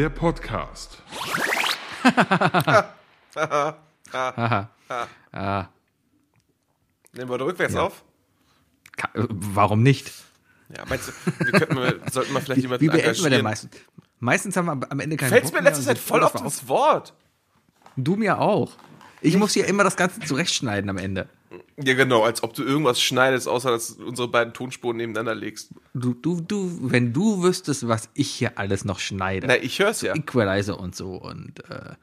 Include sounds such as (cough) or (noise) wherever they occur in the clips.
Der Podcast. (laughs) Nehmen wir da rückwärts auf? Ka- äh, Warum nicht? Ja, meinst du, wir könnten, wir, sollten wir vielleicht jemanden wie beenden wir denn meistens? Meistens haben wir am- Ende keinen Fällt mir und Zeit voll auf das Wort. Du mir auch. Ich muss hier immer das Ganze zurechtschneiden am Ende. Ja, genau, als ob du irgendwas schneidest, außer dass du unsere beiden Tonspuren nebeneinander legst. Du, du, du, wenn du wüsstest, was ich hier alles noch schneide. Na, ich hör's ja. Equalizer und so und äh,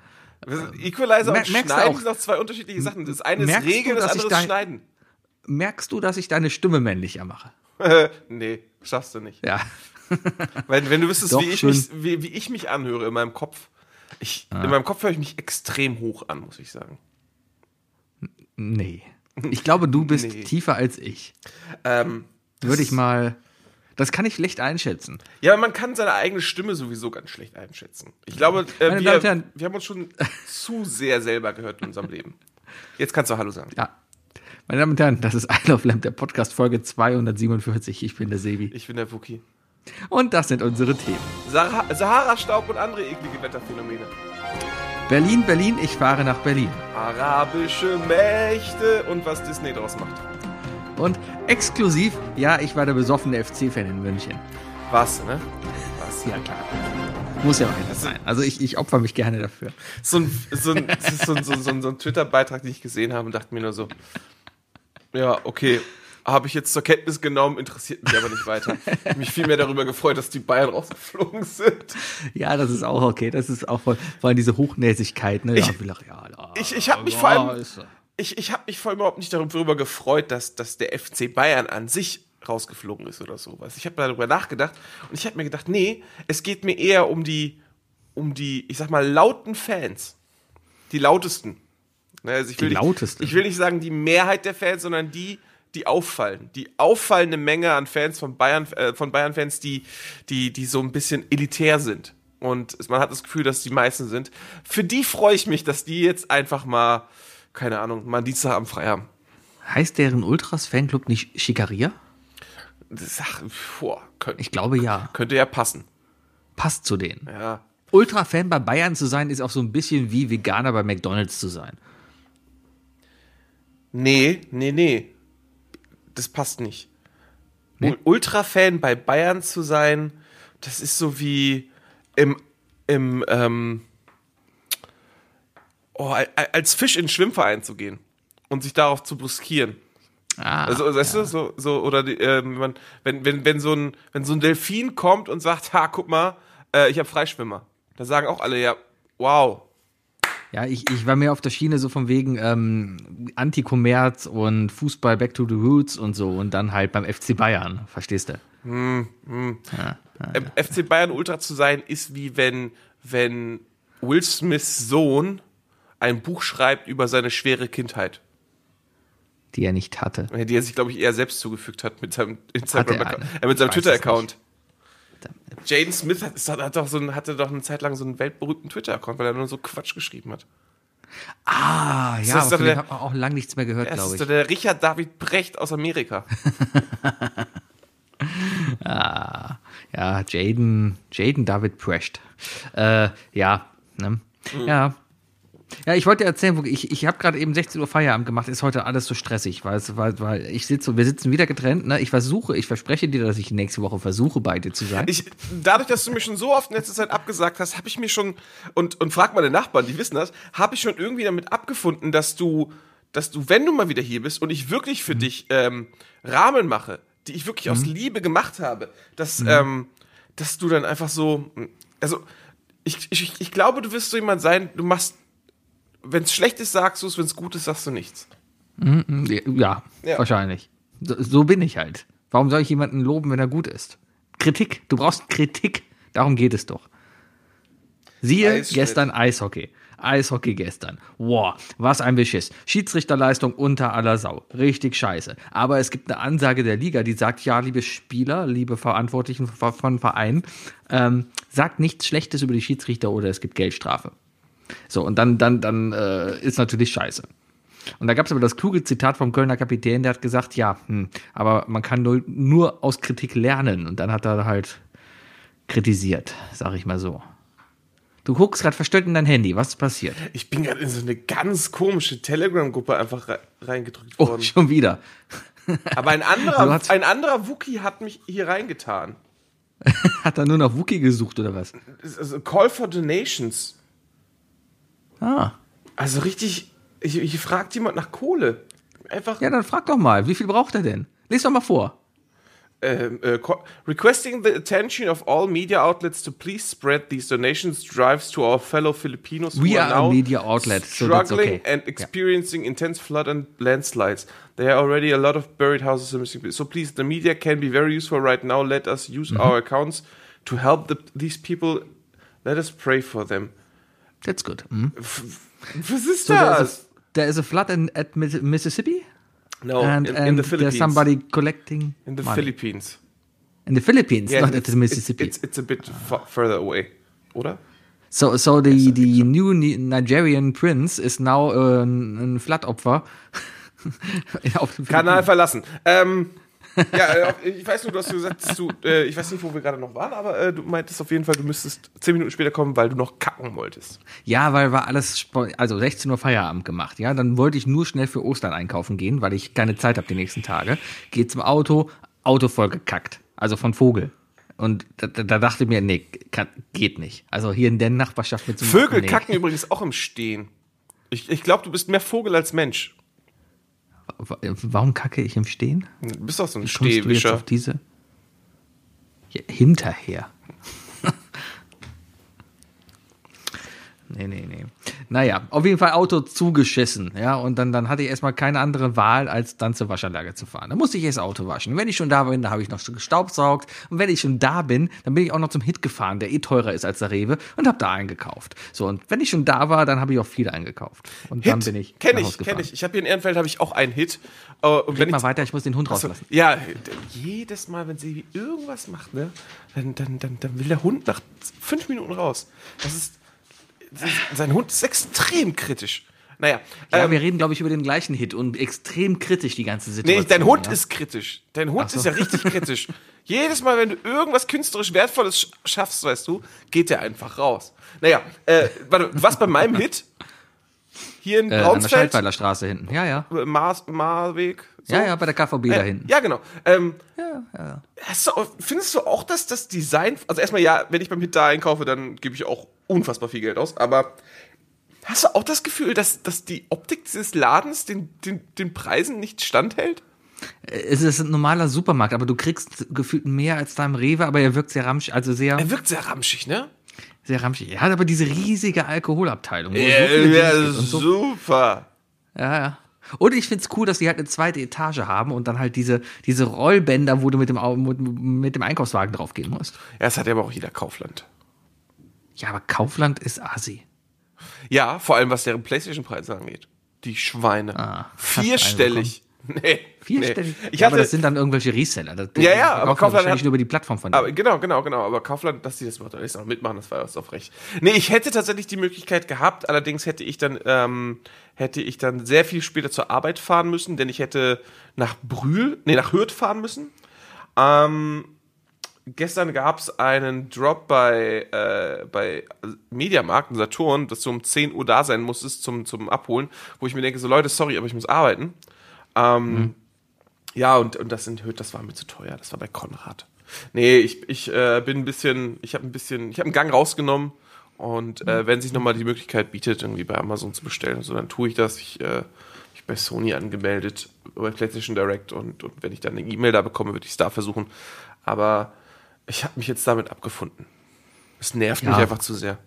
Equalizer mer- und Schneiden auch- sind doch zwei unterschiedliche Sachen. Das eine ist Regeln, das andere ist Schneiden. merkst du, dass ich deine Stimme männlicher mache? (laughs) nee, schaffst du nicht. Ja. (laughs) Weil, wenn du wüsstest, Doch, wie, ich mich, wie, wie ich mich anhöre in meinem Kopf. Ich, In meinem Kopf höre ich mich extrem hoch an, muss ich sagen. Nee. (laughs) Ich glaube, du bist Nee. tiefer als ich. Ähm, Würde ich mal. Das kann ich schlecht einschätzen. Ja, man kann seine eigene Stimme sowieso ganz schlecht einschätzen. Ich glaube, äh, Meine Damen und wir, Herren. wir haben uns schon zu sehr selber gehört in unserem Leben. Jetzt kannst du Hallo sagen. Ja. Meine Damen und Herren, das ist I Love Lamp, der Podcast Folge 247. Ich bin der Sebi. Ich bin der Wookie. Und das sind unsere Themen. Sahara- Sahara-Staub und andere eklige Wetterphänomene. Berlin, Berlin, ich fahre nach Berlin. Arabische Mächte und was Disney draus macht. Und exklusiv, ja, ich war der besoffene FC-Fan in München. Was, ne? Was? Ja, klar. Muss ja auch sein. Also ich, ich opfer mich gerne dafür. So ein, so ein, so ein, so ein, so ein Twitter-Beitrag, den ich gesehen habe und dachte mir nur so, ja, okay, habe ich jetzt zur Kenntnis genommen, interessiert mich aber nicht weiter. Ich hab mich viel mehr darüber gefreut, dass die Bayern rausgeflogen sind. Ja, das ist auch okay. Das ist auch voll, vor allem diese Hochnäsigkeit. Ne? Ich- ja, Ich, ich habe mich vor allem, ich, ich habe mich vor allem überhaupt nicht darüber gefreut, dass, dass der FC Bayern an sich rausgeflogen ist oder sowas. Ich habe darüber nachgedacht und ich habe mir gedacht, nee, es geht mir eher um die, um die, ich sag mal, lauten Fans. Die lautesten. Ne, Also ich will Die nicht, lautesten? Ich will nicht sagen die Mehrheit der Fans, sondern die, die auffallen. Die auffallende Menge an Fans von Bayern, äh, von Bayern-Fans, die, die, die so ein bisschen elitär sind. Und man hat das Gefühl, dass die meisten sind. Für die freue ich mich, dass die jetzt einfach mal, keine Ahnung, mal einen Dienstag am frei haben. Heißt deren Ultras-Fanclub nicht Schikaria? Ach, boah, könnte, Ich glaube ja. könnte ja passen. Passt zu denen. Ja. Ultra-Fan bei Bayern zu sein, ist auch so ein bisschen wie Veganer bei McDonalds zu sein. Nee, nee, nee. Das passt nicht. Ul- Ultra-Fan bei Bayern zu sein, das ist so wie im, im ähm, oh, al- al- als Fisch in den Schwimmverein zu gehen und sich darauf zu bruskieren. Ah, Also, weißt du, so, so, oder die, wenn man, wenn, wenn, wenn so ein, wenn so ein Delfin kommt und sagt, ha, guck mal, äh, ich habe Freischwimmer. Da sagen auch alle, ja, wow. Ja, ich, ich war mehr auf der Schiene so von wegen ähm, Anti-Kommerz und Fußball Back to the Roots und so und dann halt beim FC Bayern, verstehst du? Ähm, FC Bayern Ultra zu sein, ist wie wenn, wenn Will Smiths Sohn ein Buch schreibt über seine schwere Kindheit, Die er nicht hatte. die er sich, glaube ich, eher selbst zugefügt hat mit seinem Instagram, Hat eine? äh, mit seinem Twitter-Account. Jaden Smith hat, ist- hat doch so ein, hatte doch eine Zeit lang so einen weltberühmten Twitter-Account, weil er nur so Quatsch geschrieben hat. Ah, ja, das aber der- hat man auch lange nichts mehr gehört, Das glaube ist ich. doch der Richard David Brecht aus Amerika. (laughs) Ah, ja, Jaden, Jaden David Prescht. Äh, ja, ne? Ja. Ja, ich wollte dir erzählen, ich, ich habe gerade eben 16 Uhr Feierabend gemacht, ist heute alles so stressig, weil, weil, weil ich sitze, wir sitzen wieder getrennt, ne? Ich versuche, ich verspreche dir, dass ich nächste Woche versuche, bei dir zu sein. Ich, dadurch, dass du mir schon so oft in letzter Zeit abgesagt hast, habe ich mir schon, und, und frag meine Nachbarn, die wissen das, habe ich schon irgendwie damit abgefunden, dass du, dass du, wenn du mal wieder hier bist und ich wirklich Mhm. für dich ähm, Rahmen mache, die ich wirklich aus Liebe gemacht habe, dass, Mhm. ähm, dass du dann einfach so, also ich, ich, ich glaube, du wirst so jemand sein, du machst, wenn es schlecht ist, sagst du es, wenn es gut ist, sagst du nichts. Ja, Ja. wahrscheinlich. So, so bin ich halt. Warum soll ich jemanden loben, wenn er gut ist? Kritik. Du brauchst Kritik. Darum geht es doch. Siehe Eisschnitt. gestern Eishockey. Eishockey gestern. Wow, was ein Beschiss. Schiedsrichterleistung unter aller Sau. Richtig scheiße. Aber es gibt eine Ansage der Liga, die sagt, ja, liebe Spieler, liebe Verantwortlichen von Vereinen, ähm, sagt nichts Schlechtes über die Schiedsrichter oder es gibt Geldstrafe. So, und dann, dann, dann äh, ist natürlich scheiße. Und da gab es aber das kluge Zitat vom Kölner Kapitän, der hat gesagt, ja, hm, aber man kann nur, nur aus Kritik lernen. Und dann hat er halt kritisiert, sag ich mal so. Du guckst gerade verstört in dein Handy. Was ist passiert? Ich bin gerade in so eine ganz komische Telegram-Gruppe einfach re reingedrückt Oh, worden. schon wieder. Aber ein (laughs) anderer, ein anderer Wookie hat mich hier reingetan. (laughs) Hat er nur noch Wookie gesucht oder was? Call for Donations. Ah. Also richtig, hier, hier fragt jemand nach Kohle. Einfach Ja, dann frag doch mal, wie viel braucht er denn? Lies doch mal vor. ähm, äh, co- requesting the attention of all media outlets to please spread these donations drives to our fellow Filipinos We who are are now media outlet, so struggling okay. and experiencing intense flood and landslides. There are already a lot of buried houses missing. So please, the media can be very useful right now. Let us use Mhm. our accounts to help the, these people. Let us pray for them. That's good. Mhm. Was ist So there das? is, a, there is a flood in, at Mi- Mississippi? no, and in, and in the Philippines. there's somebody collecting in the money. Philippines. In the Philippines, Yeah, not at the Mississippi. It's, it's, a bit fa- further away, oder? so, so the, the new Ni- Nigerian prince is now uh, ein Floodopfer. Auf (laughs) den Kanal verlassen. Ähm, ja, äh, ich weiß nur, du hast gesagt, dass du, äh, ich weiß nicht, wo wir gerade noch waren, aber äh, du meintest auf jeden Fall, du müsstest zehn Minuten später kommen, weil du noch kacken wolltest. Ja, weil war alles, also 16 Uhr Feierabend gemacht, ja. Dann wollte ich nur schnell für Ostern einkaufen gehen, weil ich keine Zeit habe die nächsten Tage. Geh zum Auto, Auto voll gekackt. Also von Vogel. Und da, da da dachte ich mir, nee, kann, geht nicht. Also hier in der Nachbarschaft mit so einem- Vögel nee. kacken übrigens auch im Stehen. Ich, ich glaube, du bist mehr Vogel als Mensch. Wa- Warum kacke ich im Stehen? Du bist doch so ein Kommst du jetzt Stehwischer. auf diese? Ja, hinterher. (laughs) Nee, nee, nee. Naja, auf jeden Fall Auto zugeschissen, ja, und dann, dann hatte ich erstmal keine andere Wahl, als dann zur Waschanlage zu fahren. Da musste ich erst Auto waschen. Und wenn ich schon da bin, da habe ich noch gestaubsaugt. Und wenn ich schon da bin, dann bin ich auch noch zum Hit gefahren, der eh teurer ist als der Rewe, und habe da eingekauft. So, und wenn ich schon da war, dann habe ich auch viel eingekauft. Und dann bin ich kenn ich, kenn ich. Ich habe hier in Ehrenfeld habe ich auch einen Hit. Äh, und wenn Red ich, mal weiter, ich muss den Hund Achso, rauslassen. ja, jedes Mal, wenn sie irgendwas macht, ne, dann, dann, dann, dann will der Hund nach fünf Minuten raus. Das ist sein Hund ist extrem kritisch. Naja, Ja, ähm, wir reden, glaube ich, über den gleichen Hit und extrem kritisch die ganze Situation. nee, dein Hund ja. ist kritisch. Dein Hund so. ist ja richtig (laughs) kritisch. Jedes Mal, wenn du irgendwas künstlerisch Wertvolles sch- schaffst, weißt du, geht der einfach raus. Naja, äh, warte, was bei meinem Hit? Hier in äh, an der Schaltweiler Straße hinten. Ja, ja. Mars, Marweg. so. Ja, ja, bei der KVB da hinten. Ja, genau. Ähm, Ja, ja. Du, auch- findest du auch, dass das Design, also erstmal ja, wenn ich beim Hit da einkaufe, dann gebe ich auch unfassbar viel Geld aus, aber hast du auch das Gefühl, dass, dass die Optik dieses Ladens den, den, den Preisen nicht standhält? Es ist ein normaler Supermarkt, aber du kriegst gefühlt mehr als da im Rewe, aber er wirkt sehr ramschig, also sehr, Er wirkt sehr ramschig, ne? Sehr ramschig. Er hat aber diese riesige Alkoholabteilung. wo so ja, gibt und so. super. Ja, ja. Und ich find's cool, dass die halt eine zweite Etage haben und dann halt diese, diese Rollbänder, wo du mit dem, mit, dem Einkaufswagen draufgehen musst. Ja, das hat ja aber auch jeder Kaufland. Ja, aber Kaufland ist Asi. Ja, vor allem was deren Playstation-Preise angeht. Die Schweine. Ah, Vierstellig. Nee. Vierstellig. Nee. Ich ja, aber hatte, das sind dann irgendwelche Reseller. Das, Ja, ja, aber Kaufland hat- nur über die Plattform von Aber denen. genau, genau, genau. Aber Kaufland, dass die das überhaupt alles noch mitmachen, das war was auf recht. Nee, ich hätte tatsächlich die Möglichkeit gehabt, allerdings hätte ich dann, ähm, hätte ich dann sehr viel später zur Arbeit fahren müssen, denn ich hätte nach Brühl, nee, nach Hürth fahren müssen. Ähm, gestern gab es einen Drop bei, äh, bei Mediamarkt und Saturn, dass du um 10 Uhr da sein musstest zum, zum Abholen, wo ich mir denke, so Leute, sorry, aber ich muss arbeiten. Ähm, ja, und, und das in Hürth, das war mir zu teuer. Das war bei Konrad. Nee, ich, ich äh, bin ein bisschen, ich habe ein bisschen, ich habe einen Gang rausgenommen und äh, wenn sich nochmal die Möglichkeit bietet, irgendwie bei Amazon zu bestellen, so, dann tue ich das. Ich, äh, ich bin bei Sony angemeldet, bei PlayStation Direct und, und wenn ich dann eine E-Mail da bekomme, würde ich es da versuchen. Aber ich habe mich jetzt damit abgefunden. Es nervt mich Ja. einfach zu sehr.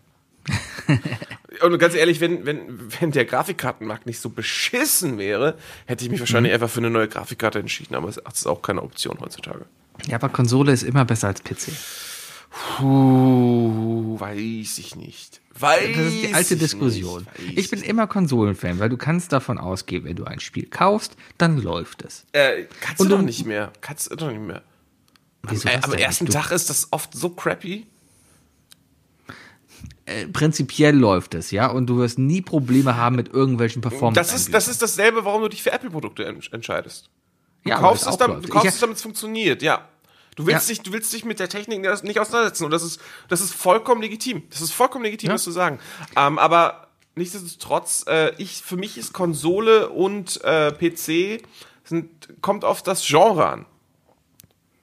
(laughs) Und ganz ehrlich, wenn, wenn, wenn der Grafikkartenmarkt nicht so beschissen wäre, hätte ich mich wahrscheinlich einfach für eine neue Grafikkarte entschieden, aber es ist auch keine Option heutzutage. Ja, aber Konsole ist immer besser als PC. Puh, weiß ich nicht. Weiß Das ist die alte Diskussion. nicht, Ich bin immer Konsolenfan, weil du kannst davon ausgehen, wenn du ein Spiel kaufst, dann läuft es. Äh, kannst Und du doch nicht mehr. Kannst du doch nicht mehr. Wieso Äh, das am denn ersten Tag ist das oft so crappy. Äh, prinzipiell läuft es, ja, und du wirst nie Probleme haben mit irgendwelchen performance Das ist, das ist dasselbe, warum du dich für Apple-Produkte ent entscheidest. Du ja, kaufst, es, damit, du kaufst Ich- es, damit es funktioniert, ja. Du willst, dich, du willst dich mit der Technik nicht auseinandersetzen und das ist, das ist vollkommen legitim. Das ist vollkommen legitim, Ja. das zu sagen. Ähm, aber nichtsdestotrotz, äh, ich, für mich ist Konsole und äh, PC sind, kommt auf das Genre an.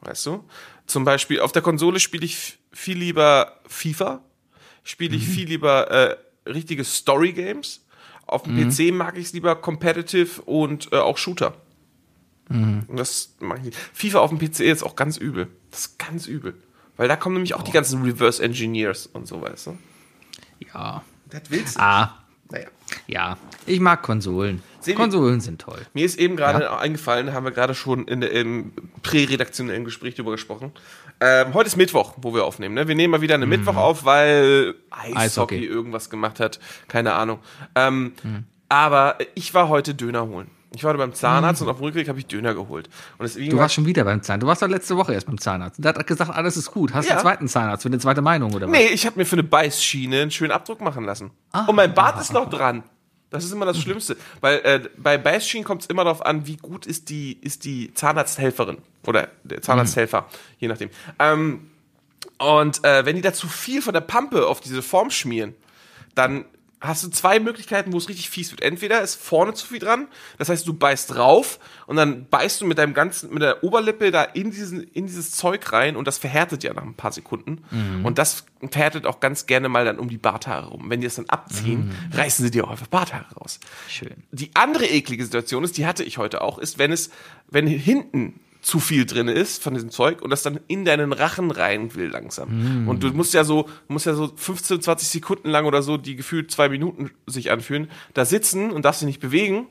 Weißt du? Zum Beispiel auf der Konsole spiele ich viel lieber FIFA, spiele ich viel lieber äh, richtige Story Games. Auf dem PC mag ich es lieber competitive und äh, auch Shooter. Und das mag ich nicht. FIFA auf dem PC ist auch ganz übel. Das ist ganz übel. Weil da kommen nämlich auch die ganzen Reverse Engineers und so, weißt du? Ja. Das willst du. Ah, Naja. ja. Ich mag Konsolen. Wir- Konsolen sind toll. Mir ist eben gerade eingefallen, haben wir gerade schon in im präredaktionellen Gespräch drüber gesprochen. Ähm, heute ist Mittwoch, wo wir aufnehmen. Ne? Wir nehmen mal wieder einen Mittwoch auf, weil Eishockey, Eishockey. irgendwas gemacht hat. Keine Ahnung. Ähm, Aber ich war heute Döner holen. Ich war beim Zahnarzt und auf dem Rückweg habe ich Döner geholt. Du war warst schon wieder beim Zahnarzt. Du warst doch letzte Woche erst beim Zahnarzt. Der hat gesagt, alles ist gut. Hast du Ja. einen zweiten Zahnarzt für eine zweite Meinung oder was? Nee, ich habe mir für eine Beißschiene einen schönen Abdruck machen lassen. und mein Bart ist noch dran. Das ist immer das Schlimmste. Weil äh, bei Beißschienen kommt es immer darauf an, wie gut ist die, ist die Zahnarzthelferin oder der Zahnarzthelfer, je nachdem. Ähm, und äh, wenn die da zu viel von der Pampe auf diese Form schmieren, dann hast du zwei Möglichkeiten, wo es richtig fies wird. Entweder ist vorne zu viel dran, das heißt, du beißt drauf und dann beißt du mit deinem ganzen, mit der Oberlippe da in diesen, in dieses Zeug rein und das verhärtet ja nach ein paar Sekunden. Und das verhärtet auch ganz gerne mal dann um die Barthaare rum. Wenn die das dann abziehen, reißen sie dir auch einfach Barthaare raus. Schön. Die andere eklige Situation ist, die hatte ich heute auch, ist, wenn es, wenn hinten zu viel drin ist von diesem Zeug und das dann in deinen Rachen rein will langsam. Und du musst ja so, musst ja so 15, 20 Sekunden lang oder so, die gefühlt zwei Minuten sich anfühlen, da sitzen und darfst dich nicht bewegen.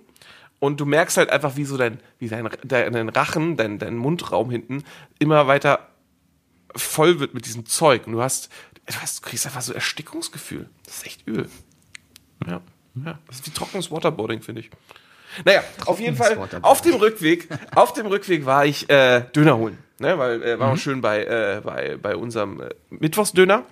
Und du merkst halt einfach, wie so dein, wie dein, dein Rachen, dein, dein Mundraum hinten immer weiter voll wird mit diesem Zeug. Und du hast, du hast, du kriegst einfach so Erstickungsgefühl. Das ist echt übel. Ja. ja. Das ist wie trockenes Waterboarding, finde ich. Naja, auf jeden Fall, auf dem Rückweg, auf dem Rückweg war ich äh, Döner holen. Ne, weil äh, war auch schön bei, äh, bei, bei unserem äh, Mittwochsdöner.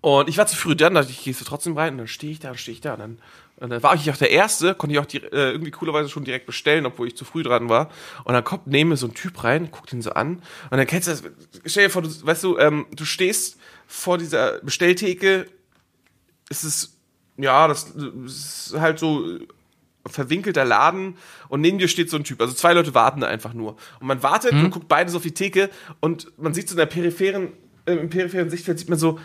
Und ich war zu früh dran, dachte ich, gehst du trotzdem rein? Und dann stehe ich da, stehe ich da. Und dann, und dann war ich auch der Erste, konnte ich auch die, äh, irgendwie coolerweise schon direkt bestellen, obwohl ich zu früh dran war. Und dann kommt neben mir so ein Typ rein, guckt ihn so an. Und dann kennst du das, stell dir vor, du, weißt du, ähm, du stehst vor dieser Bestelltheke, es ist, ja, das, das ist halt so verwinkelter Laden und neben dir steht so ein Typ. Also zwei Leute warten da einfach nur. Und man wartet und guckt beides auf die Theke und man sieht so in der peripheren, äh, im peripheren Sichtfeld sieht man so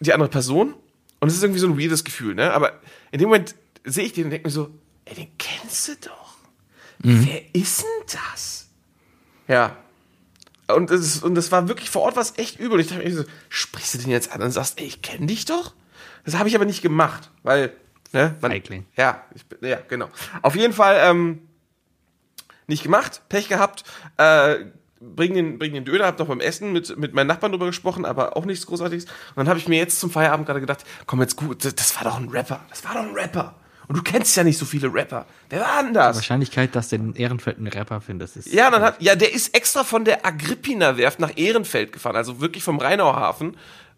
die andere Person und es ist irgendwie so ein weirdes Gefühl, ne? Aber in dem Moment sehe ich den und denke mir so, ey, den kennst du doch. Wer ist denn das? Ja. Und das, ist, und das war wirklich vor Ort was echt übel. Und ich dachte mir so, sprichst du den jetzt an und sagst, ey, ich kenne dich doch? Das habe ich aber nicht gemacht, weil, ne? Man, Feigling. ja, ich, ja, genau. Auf jeden Fall ähm, nicht gemacht, Pech gehabt. Äh, bring den, bring den Döner, hab noch beim Essen mit, mit meinen Nachbarn drüber gesprochen, aber auch nichts Großartiges. Und dann habe ich mir jetzt zum Feierabend gerade gedacht, komm jetzt gut, das, das war doch ein Rapper. Das war doch ein Rapper. Und du kennst ja nicht so viele Rapper. Wer war denn das? Wahrscheinlichkeit, dass du den Ehrenfeld einen Rapper findest, ist. Ja, dann hat, ja, der ist extra von der Agrippina-Werft nach Ehrenfeld gefahren, also wirklich vom Rheinauhafen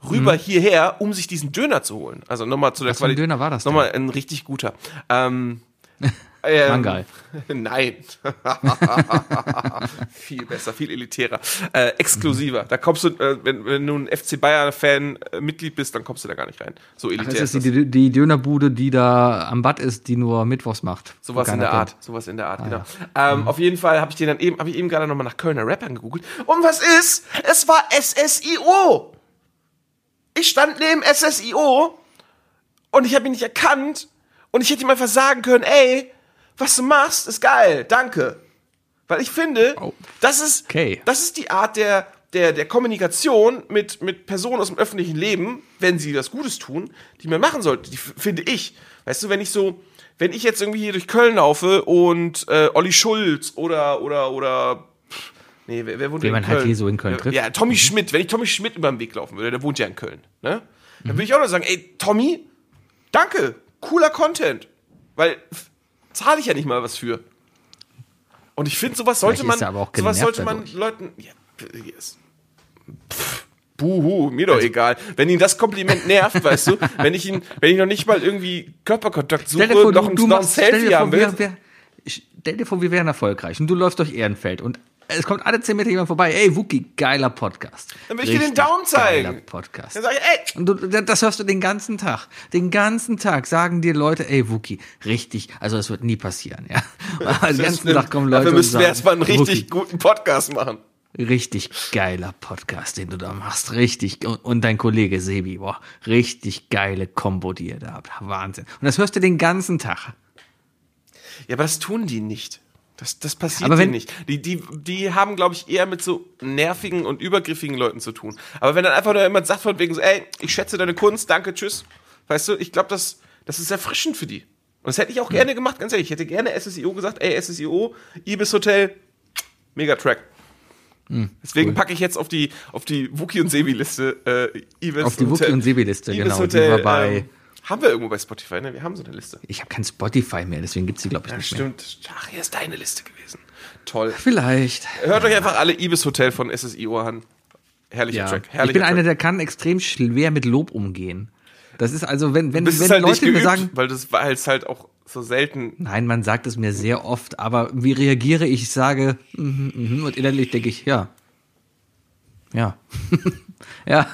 rüber hierher, um sich diesen Döner zu holen. Also nochmal zu der Mhm. Was für ein Qualität. Döner war das denn? Nochmal ein richtig guter. Ähm, (laughs) ähm, Mangal. (laughs) Nein. (laughs) viel besser, viel elitärer. Äh, exklusiver. Da kommst du, äh, wenn, wenn du ein FC Bayern-Fan äh, Mitglied bist, dann kommst du da gar nicht rein. So Ach, elitär ist ist das das. die, die Dönerbude, die da am Bad ist, die nur Mittwochs macht. Sowas in der. Art, sowas in der Art, genau. Ähm, Auf jeden Fall habe ich den dann eben, habe ich eben gerade nochmal nach Kölner Rappern gegoogelt. Und was ist? Es war SSIO. Ich stand neben SSIO und ich habe ihn nicht erkannt und ich hätte ihm einfach sagen können, ey, was du machst, ist geil, danke. Weil ich finde, Oh. das ist, Okay. das ist die Art der, der, der Kommunikation mit, mit Personen aus dem öffentlichen Leben, wenn sie was Gutes tun, die man machen sollte, die finde ich. Weißt du, wenn ich so, wenn ich jetzt irgendwie hier durch Köln laufe und äh, Olli Schulz oder, oder, oder, nee, wer, wer wohnt Wen in man Köln? halt hier so in Köln trifft. Ja, Tommy Schmidt, wenn ich Tommy Schmidt über den Weg laufen würde, der wohnt ja in Köln, ne? Dann würde ich auch noch sagen, ey, Tommy, danke, cooler Content. Weil zahle ich ja nicht mal was für. Und ich finde, sowas sollte Vielleicht man, er aber auch sowas sollte man dadurch. Leuten, ja, yes. Pff, Buhu, mir doch egal. Wenn ihn das Kompliment nervt, (laughs) weißt du, wenn ich ihn, wenn ich noch nicht mal irgendwie Körperkontakt suche, noch, ein, noch ein stell dir Selfie vor, haben will. wir, wir, stell dir vor, wir wären erfolgreich und du läufst durch Ehrenfeld und Es kommt alle 10 Meter jemand vorbei. Ey, Wookie, geiler Podcast. Dann will ich dir den Daumen zeigen. Geiler Podcast. Dann sag ich, ey, Und du, das hörst du den ganzen Tag. Den ganzen Tag sagen dir Leute, ey, Wookie, richtig, also das wird nie passieren, ja. (laughs) Den ganzen Tag kommen Leute Dafür und müssen sagen, wir erstmal einen richtig Wookie, guten Podcast machen. richtig geiler Podcast, den du da machst. Richtig. Und, und dein Kollege Sebi, boah, richtig geile Kombo, die ihr da habt. Wahnsinn. Und das hörst du den ganzen Tag. Ja, aber das tun die nicht. Das, das passiert Aber wenn- nicht. Die, die, die haben, glaube ich, eher mit so nervigen und übergriffigen Leuten zu tun. Aber wenn dann einfach nur jemand sagt von wegen so, ey, ich schätze deine Kunst, danke, tschüss. Weißt du, ich glaube, das, das ist erfrischend für die. Und das hätte ich auch gerne gemacht, ganz ehrlich. Ich hätte gerne SSIO gesagt, ey, SSIO, Ibis Hotel, Megatrack. Deswegen Hm, cool. packe ich jetzt auf die, auf die Wookie und Sebi-Liste äh, Ibis Auf die Wookie und Sebi-Liste, Ibis genau. Hotel, die war bei. ähm, haben wir irgendwo bei Spotify, ne? Wir haben so eine Liste. ich habe kein Spotify mehr, deswegen gibt's die, glaube ich, Ja, nicht mehr. stimmt. Ach, hier ist deine Liste gewesen. Toll. Vielleicht. Hört euch einfach alle Ibis Hotel von SSIO an. Herrlicher Ja. Track. Ich Herrlicher bin einer, Track. der kann extrem schwer mit Lob umgehen. Das ist also, wenn, wenn, wenn es halt Leute mir geübt, sagen, weil das weil es halt auch so selten. Nein, man sagt es mir sehr oft, aber wie reagiere ich? Ich sage, mhm, mhm, und innerlich denke ich, ja. Ja. (laughs) ja.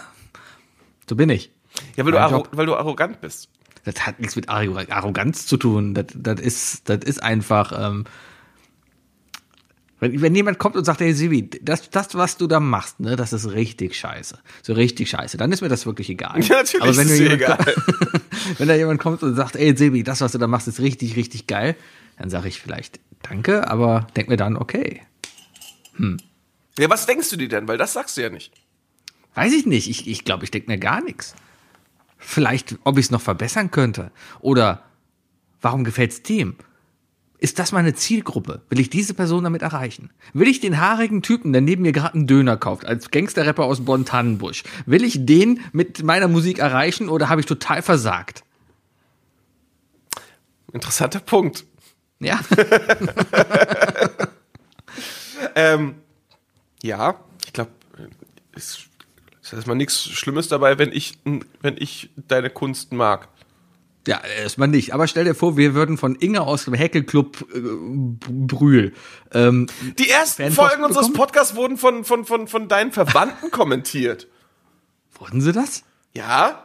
So bin ich. Ja, weil du, Mein Job. weil du arrogant bist. Das hat nichts mit Arro- Arroganz zu tun. Das, das, ist, das ist einfach. Ähm, wenn, wenn jemand kommt und sagt, hey Sibi, das, das, was du da machst, ne, das ist richtig scheiße. So richtig scheiße. Dann ist mir das wirklich egal. (laughs) Ja, natürlich Aber wenn, ist mir jemand, (laughs) wenn da jemand kommt und sagt, ey Sibi, das, was du da machst, ist richtig, richtig geil, dann sage ich vielleicht danke, aber denk mir dann, okay. Ja, was denkst du dir denn? Weil das sagst du ja nicht. Weiß ich nicht. Ich ich, glaube, ich denke mir gar nichts. Vielleicht, ob ich es noch verbessern könnte. Oder warum gefällt's dem? Ist das meine Zielgruppe? Will ich diese Person damit erreichen? Will ich den haarigen Typen, der neben mir gerade einen Döner kauft, als Gangsterrapper aus Bonn-Tannenbusch, will ich den mit meiner Musik erreichen oder habe ich total versagt? Interessanter Punkt. Ja, (laughs) Ähm, ja, ich glaube, es ist erstmal nichts Schlimmes dabei, wenn ich, wenn ich deine Kunst mag. ja, erstmal nicht. Aber stell dir vor, wir würden von Inge aus dem Heckelclub äh, Brühl ähm, Die ersten Fanpost Folgen unseres bekommen? Podcasts wurden von, von, von, von deinen Verwandten (laughs) kommentiert. Wurden sie das? Ja?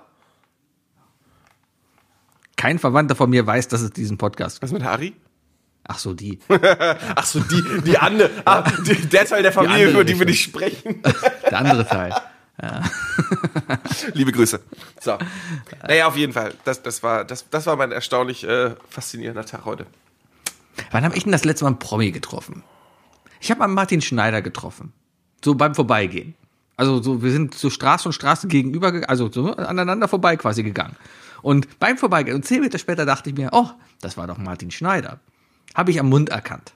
Kein Verwandter von mir weiß, dass es diesen Podcast gibt. Was mit Harry? Ach so, die. (laughs) Ach so, die, die andere, ah, die, der Teil der Familie, andere über die wir nicht sprechen. (laughs) Der andere Teil. (laughs) Liebe Grüße. So. Naja, auf jeden Fall. Das, das, war, das, das war mein erstaunlich äh, faszinierender Tag heute. Wann habe ich denn das letzte Mal einen Promi getroffen? Ich habe mal Martin Schneider getroffen. So beim Vorbeigehen. Also so, wir sind so Straße und Straße gegenüber, ge- also so aneinander vorbei quasi gegangen. Und beim Vorbeigehen, und zehn Meter später dachte ich mir, oh, das war doch Martin Schneider. Habe ich am Mund erkannt.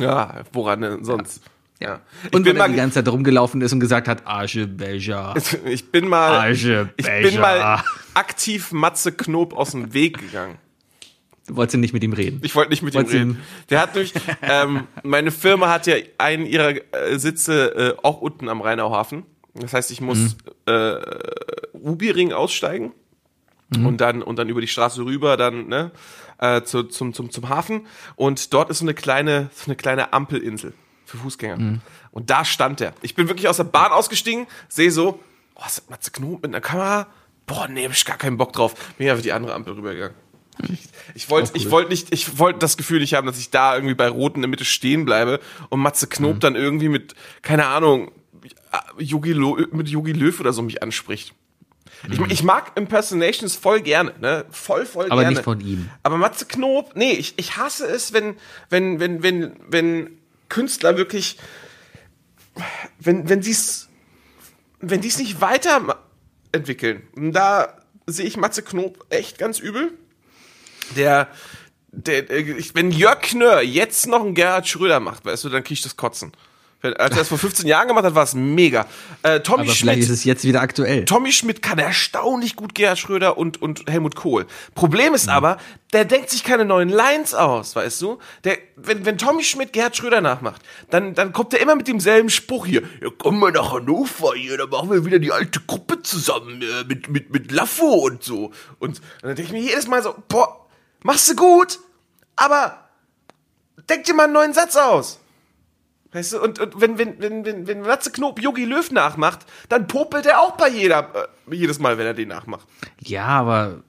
Ja, woran denn sonst? Ja. Ich, Und wenn er die ganze Zeit rumgelaufen ist und gesagt hat, Arche Beja. ich bin mal, Arche, ich bin mal aktiv Matze Knob aus dem Weg gegangen. Du wolltest nicht mit ihm reden. Ich wollte nicht mit ihm Wolltest reden. Der hat nämlich, ähm, meine Firma hat ja einen ihrer äh, Sitze äh, auch unten am Rheinauhafen. Das heißt, ich muss äh, Rubiring aussteigen und dann und dann über die Straße rüber, dann ne, äh, zu, zum, zum, zum Hafen. Und dort ist so eine kleine, so eine kleine Ampelinsel für Fußgänger. Und da stand er. Ich bin wirklich aus der Bahn ausgestiegen, sehe so, oh, ist das Matze Knob mit einer Kamera? Boah, nee, hab ich gar keinen Bock drauf. Bin auf die andere Ampel rübergegangen. Ich, ich wollte, ich wollte nicht, ich wollte das Gefühl nicht haben, dass ich da irgendwie bei Rot in der Mitte stehen bleibe und Matze Knob dann irgendwie mit, keine Ahnung, Yogi Lo, mit Yogi Löw oder so mich anspricht. Ich, ich mag Impersonations voll gerne, ne? Voll, voll Aber gerne. nicht von ihm. Aber Matze Knob, nee, ich, ich hasse es, wenn, wenn, wenn, wenn, wenn Künstler wirklich, wenn, wenn sie's, wenn die es nicht weiterentwickeln. Da sehe ich Matze Knob echt ganz übel. Der, der, ich- wenn Jörg Knör jetzt noch einen Gerhard Schröder macht, weißt du, dann krieg ich das Kotzen. Als er das vor 15 Jahren gemacht hat, war es mega. Äh, Tommy Aber Schmidt. vielleicht ist es jetzt wieder aktuell. Tommy Schmidt kann erstaunlich gut Gerhard Schröder und, und Helmut Kohl. Problem ist aber, der denkt sich keine neuen Lines aus, weißt du? Der, wenn, wenn Tommy Schmidt Gerhard Schröder nachmacht, dann, dann kommt er immer mit demselben Spruch hier. Ja, kommen wir nach Hannover hier, da machen wir wieder die alte Gruppe zusammen äh, mit, mit, mit Laffo und so. Und, und dann denke ich mir jedes Mal so, boah, machst du gut, aber denk dir mal einen neuen Satz aus. Weißt du, und, und wenn, wenn, wenn, wenn, wenn Matze Knob Yogi Löw nachmacht, dann popelt er auch bei jeder, äh, jedes Mal, wenn er den nachmacht. Ja, aber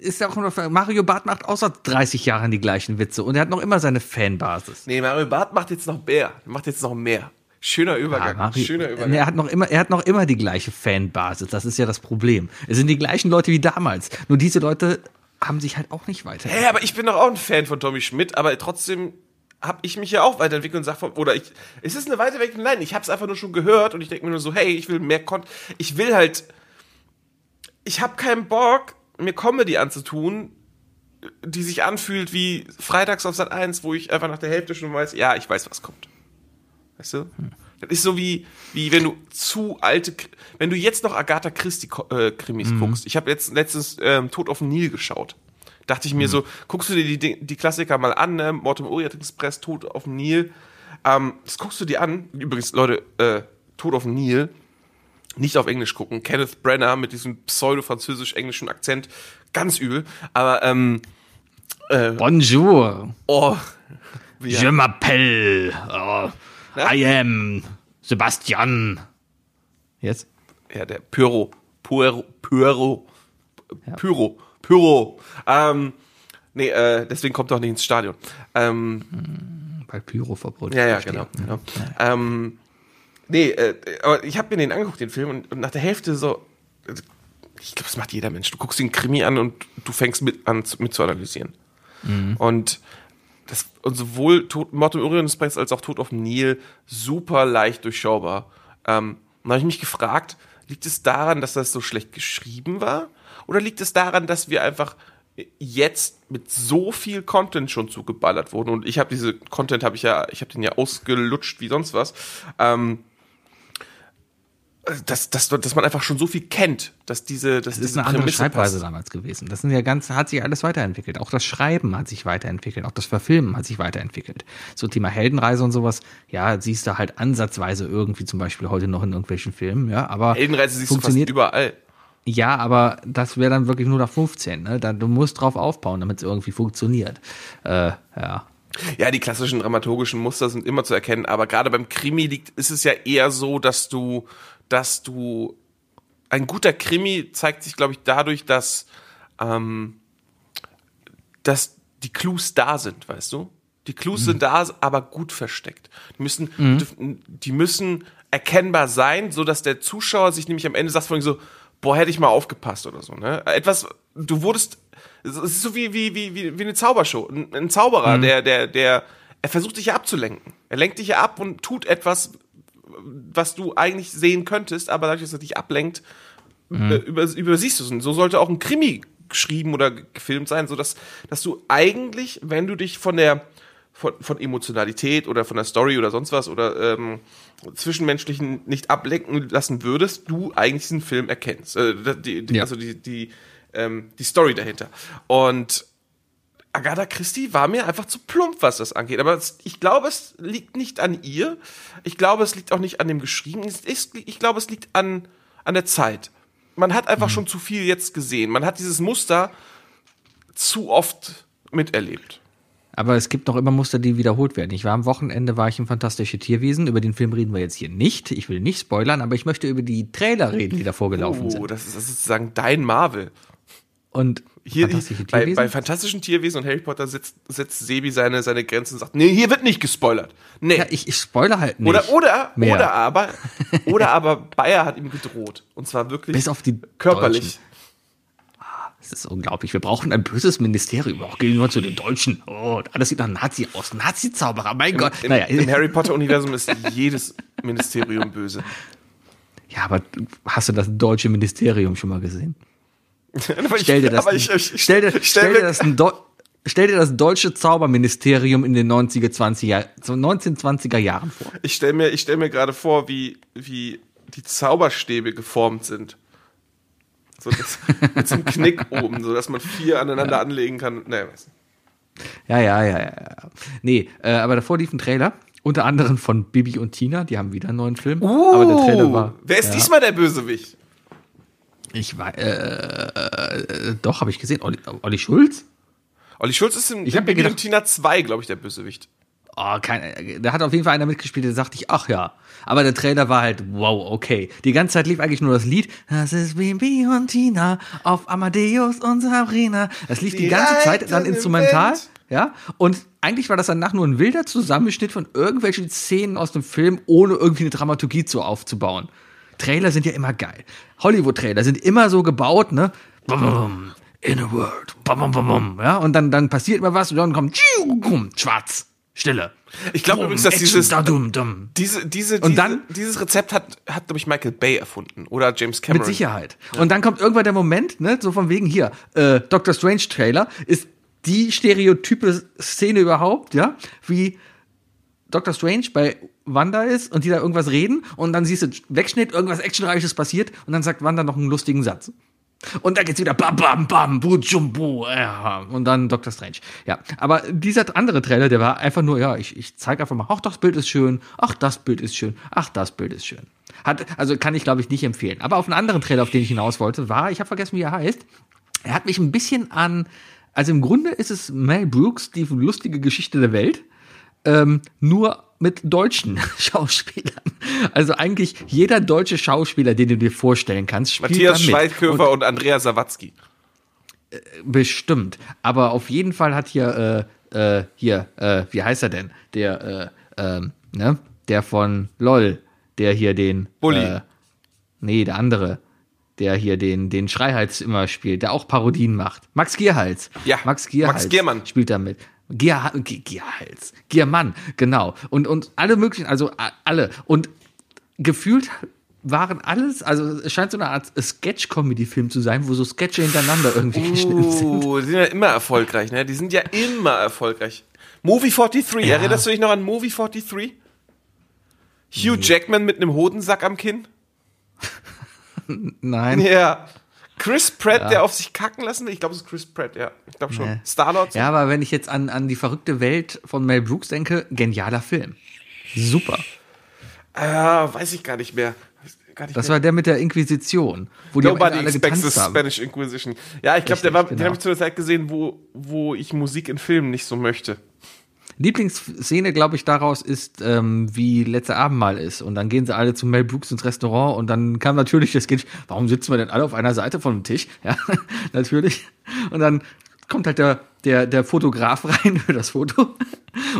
ist ja auch noch, Mario Barth macht außer 30 Jahren die gleichen Witze und er hat noch immer seine Fanbasis. Nee, Mario Barth macht jetzt noch mehr. Macht jetzt noch mehr. Schöner Übergang. Ja, Mario, schöner Übergang. Er hat noch immer, er hat noch immer die gleiche Fanbasis. Das ist ja das Problem. Es sind die gleichen Leute wie damals. Nur diese Leute haben sich halt auch nicht weiter. Hä, hey, aber ich bin doch auch ein Fan von Tommy Schmidt, aber trotzdem habe ich mich ja auch weiterentwickelt und sag von, oder ich, es ist eine Weiterentwicklung, nein, ich habe es einfach nur schon gehört und ich denke mir nur so, hey, ich will mehr Content, ich will halt, ich habe keinen Bock, mir Comedy anzutun, die sich anfühlt wie Freitags auf Sat 1, wo ich einfach nach der Hälfte schon weiß, ja, ich weiß, was kommt. Weißt du? Hm. Das ist so wie, wie wenn du zu alte, wenn du jetzt noch Agatha Christie äh, Krimis mhm. guckst. Ich habe jetzt letztens ähm, Tod auf dem Nil geschaut dachte ich mir mhm. so, guckst du dir die, die Klassiker mal an, ne? Mord im Orient Express, Tod auf dem Nil. Ähm, das guckst du dir an. Übrigens, Leute, äh, Tod auf dem Nil, nicht auf Englisch gucken. Kenneth Brenner mit diesem pseudo-französisch-englischen Akzent, ganz übel. Aber, ähm, äh, Bonjour. Oh. Ja. Je m'appelle. Oh, ja? I am Sebastian. Jetzt? Ja, der Pyro. Pyro. Pyro. Pyro. Pyro. Ähm, nee, äh, deswegen kommt er auch nicht ins Stadion. Ähm, Weil Pyro verboten Ja, ja, genau. genau. Ja. Ähm, nee, äh, aber ich habe mir den angeguckt, den Film, und, und nach der Hälfte so, ich glaube, das macht jeder Mensch. Du guckst den Krimi an und du fängst mit an mit zu analysieren. Mhm. Und das und sowohl Tod, Mord im Orient Express als auch Tod auf dem Nil super leicht durchschaubar. Ähm, dann habe ich mich gefragt, liegt es daran, dass das so schlecht geschrieben war? Oder liegt es daran, dass wir einfach jetzt mit so viel Content schon zugeballert wurden und ich habe diese Content habe ich ja, ich habe den ja ausgelutscht wie sonst was. Ähm, dass, dass, dass man einfach schon so viel kennt, dass diese, dass das ist eine andere Prämisse Schreibweise passt. damals gewesen. Das sind ja ganz, hat sich alles weiterentwickelt. Auch das Schreiben hat sich weiterentwickelt, auch das Verfilmen hat sich weiterentwickelt. So Thema Heldenreise und sowas, ja, siehst du halt ansatzweise irgendwie zum Beispiel heute noch in irgendwelchen Filmen, ja, aber Heldenreise siehst funktioniert, du fast überall. Ja, aber das wäre dann wirklich nur nach 15. Ne? Da, du musst drauf aufbauen, damit es irgendwie funktioniert. Äh, ja. Ja, die klassischen dramaturgischen Muster sind immer zu erkennen, aber gerade beim Krimi liegt, ist es ja eher so, dass du, dass du ein guter Krimi zeigt sich, glaube ich, dadurch, dass, ähm, dass die Clues da sind, weißt du? Die Clues mhm. sind da, aber gut versteckt. Die müssen, mhm. die müssen erkennbar sein, so dass der Zuschauer sich nämlich am Ende sagt von so, boah, hätte ich mal aufgepasst oder so, ne? Etwas, du wurdest, es ist so wie, wie, wie, wie, eine Zaubershow. Ein, ein Zauberer, mhm. der, der, der, er versucht dich ja abzulenken. Er lenkt dich ja ab und tut etwas, was du eigentlich sehen könntest, aber dadurch, dass er dich ablenkt, mhm. Äh, über, übersiehst du es. Und so sollte auch ein Krimi geschrieben oder gefilmt sein, so dass, dass du eigentlich, wenn du dich von der, von, von Emotionalität oder von der Story oder sonst was oder ähm, Zwischenmenschlichen nicht ablenken lassen würdest, du eigentlich diesen Film erkennst. Äh, die, die, ja. Also die, die, ähm, die Story dahinter. Und Agatha Christie war mir einfach zu plump, was das angeht. Aber ich glaube, es liegt nicht an ihr. Ich glaube, es liegt auch nicht an dem Geschriebenen. Ich glaube, es liegt an, an der Zeit. Man hat einfach mhm. schon zu viel jetzt gesehen. Man hat dieses Muster zu oft miterlebt. Aber es gibt noch immer Muster, die wiederholt werden. Ich war am Wochenende, war ich im Fantastische Tierwesen. Über den Film reden wir jetzt hier nicht. Ich will nicht spoilern, aber ich möchte über die Trailer reden, die davor gelaufen oh, sind. Oh, das ist sozusagen dein Marvel. Und hier, bei, bei Fantastischen Tierwesen und Harry Potter setzt, setzt Sebi seine, seine Grenzen und sagt, nee, hier wird nicht gespoilert. Nee. Ja, ich, ich spoilere halt nicht. Oder, oder, mehr. oder aber, (laughs) oder aber Bayer hat ihm gedroht. Und zwar wirklich Bis auf die körperlich. Deutschen. Das ist unglaublich. Wir brauchen ein böses Ministerium, auch gegenüber zu den Deutschen. Oh, alles sieht nach Nazi aus. Nazi-Zauberer, mein Im, Gott. Im, naja. im Harry Potter-Universum ist jedes Ministerium böse. Ja, aber hast du das deutsche Ministerium schon mal gesehen? Stell dir das, stell dir, stell dir das ein Stell dir das deutsche Zauberministerium in den 90er, 20er, 1920er Jahren vor. Ich stelle mir, ich stell mir gerade vor, wie, wie die Zauberstäbe geformt sind. So das, (laughs) mit so einem Knick oben, so dass man vier aneinander ja. anlegen kann. Naja, weiß nicht. Ja, ja, ja, ja. Nee, äh, aber davor lief ein Trailer. Unter anderem von Bibi und Tina, die haben wieder einen neuen Film. Uh, aber der Trailer war. Wer ist ja. diesmal der Bösewicht? Ich war, äh, äh, doch, habe ich gesehen. Olli, Olli Schulz? Olli Schulz ist in, ich Bibi gedacht, Tina 2, glaube ich, der Bösewicht. oh, kein, da hat auf jeden Fall einer mitgespielt, der sagte ich, ach ja. Aber der Trailer war halt, wow, okay. Die ganze Zeit lief eigentlich nur das Lied, das ist Bibi und Tina auf Amadeus und Sabrina. Das lief die, Die ganze Zeit dann im instrumental. Wind. Ja, und eigentlich war das danach nur ein wilder Zusammenschnitt von irgendwelchen Szenen aus dem Film, ohne irgendwie eine Dramaturgie zu aufzubauen. Trailer sind ja immer geil. Hollywood-Trailer sind immer so gebaut, ne? Bum. In a world. Bum, bum. Ja, und dann, dann passiert immer was und dann kommt schwarz. Stille. Ich glaube übrigens, dass Action, dieses, da, dum, dum. diese, diese, Und diese, dann- dieses Rezept hat, hat glaube ich, Michael Bay erfunden oder James Cameron. Mit Sicherheit. Und dann kommt irgendwann der Moment, ne, so von wegen hier, äh, Doctor Strange Trailer ist die stereotype Szene überhaupt, ja, wie Doctor Strange bei Wanda ist und die da irgendwas reden und dann siehst du Wegschnitt, irgendwas Actionreiches passiert und dann sagt Wanda noch einen lustigen Satz. Und dann geht's wieder bam, bam, bam, bu, jumbo, ja, und dann Doctor Strange. Ja, aber dieser andere Trailer, der war einfach nur, ja, ich, ich zeige einfach mal, ach, das Bild ist schön, ach, das Bild ist schön, ach, das Bild ist schön. Hat, also kann ich, glaube ich, nicht empfehlen. Aber auf einen anderen Trailer, auf den ich hinaus wollte, war, ich habe vergessen, wie er heißt, er hat mich ein bisschen an, also im Grunde ist es Mel Brooks, die lustige Geschichte der Welt, ähm, nur mit deutschen (laughs) Schauspielern. Also eigentlich jeder deutsche Schauspieler, den du dir vorstellen kannst, spielt Matthias mit. Schweighöfer und, Andrea Sawatzki. Bestimmt. Aber auf jeden Fall hat hier, äh, äh, hier, äh, wie heißt er denn? Der, äh, ähm, ne? Der von LOL, der hier den. Bulli. Äh, nee, der andere. Der hier den, den Schreihals immer spielt, der auch Parodien macht. Max Gierhals. Ja, Max Gierhals. Max Giermann. Spielt da mit. Gier, Gier, Gierhals. Giermann, genau. Und, und alle möglichen, also alle. Und gefühlt waren alles, also es scheint so eine Art Sketch-Comedy-Film zu sein, wo so Sketche hintereinander irgendwie geschnitten sind. Die sind ja immer erfolgreich, ne? Die sind ja immer erfolgreich. Movie 43, Ja. erinnerst du dich noch an Movie 43? Hugh Jackman mit einem Hodensack am Kinn? (laughs) Nein. Ja. Chris Pratt, der auf sich kacken lassen will? Ich glaube, es ist Chris Pratt, ja. Ich glaube schon. Nee. Star-Lord? Ja, aber wenn ich jetzt an, an die verrückte Welt von Mel Brooks denke, genialer Film. Super. Ah, weiß ich gar nicht mehr. Gar nicht Das mehr. war der mit der Inquisition, wo die Nobody Ende alle expects the haben. Spanish Inquisition. Ja, ich glaube, der war, den genau. habe ich zu der Zeit gesehen, wo, wo ich Musik in Filmen nicht so möchte. Lieblingsszene, glaube ich, daraus ist, ähm, wie letzte Abendmahl ist. Und dann gehen sie alle zu Mel Brooks ins Restaurant und dann kam natürlich das Kind, warum sitzen wir denn alle auf einer Seite von dem Tisch? (laughs) Ja, natürlich. Und dann kommt halt der, der, der Fotograf rein für das Foto.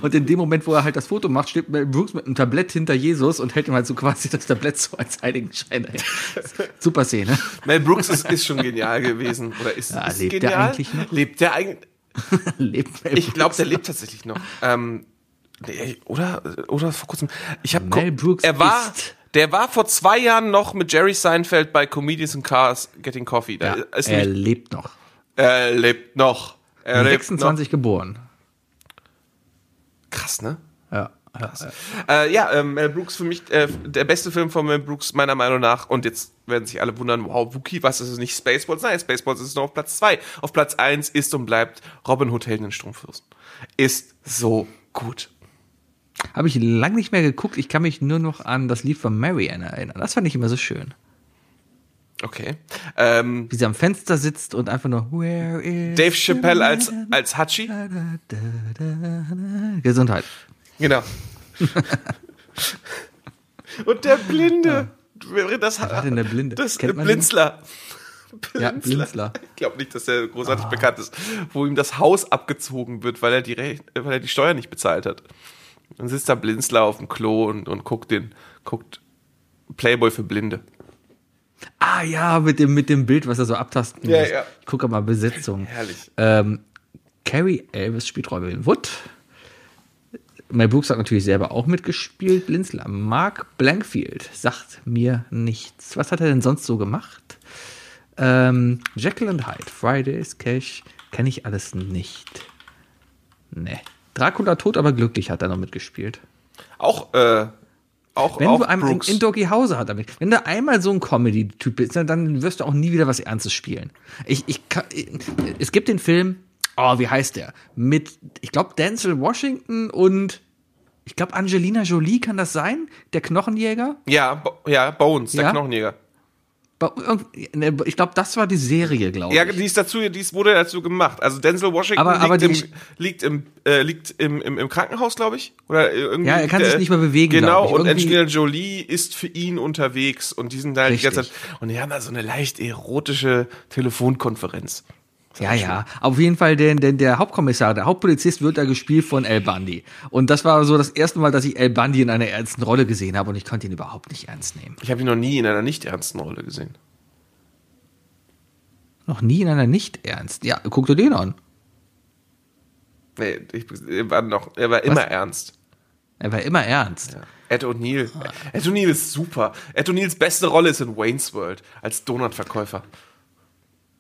Und in dem Moment, wo er halt das Foto macht, steht Mel Brooks mit einem Tablett hinter Jesus und hält ihm halt so quasi das Tablett so als Heiligenschein. dahin. Super Szene. Mel Brooks ist, ist schon genial gewesen. Oder ist, Ja, ist lebt der genial? eigentlich noch? Lebt der eigentlich? (laughs) Lebt Mel Ich glaube, der lebt tatsächlich noch. Ähm, oder, oder vor kurzem. Ich habe Mel Brooks er war, ist- der war vor zwei Jahren noch mit Jerry Seinfeld bei Comedians in Cars Getting Coffee. Da Ja, er nämlich, lebt noch. er lebt noch. Er lebt 26 geboren. noch. Krass, ne? Ja. ja, ja. Äh, ja, ähm, Mel Brooks für mich äh, der beste Film von Mel Brooks meiner Meinung nach. Und jetzt werden sich alle wundern, wow, Wookie, was ist es nicht Spaceballs? Nein, Spaceballs ist nur auf Platz zwei. Auf Platz eins ist und bleibt Robin Hood Helden in Strumpfhosen. Ist so gut. Habe ich lange nicht mehr geguckt. Ich kann mich nur noch an das Lied von Marianne erinnern. Das fand ich immer so schön. Okay. Ähm, Wie sie am Fenster sitzt und einfach nur Where is Dave Chappelle als, als Hachi. Gesundheit. Genau. (laughs) Und der Blinde. Das war denn der Blinde? Das Kennt man Blinzler. (laughs) Ja, Blinzler. Ich glaube nicht, dass der großartig bekannt ist. Wo ihm das Haus abgezogen wird, weil er die, Rech weil er die Steuer nicht bezahlt hat. Dann sitzt da Blinzler auf dem Klo und, und guckt den, guckt Playboy für Blinde. Ah ja, mit dem, mit dem Bild, was er so abtasten Ja, muss. ja. Ich gucke mal Besetzung. Herrlich. Ähm, Carrie Elvis spielt Robin Wood. Mel Brooks hat natürlich selber auch mitgespielt. Blinzler. Mark Blankfield sagt mir nichts. Was hat er denn sonst so gemacht? Ähm, Jekyll and Hyde, Fridays, Cash, kenne ich alles nicht. Nee. Dracula tot, aber glücklich hat er noch mitgespielt. Auch, äh, auch, Wenn auch du einmal in, in Doggy Hause hat er mit. Wenn du einmal so ein Comedy-Typ bist, dann- wirst du auch nie wieder was Ernstes spielen. Ich, ich, kann- es gibt den Film, oh, wie heißt der? Mit, ich glaube, Denzel Washington und ich glaube, Angelina Jolie kann das sein? Der Knochenjäger? ja, Bo ja, Bones, der Ja? Knochenjäger. Ne, Ich glaube, das war die Serie, glaube Ja, ich. die ist dazu, die ist, wurde dazu gemacht. Also Denzel Washington Aber- aber liegt, im, liegt, im, äh, liegt im, im, im Krankenhaus, glaube ich. Oder irgendwie Ja, er kann liegt sich nicht mehr bewegen, Genau, und Irgendwie- Angelina Jolie ist für ihn unterwegs und die sind da die ganze Zeit. Richtig. Und die haben da so eine leicht erotische Telefonkonferenz. Ja, ja. Auf jeden Fall, der, der, der Hauptkommissar, der Hauptpolizist wird da gespielt von El Bundy. Und das war so das erste Mal, dass ich El Bundy in einer ernsten Rolle gesehen habe und ich konnte ihn überhaupt nicht ernst nehmen. Ich habe ihn noch nie in einer nicht ernsten Rolle gesehen. Noch nie in einer nicht ernst. Ja, guck dir den an. Nee, ich, er war noch, er war immer ernst. Er war immer ernst. Ja. Ed O'Neill. Ed O'Neill ist super. Ed O'Neills beste Rolle ist in Wayne's World als Donutverkäufer.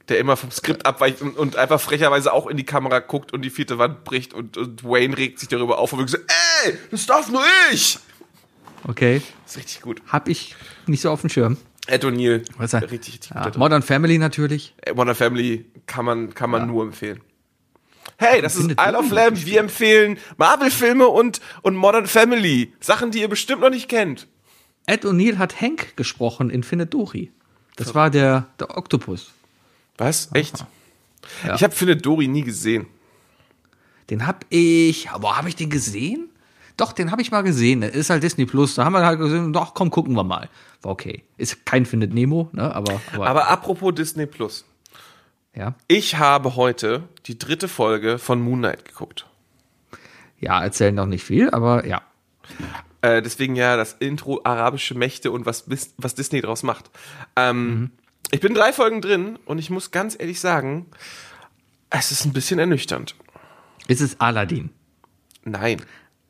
Der immer vom Skript abweicht und, und einfach frecherweise auch in die Kamera guckt und die vierte Wand bricht und, und Wayne regt sich darüber auf und wird gesagt, ey, das darf nur ich. Okay. Das ist richtig gut. Hab ich nicht so auf dem Schirm. Ed O'Neill. Was Richtig, richtig Ja, gut. Modern Family natürlich. Modern Family kann man, kann man nur empfehlen. Hey, das ist Isle of Lamb. Wir empfehlen Marvel-Filme und, und Modern Family. Sachen, die ihr bestimmt noch nicht kennt. Ed O'Neill hat Hank gesprochen in Findet Dory. Das war der, der Oktopus. Was? Echt? Ja. Ich habe Findet Dory nie gesehen. Den hab ich, aber habe ich den gesehen? Doch, den habe ich mal gesehen. Der ist halt Disney Plus. Da haben wir halt gesehen, doch, komm, gucken wir mal. War okay. Ist kein Findet Nemo, ne? Aber, aber, Aber apropos Disney Plus. ja. Ich habe heute die dritte Folge von Moon Knight geguckt. Ja, erzählen noch nicht viel, aber ja. Äh, deswegen ja das Intro arabische Mächte und was, was Disney draus macht. Ähm, Ich bin drei Folgen drin und ich muss ganz ehrlich sagen, es ist ein bisschen ernüchternd. Ist es Aladdin? Nein.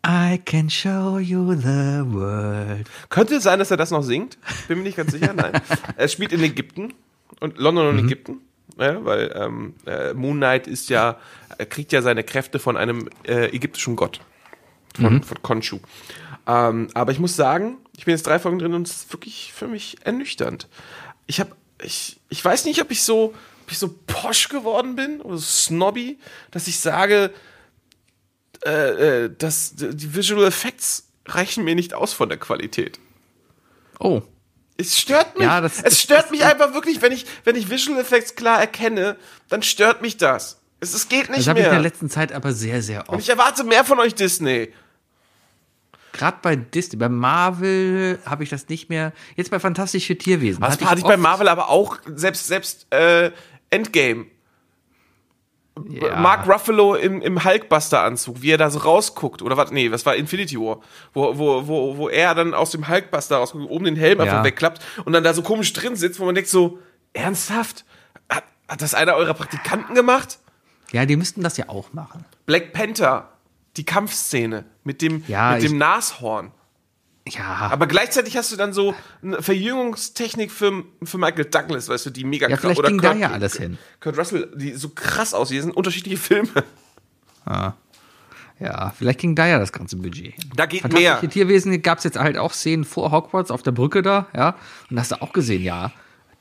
I can show you the world. Könnte sein, dass er das noch singt. Bin mir nicht ganz sicher. Nein. es (laughs) spielt in Ägypten und London und Ägypten. Ja, weil ähm, äh, Moon Knight ist ja, er kriegt ja seine Kräfte von einem äh, ägyptischen Gott. Von, von Khonshu. Ähm, aber ich muss sagen, ich bin jetzt drei Folgen drin und es ist wirklich für mich ernüchternd. Ich habe, ich, ich weiß nicht, ob ich so, ob ich so posch geworden bin oder so snobby, dass ich sage, äh, äh, dass die Visual Effects reichen mir nicht aus von der Qualität. Oh. Es stört mich. Ja, das- es das- stört das- mich einfach wirklich, wenn ich, wenn ich Visual Effects klar erkenne, dann stört mich das. Es, es geht nicht Das habe ich in der mehr. letzten Zeit aber sehr, sehr Und oft. ich erwarte mehr von euch, Disney. Gerade bei Disney, bei Marvel habe ich das nicht mehr. Jetzt bei Fantastische Tierwesen. Das hatte hatte ich bei oft- Marvel aber auch, selbst, selbst äh, Endgame. Ja. Mark Ruffalo im, im Hulkbuster-Anzug, wie er da so rausguckt. Oder was? Nee, was war Infinity War? Wo, wo, wo, wo er dann aus dem Hulkbuster rausguckt, oben den Helm einfach Ja. wegklappt und dann da so komisch drin sitzt, wo man denkt so, ernsthaft? Hat, hat das einer eurer Praktikanten gemacht? Ja, die müssten das ja auch machen. Black Panther, die Kampfszene mit dem, Ja, mit ich- dem Nashorn. Ja, Aber gleichzeitig hast du dann so eine Verjüngungstechnik für, für Michael Douglas, weißt du, die mega Ja, krass- vielleicht oder ging da ja alles hin. Kurt Russell, die so krass aussehen, sind unterschiedliche Filme. ja, vielleicht ging da ja das ganze Budget hin. Da geht mehr. Tierwesen gab es jetzt halt auch Szenen vor Hogwarts auf der Brücke da, ja. Und hast du auch gesehen, ja.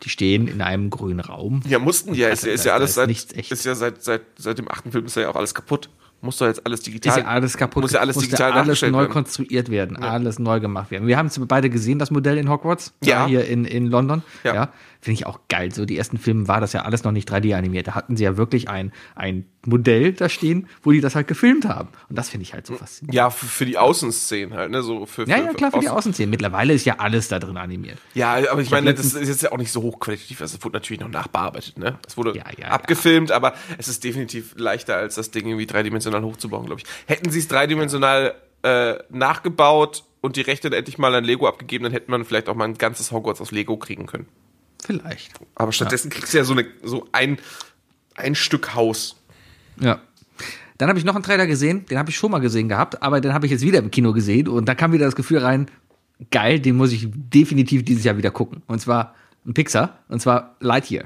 Die stehen in einem grünen Raum. Ja, mussten die ja, ist, ja- ist ja alles ist seit, ist ja seit, seit, seit dem achten Film ist ja auch alles kaputt. Muss doch jetzt alles digital. Ist ja alles kaputt. Muss ja alles digital alles nachgestellt neu werden. konstruiert werden, alles neu gemacht werden. Wir haben es beide gesehen, das Modell in Hogwarts, Ja. da hier in, in London. Ja. Ja. Finde ich auch geil. So die ersten Filme war das ja alles noch nicht 3D animiert. Da hatten sie ja wirklich ein, ein Modell da stehen, wo die das halt gefilmt haben. Und das finde ich halt so faszinierend. Ja, für, für die Außenszenen halt, ne? So für, Ja, für, ja, klar, für die Außen- Außenszenen. Mittlerweile ist ja alles da drin animiert. Ja, aber ich meine, hab das ist jetzt ja auch nicht so hochqualitativ. Also, es wurde natürlich noch nachbearbeitet, ne? Es wurde Ja, ja, abgefilmt, aber es ist definitiv leichter, als das Ding irgendwie dreidimensional hochzubauen, glaube ich. Hätten sie es dreidimensional äh, nachgebaut und die Rechte dann endlich mal an Lego abgegeben, dann hätte man vielleicht auch mal ein ganzes Hogwarts aus Lego kriegen können. Vielleicht. Aber stattdessen kriegst du ja so, eine, so ein, ein Stück Haus. Ja. Dann habe ich noch einen Trailer gesehen, den habe ich schon mal gesehen gehabt, aber den habe ich jetzt wieder im Kino gesehen und da kam wieder das Gefühl rein, geil, den muss ich definitiv dieses Jahr wieder gucken. Und zwar ein Pixar, und zwar Lightyear.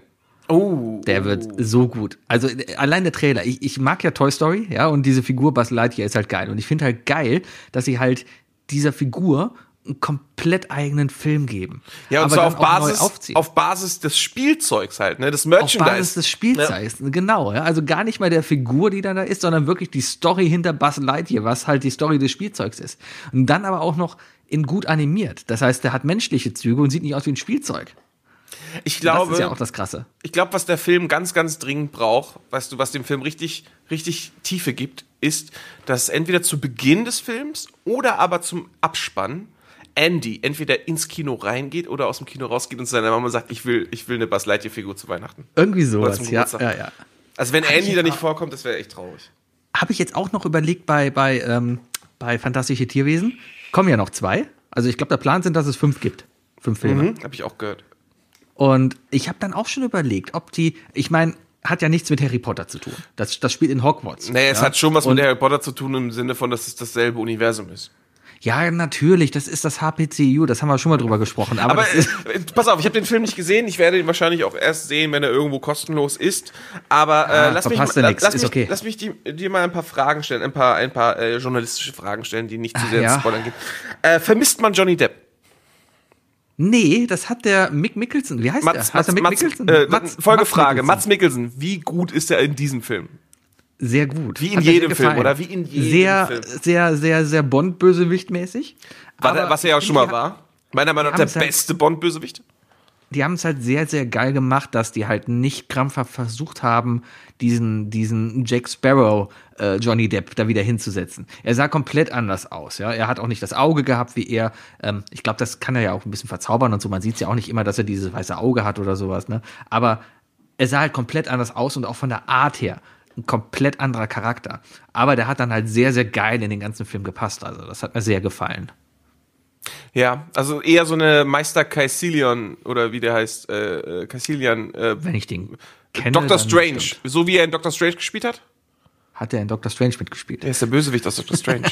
Oh. Der wird so gut. Also allein der Trailer. Ich, ich mag ja Toy Story, ja, und diese Figur Buzz Lightyear ist halt geil. Und ich finde halt geil, dass sie halt dieser Figur einen komplett eigenen Film geben. Ja, und zwar auf Basis, auf Basis des Spielzeugs halt, ne? Des Auf Merchandise. Basis des Spielzeugs, genau. Ja, also gar nicht mal der Figur, die dann da ist, sondern wirklich die Story hinter Buzz Lightyear, was halt die Story des Spielzeugs ist. Und dann aber auch noch in gut animiert. Das heißt, der hat menschliche Züge und sieht nicht aus wie ein Spielzeug. Ich glaube, das ist ja auch das Krasse. ich glaube, was der Film ganz, ganz dringend braucht, weißt du, was dem Film richtig, richtig Tiefe gibt, ist, dass entweder zu Beginn des Films oder aber zum Abspann Andy entweder ins Kino reingeht oder aus dem Kino rausgeht und zu seiner Mama sagt, ich will, ich will eine Buzz Lightyear Figur zu Weihnachten. Irgendwie sowas, ja, ja, ja. Also wenn Hab Andy da nicht vorkommt, das wäre echt traurig. Habe ich jetzt auch noch überlegt bei, bei, ähm, bei Fantastische Tierwesen. Kommen ja noch zwei. Also ich glaube, der Plan sind, dass es fünf gibt. Fünf Filme. Mhm, Habe ich auch gehört. Und ich habe dann auch schon überlegt, ob die, ich meine, hat ja nichts mit Harry Potter zu tun. Das, das spielt in Hogwarts. Nee, es ja? hat schon was Und- mit Harry Potter zu tun im Sinne von, dass es dasselbe Universum ist. Ja, natürlich, das ist das HPCU, das haben wir schon mal drüber gesprochen. Aber, Aber äh, pass auf, ich habe den Film nicht gesehen. Ich werde ihn wahrscheinlich auch erst sehen, wenn er irgendwo kostenlos ist. Aber äh, Ah, lass, mich, lass, ist mich, okay. lass mich dir mal ein paar Fragen stellen, ein paar, ein paar äh, journalistische Fragen stellen, die nicht zu sehr ja. ins Spoilern gehen. Äh, vermisst man Johnny Depp? nee, das hat der Mick Mickelson. Wie heißt Mats, der? Er Mick Mats, Mickelson? äh, Mats- Folgefrage. Mats Mats Mikkelsen, wie gut ist er in diesem Film? Sehr gut. Wie in Hat jedem Film, oder? Wie in jedem sehr, Film. Sehr, sehr, sehr Bond-Bösewicht-mäßig. Was er ja auch schon mal war. Meiner Meinung nach der halt- beste Bond-Bösewicht. Die haben es halt sehr, sehr geil gemacht, dass die halt nicht krampfhaft versucht haben, diesen, diesen Jack Sparrow äh, Johnny Depp da wieder hinzusetzen. Er sah komplett anders aus. Ja, er hat auch nicht das Auge gehabt wie er. Ähm, ich glaube, das kann er ja auch ein bisschen verzaubern und so. Man sieht ja auch nicht immer, dass er dieses weiße Auge hat oder sowas. Ne? Aber er sah halt komplett anders aus und auch von der Art her ein komplett anderer Charakter. Aber der hat dann halt sehr, sehr geil in den ganzen Film gepasst. Also das hat mir sehr gefallen. Ja, also eher so eine Meister Caecilion oder wie der heißt, äh, äh, Caecilian, äh, Wenn ich den kenne. Doctor Strange. bestimmt. So wie er in Doctor Strange gespielt hat? Hat er in Doctor Strange mitgespielt? Der ist der Bösewicht aus Doctor Strange. (laughs)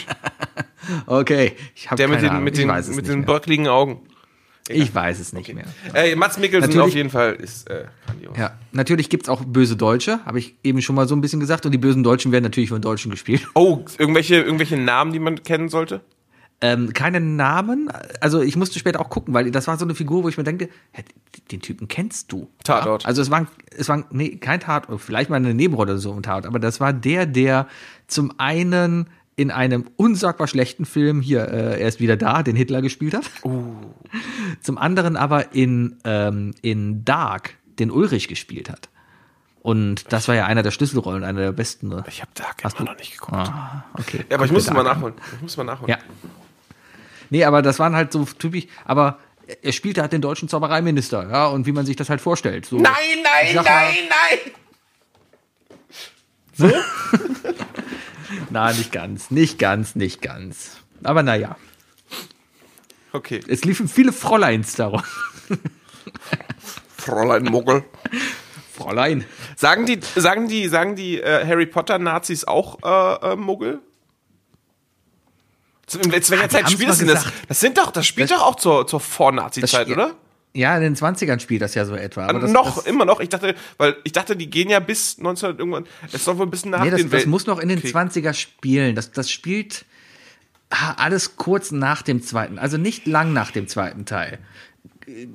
Okay, ich habe Der mit den, Ahnung. mit ich den, mit den mehr. bröckligen Ich weiß es nicht mehr. Ey, Mats Mikkelsen Natürlich- auf jeden Fall ist äh, grandios. Ja, natürlich gibt's auch böse Deutsche, habe ich eben schon mal so ein bisschen gesagt. Und die bösen Deutschen werden natürlich von Deutschen gespielt. Oh, irgendwelche, irgendwelche Namen, die man kennen sollte? Ähm, keine Namen, also ich musste später auch gucken, weil das war so eine Figur, wo ich mir denke, hä, den Typen kennst du. Tatort. Ja? Also es war, es war nee, kein Tatort, vielleicht mal eine Nebenrolle oder so im Tatort, aber das war der, der zum einen in einem unsagbar schlechten Film hier, äh, er ist wieder da, den Hitler gespielt hat. Zum anderen aber in, ähm, in Dark den Ulrich gespielt hat. Und das war ja einer der Schlüsselrollen, einer der besten. Ne? Ich habe Dark Hast immer du- noch nicht geguckt. Ah, okay. Ja, aber ich muss es mal nachholen. Ich muss mal nachholen. Ja. Nee, aber das waren halt so typisch, aber er spielte halt den deutschen Zaubereiminister, ja, und wie man sich das halt vorstellt. So, Nein, nein, mal- nein, (laughs) nein! Na, nicht ganz, nicht ganz, nicht ganz. Aber naja, Okay. es liefen viele Fräuleins darum. Fräulein Muggel. Fräulein. Sagen die, sagen die, sagen die äh, Harry Potter Nazis auch äh, äh, Muggel? Zu, in welcher die Zeit spielt das denn das? Das sind doch, das spielt doch auch zur, zur Vor-Nazi-Zeit, Das- oder? Ja, in den 20ern spielt das ja so etwa. Aber das, noch, das, immer noch. Ich dachte, weil ich dachte, die gehen ja bis 19 irgendwann. Es soll wohl ein bisschen nach Nee, das, den das Welt- muss noch in den Krieg. 20er spielen. Das, das spielt alles kurz nach dem zweiten, also nicht lang nach dem zweiten Teil.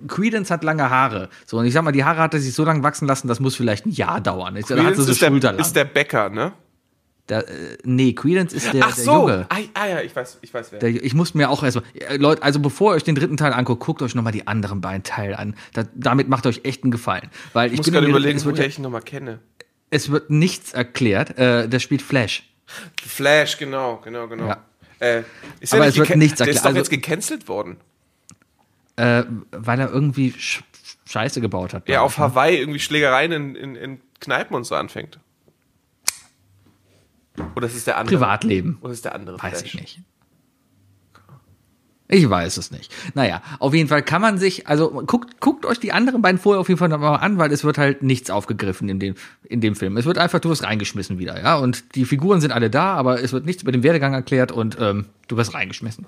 Credence hat lange Haare. So, und ich sag mal, die Haare hat er sich so lange wachsen lassen, das muss vielleicht ein Jahr dauern. Ich, Credence so ist, der, ist der Bäcker, ne? Da, äh, nee, Credence ist der, Ach der so. Junge. Ah, ah ja, ich weiß, ich weiß wer. Der, ich muss mir auch erstmal, äh, Leute, also bevor ihr euch den dritten Teil anguckt, guckt euch nochmal die anderen beiden Teile an. Da, damit macht euch echt einen Gefallen. Weil ich, ich muss gerade überlegen, es woher wird, ich ihn nochmal kenne. es wird nichts erklärt. Äh, der spielt Flash. Flash, genau, genau, genau. Ja. Äh, ist Aber es wird nichts Der ist erklärt. doch Also- jetzt gecancelt worden. Äh, weil er irgendwie Sch Scheiße gebaut hat. Ja, auf ne? Hawaii irgendwie Schlägereien in, in, in Kneipen und so anfängt. Oder ist es der andere? Privatleben. Oder ist es der andere? Weiß Flash? ich nicht. Ich weiß es nicht. Naja, auf jeden Fall kann man sich, also guckt, guckt euch die anderen beiden vorher auf jeden Fall nochmal an, weil es wird halt nichts aufgegriffen in dem, in dem Film. Es wird einfach, du wirst reingeschmissen wieder, ja. Und die Figuren sind alle da, aber es wird nichts über den Werdegang erklärt und ähm, du wirst reingeschmissen.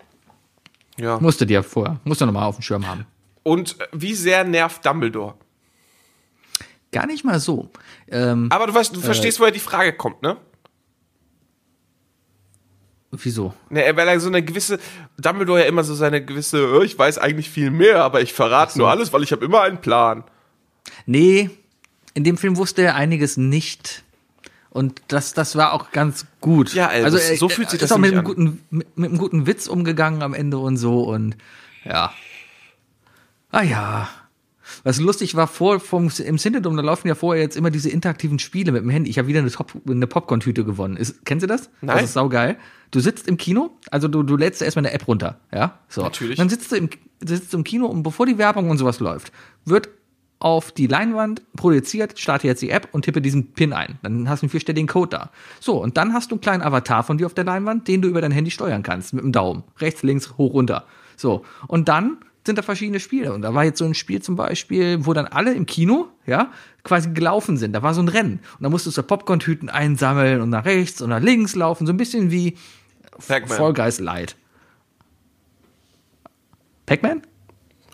Ja. Musste dir vorher, musst du nochmal auf dem Schirm haben. Und äh, wie sehr nervt Dumbledore? Gar nicht mal so. Ähm, Aber du, weißt, du verstehst, woher die Frage kommt, ne? Wieso? Ne, weil er so eine gewisse, Dumbledore ja immer so seine gewisse, äh, ich weiß eigentlich viel mehr, aber ich verrate nur alles, weil ich habe immer einen Plan. Nee, in dem Film wusste er einiges nicht. Und das, das war auch ganz gut. Ja, Elvis, also, er, so fühlt sich das ist auch mit einem, guten, mit, mit einem guten Witz umgegangen am Ende und so und ja. Ah ja. Was lustig war, vor, vom, im Cinedom, da laufen ja vorher jetzt immer diese interaktiven Spiele mit dem Handy. Ich habe wieder eine, Top, eine Popcorn-Tüte gewonnen. Ist, kennst du das? Nein. Das ist saugeil. Du sitzt im Kino, also du, du lädst erstmal eine App runter, ja? So. Natürlich. Dann sitzt du, im, sitzt du im Kino und bevor die Werbung und sowas läuft, wird auf die Leinwand projiziert, starte jetzt die App und tippe diesen PIN ein. Dann hast du einen vierstelligen Code da. So, und dann hast du einen kleinen Avatar von dir auf der Leinwand, den du über dein Handy steuern kannst, mit dem Daumen. Rechts, links, hoch, runter. So. Und dann sind da verschiedene Spiele. Und da war jetzt so ein Spiel zum Beispiel, wo dann alle im Kino, ja, quasi gelaufen sind. Da war so ein Rennen. Und da musstest du Popcorn-Tüten einsammeln und nach rechts und nach links laufen. So ein bisschen wie. Fall Guys Light. Pac-Man?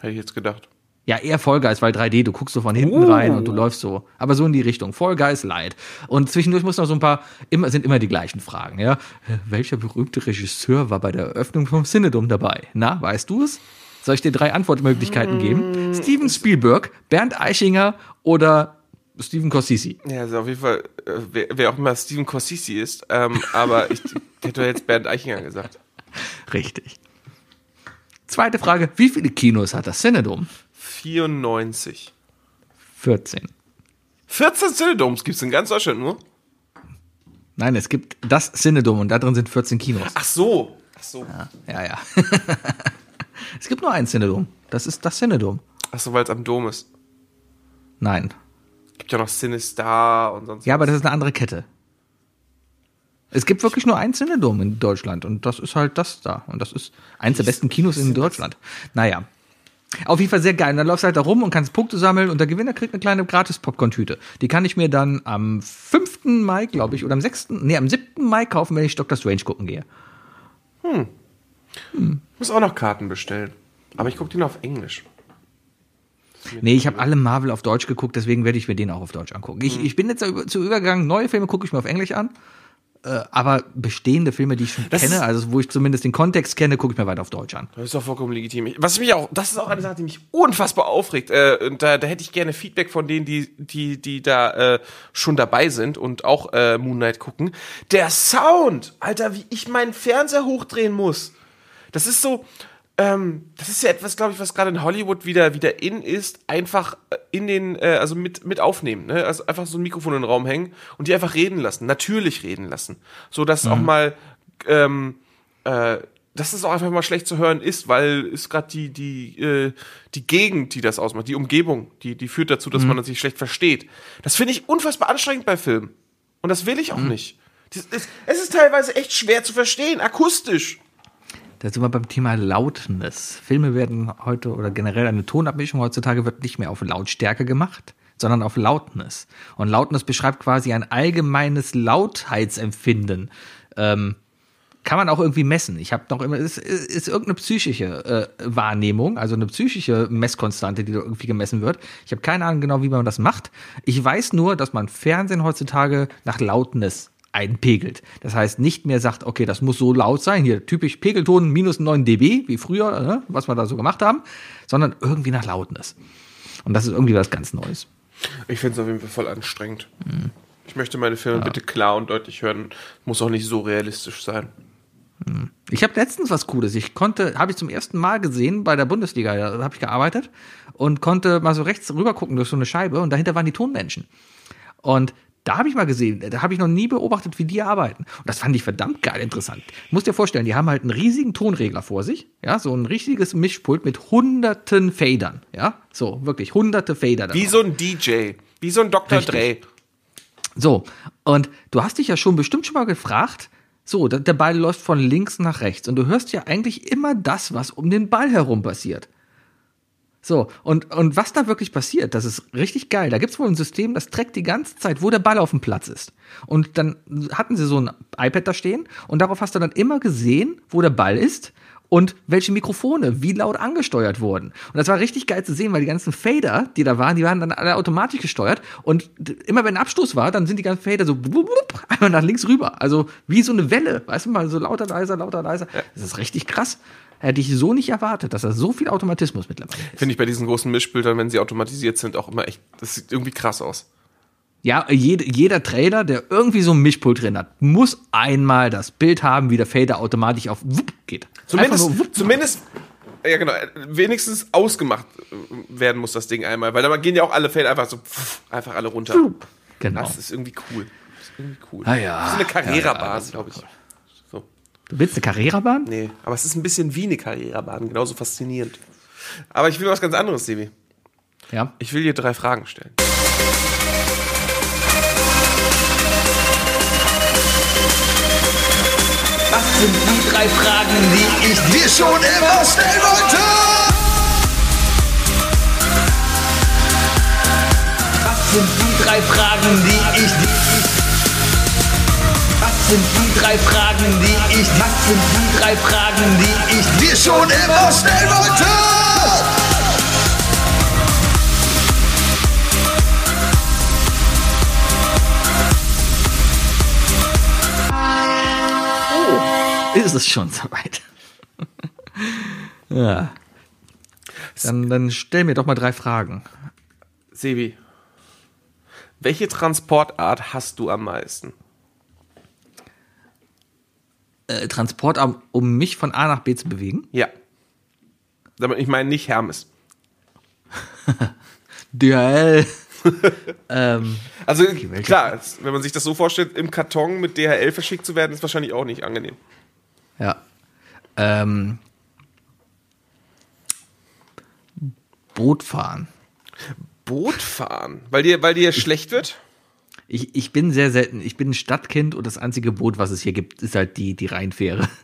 Hätte ich jetzt gedacht. Ja, eher Fall Guys, weil 3D, du guckst so von hinten Oh. rein und du läufst so. Aber so in die Richtung. Fall Guys Light. Und zwischendurch muss noch so ein paar, immer, sind immer die gleichen Fragen, ja. Welcher berühmte Regisseur war bei der Eröffnung vom Cinedom dabei? Na, weißt du es? Soll ich dir drei Antwortmöglichkeiten geben? Steven Spielberg, Bernd Eichinger oder Steven Cossisi? Ja, also auf jeden Fall, äh, wer, wer auch immer Steven Corsisi ist, ähm, aber ich (laughs) hätte jetzt Bernd Eichinger gesagt. Richtig. Zweite Frage, wie viele Kinos hat das Cinedom? 94. 14. 14 Cinedomes gibt es in ganz Deutschland nur? Nein, es gibt das Cinedom und da drin sind 14 Kinos. Ach so. Ach so. Ja, ja. (laughs) es gibt nur ein Cinedom. Das ist das Cinedom. Ach so, weil es am Dom ist. Nein. Gibt ja noch Cinestar und sonst Ja, aber was. das ist eine andere Kette. Es gibt wirklich nur ein Cinedom in Deutschland und das ist halt das da. Und das ist eins der besten Kinos in Deutschland. Naja. Auf jeden Fall sehr geil. Und dann läufst du halt da rum und kannst Punkte sammeln und der Gewinner kriegt eine kleine gratis Popcorn-Tüte. Die kann ich mir dann am 5. Mai, glaube ich, oder am 6., nee, am 7. Mai kaufen, wenn ich Dr. Strange gucken gehe. Ich muss auch noch Karten bestellen. Aber ich gucke die nur auf Englisch. Nee, ich habe alle Marvel auf Deutsch geguckt, deswegen werde ich mir den auch auf Deutsch angucken. Ich, ich bin jetzt zu übergegangen, neue Filme gucke ich mir auf Englisch an. Äh, aber bestehende Filme, die ich schon Das kenne, also wo ich zumindest den Kontext kenne, gucke ich mir weiter auf Deutsch an. Das ist doch vollkommen legitim. Was mich auch, das ist auch eine Sache, die mich unfassbar aufregt. Äh, und da, da hätte ich gerne Feedback von denen, die, die, die da äh, schon dabei sind und auch äh, Moon Knight gucken. Der Sound, Alter, wie ich meinen Fernseher hochdrehen muss. Das ist so, ähm, das ist ja etwas, glaube ich, was gerade in Hollywood wieder wieder in ist, einfach äh, in den, äh, also mit mit aufnehmen, ne? Also einfach so ein Mikrofon in den Raum hängen und die einfach reden lassen, natürlich reden lassen, so dass auch mal ähm, äh, dass es auch einfach mal schlecht zu hören ist, weil ist gerade die die äh, die Gegend, die das ausmacht, die Umgebung, die die führt dazu, dass man sich schlecht versteht. Das finde ich unfassbar anstrengend bei Filmen und das will ich auch nicht. Das ist, es ist teilweise echt schwer zu verstehen, akustisch. Da sind wir beim Thema Lautness. Filme werden heute oder generell eine Tonabmischung heutzutage wird nicht mehr auf Lautstärke gemacht, sondern auf Lautness. Und Lautness beschreibt quasi ein allgemeines Lautheitsempfinden. Ähm, kann man auch irgendwie messen. Ich habe noch immer, es ist, ist irgendeine psychische äh, Wahrnehmung, also eine psychische Messkonstante, die da irgendwie gemessen wird. Ich habe keine Ahnung genau, wie man das macht. Ich weiß nur, dass man Fernsehen heutzutage nach Lautness einpegelt. Das heißt, nicht mehr sagt, okay, das muss so laut sein, hier typisch Pegelton minus 9 dB, wie früher, ne, was wir da so gemacht haben, sondern irgendwie nach Lautness. Und das ist irgendwie was ganz Neues. Ich finde es auf jeden Fall voll anstrengend. Ich möchte meine Filme bitte klar und deutlich hören. Muss auch nicht so realistisch sein. Ich habe letztens was Cooles. Ich konnte, habe ich zum ersten Mal gesehen bei der Bundesliga, da habe ich gearbeitet und konnte mal so rechts rüber gucken durch so eine Scheibe und dahinter waren die Tonmenschen. Und da habe ich mal gesehen, da habe ich noch nie beobachtet, wie die arbeiten. Und das fand ich verdammt geil interessant. Du musst dir vorstellen, die haben halt einen riesigen Tonregler vor sich, ja, so ein richtiges Mischpult mit hunderten Fadern, ja, so wirklich hunderte Fader. Wie so ein DJ. Wie so ein Dr. Dre. So, und du hast dich ja schon bestimmt schon mal gefragt, so, der Ball läuft von links nach rechts und du hörst ja eigentlich immer das, was um den Ball herum passiert. So, und, und was da wirklich passiert, das ist richtig geil. Da gibt's wohl ein System, das trackt die ganze Zeit, wo der Ball auf dem Platz ist. Und dann hatten sie so ein iPad da stehen und darauf hast du dann immer gesehen, wo der Ball ist und welche Mikrofone wie laut angesteuert wurden. Und das war richtig geil zu sehen, weil die ganzen Fader, die da waren, die waren dann alle automatisch gesteuert und immer wenn ein Abstoß war, dann sind die ganzen Fader so blub, blub, einmal nach links rüber. Also wie so eine Welle, weißt du mal, so lauter, leiser, lauter, leiser. Das ist richtig krass. Hätte ich so nicht erwartet, dass da so viel Automatismus mittlerweile ist. Finde ich bei diesen großen Mischbildern, wenn sie automatisiert sind, auch immer echt, das sieht irgendwie krass aus. Ja, jede, jeder Trailer, der irgendwie so ein Mischpult drin hat, muss einmal das Bild haben, wie der Fader automatisch auf Wupp geht. Zumindest, nur Wupp. zumindest, ja genau, wenigstens ausgemacht äh, werden muss das Ding einmal, weil da gehen ja auch alle Fälle einfach so pff, einfach alle runter. Genau. Das ist irgendwie cool. Das ist irgendwie cool. Ah ja. Das ist eine Carrera-Bahn, Ja, ja, glaube ich. So. Du willst eine Carrera-Bahn? Nee, aber es ist ein bisschen wie eine Carrera-Bahn, genauso faszinierend. Aber ich will was ganz anderes, Sebi. Ja. Ich will dir drei Fragen stellen. Was sind die drei Fragen, die ich dir schon immer stellen wollte? Was sind die drei Fragen, die ich Was sind die drei Fragen, die ich Was sind die drei Fragen, die ich dir schon immer stellen wollte? Ist es schon soweit? ja. Dann, dann stell mir doch mal drei Fragen. Sebi, welche Transportart hast du am meisten? Äh, Transport, am- um mich von A nach B zu bewegen? Ja. Damit ich meine nicht Hermes. (laughs) DHL. (laughs) ähm, Also welche- klar, wenn man sich das so vorstellt, im Karton mit DHL verschickt zu werden, ist wahrscheinlich auch nicht angenehm. ja. Ähm, Boot fahren. Boot fahren, weil dir, weil dir schlecht wird? Ich, ich bin sehr selten, ich bin ein Stadtkind und das einzige Boot, was es hier gibt, ist halt die, die Rheinfähre. (laughs)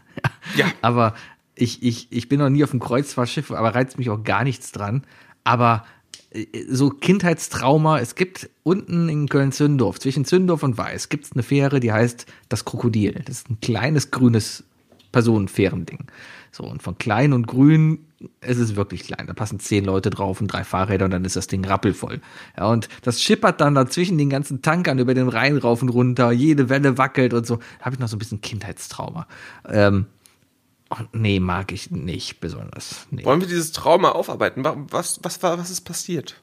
Ja. Aber ich, ich, ich bin noch nie auf einem Kreuzfahrtschiff, aber reizt mich auch gar nichts dran. Aber äh, so Kindheitstrauma, es gibt unten in Köln-Zündorf, zwischen Zündorf und Weiß, gibt es eine Fähre, die heißt das Krokodil. Das ist ein kleines grünes Personenfährending. So, und von klein und grün, es ist wirklich klein. Da passen zehn Leute drauf und drei Fahrräder und dann ist das Ding rappelvoll. Ja, und das schippert dann dazwischen den ganzen Tankern über den Rhein rauf und runter, jede Welle wackelt und so. Da habe ich noch so ein bisschen Kindheitstrauma. Ähm, nee, mag ich nicht besonders. Nee. Wollen wir dieses Trauma aufarbeiten? Wa- Was, was, war, was ist passiert?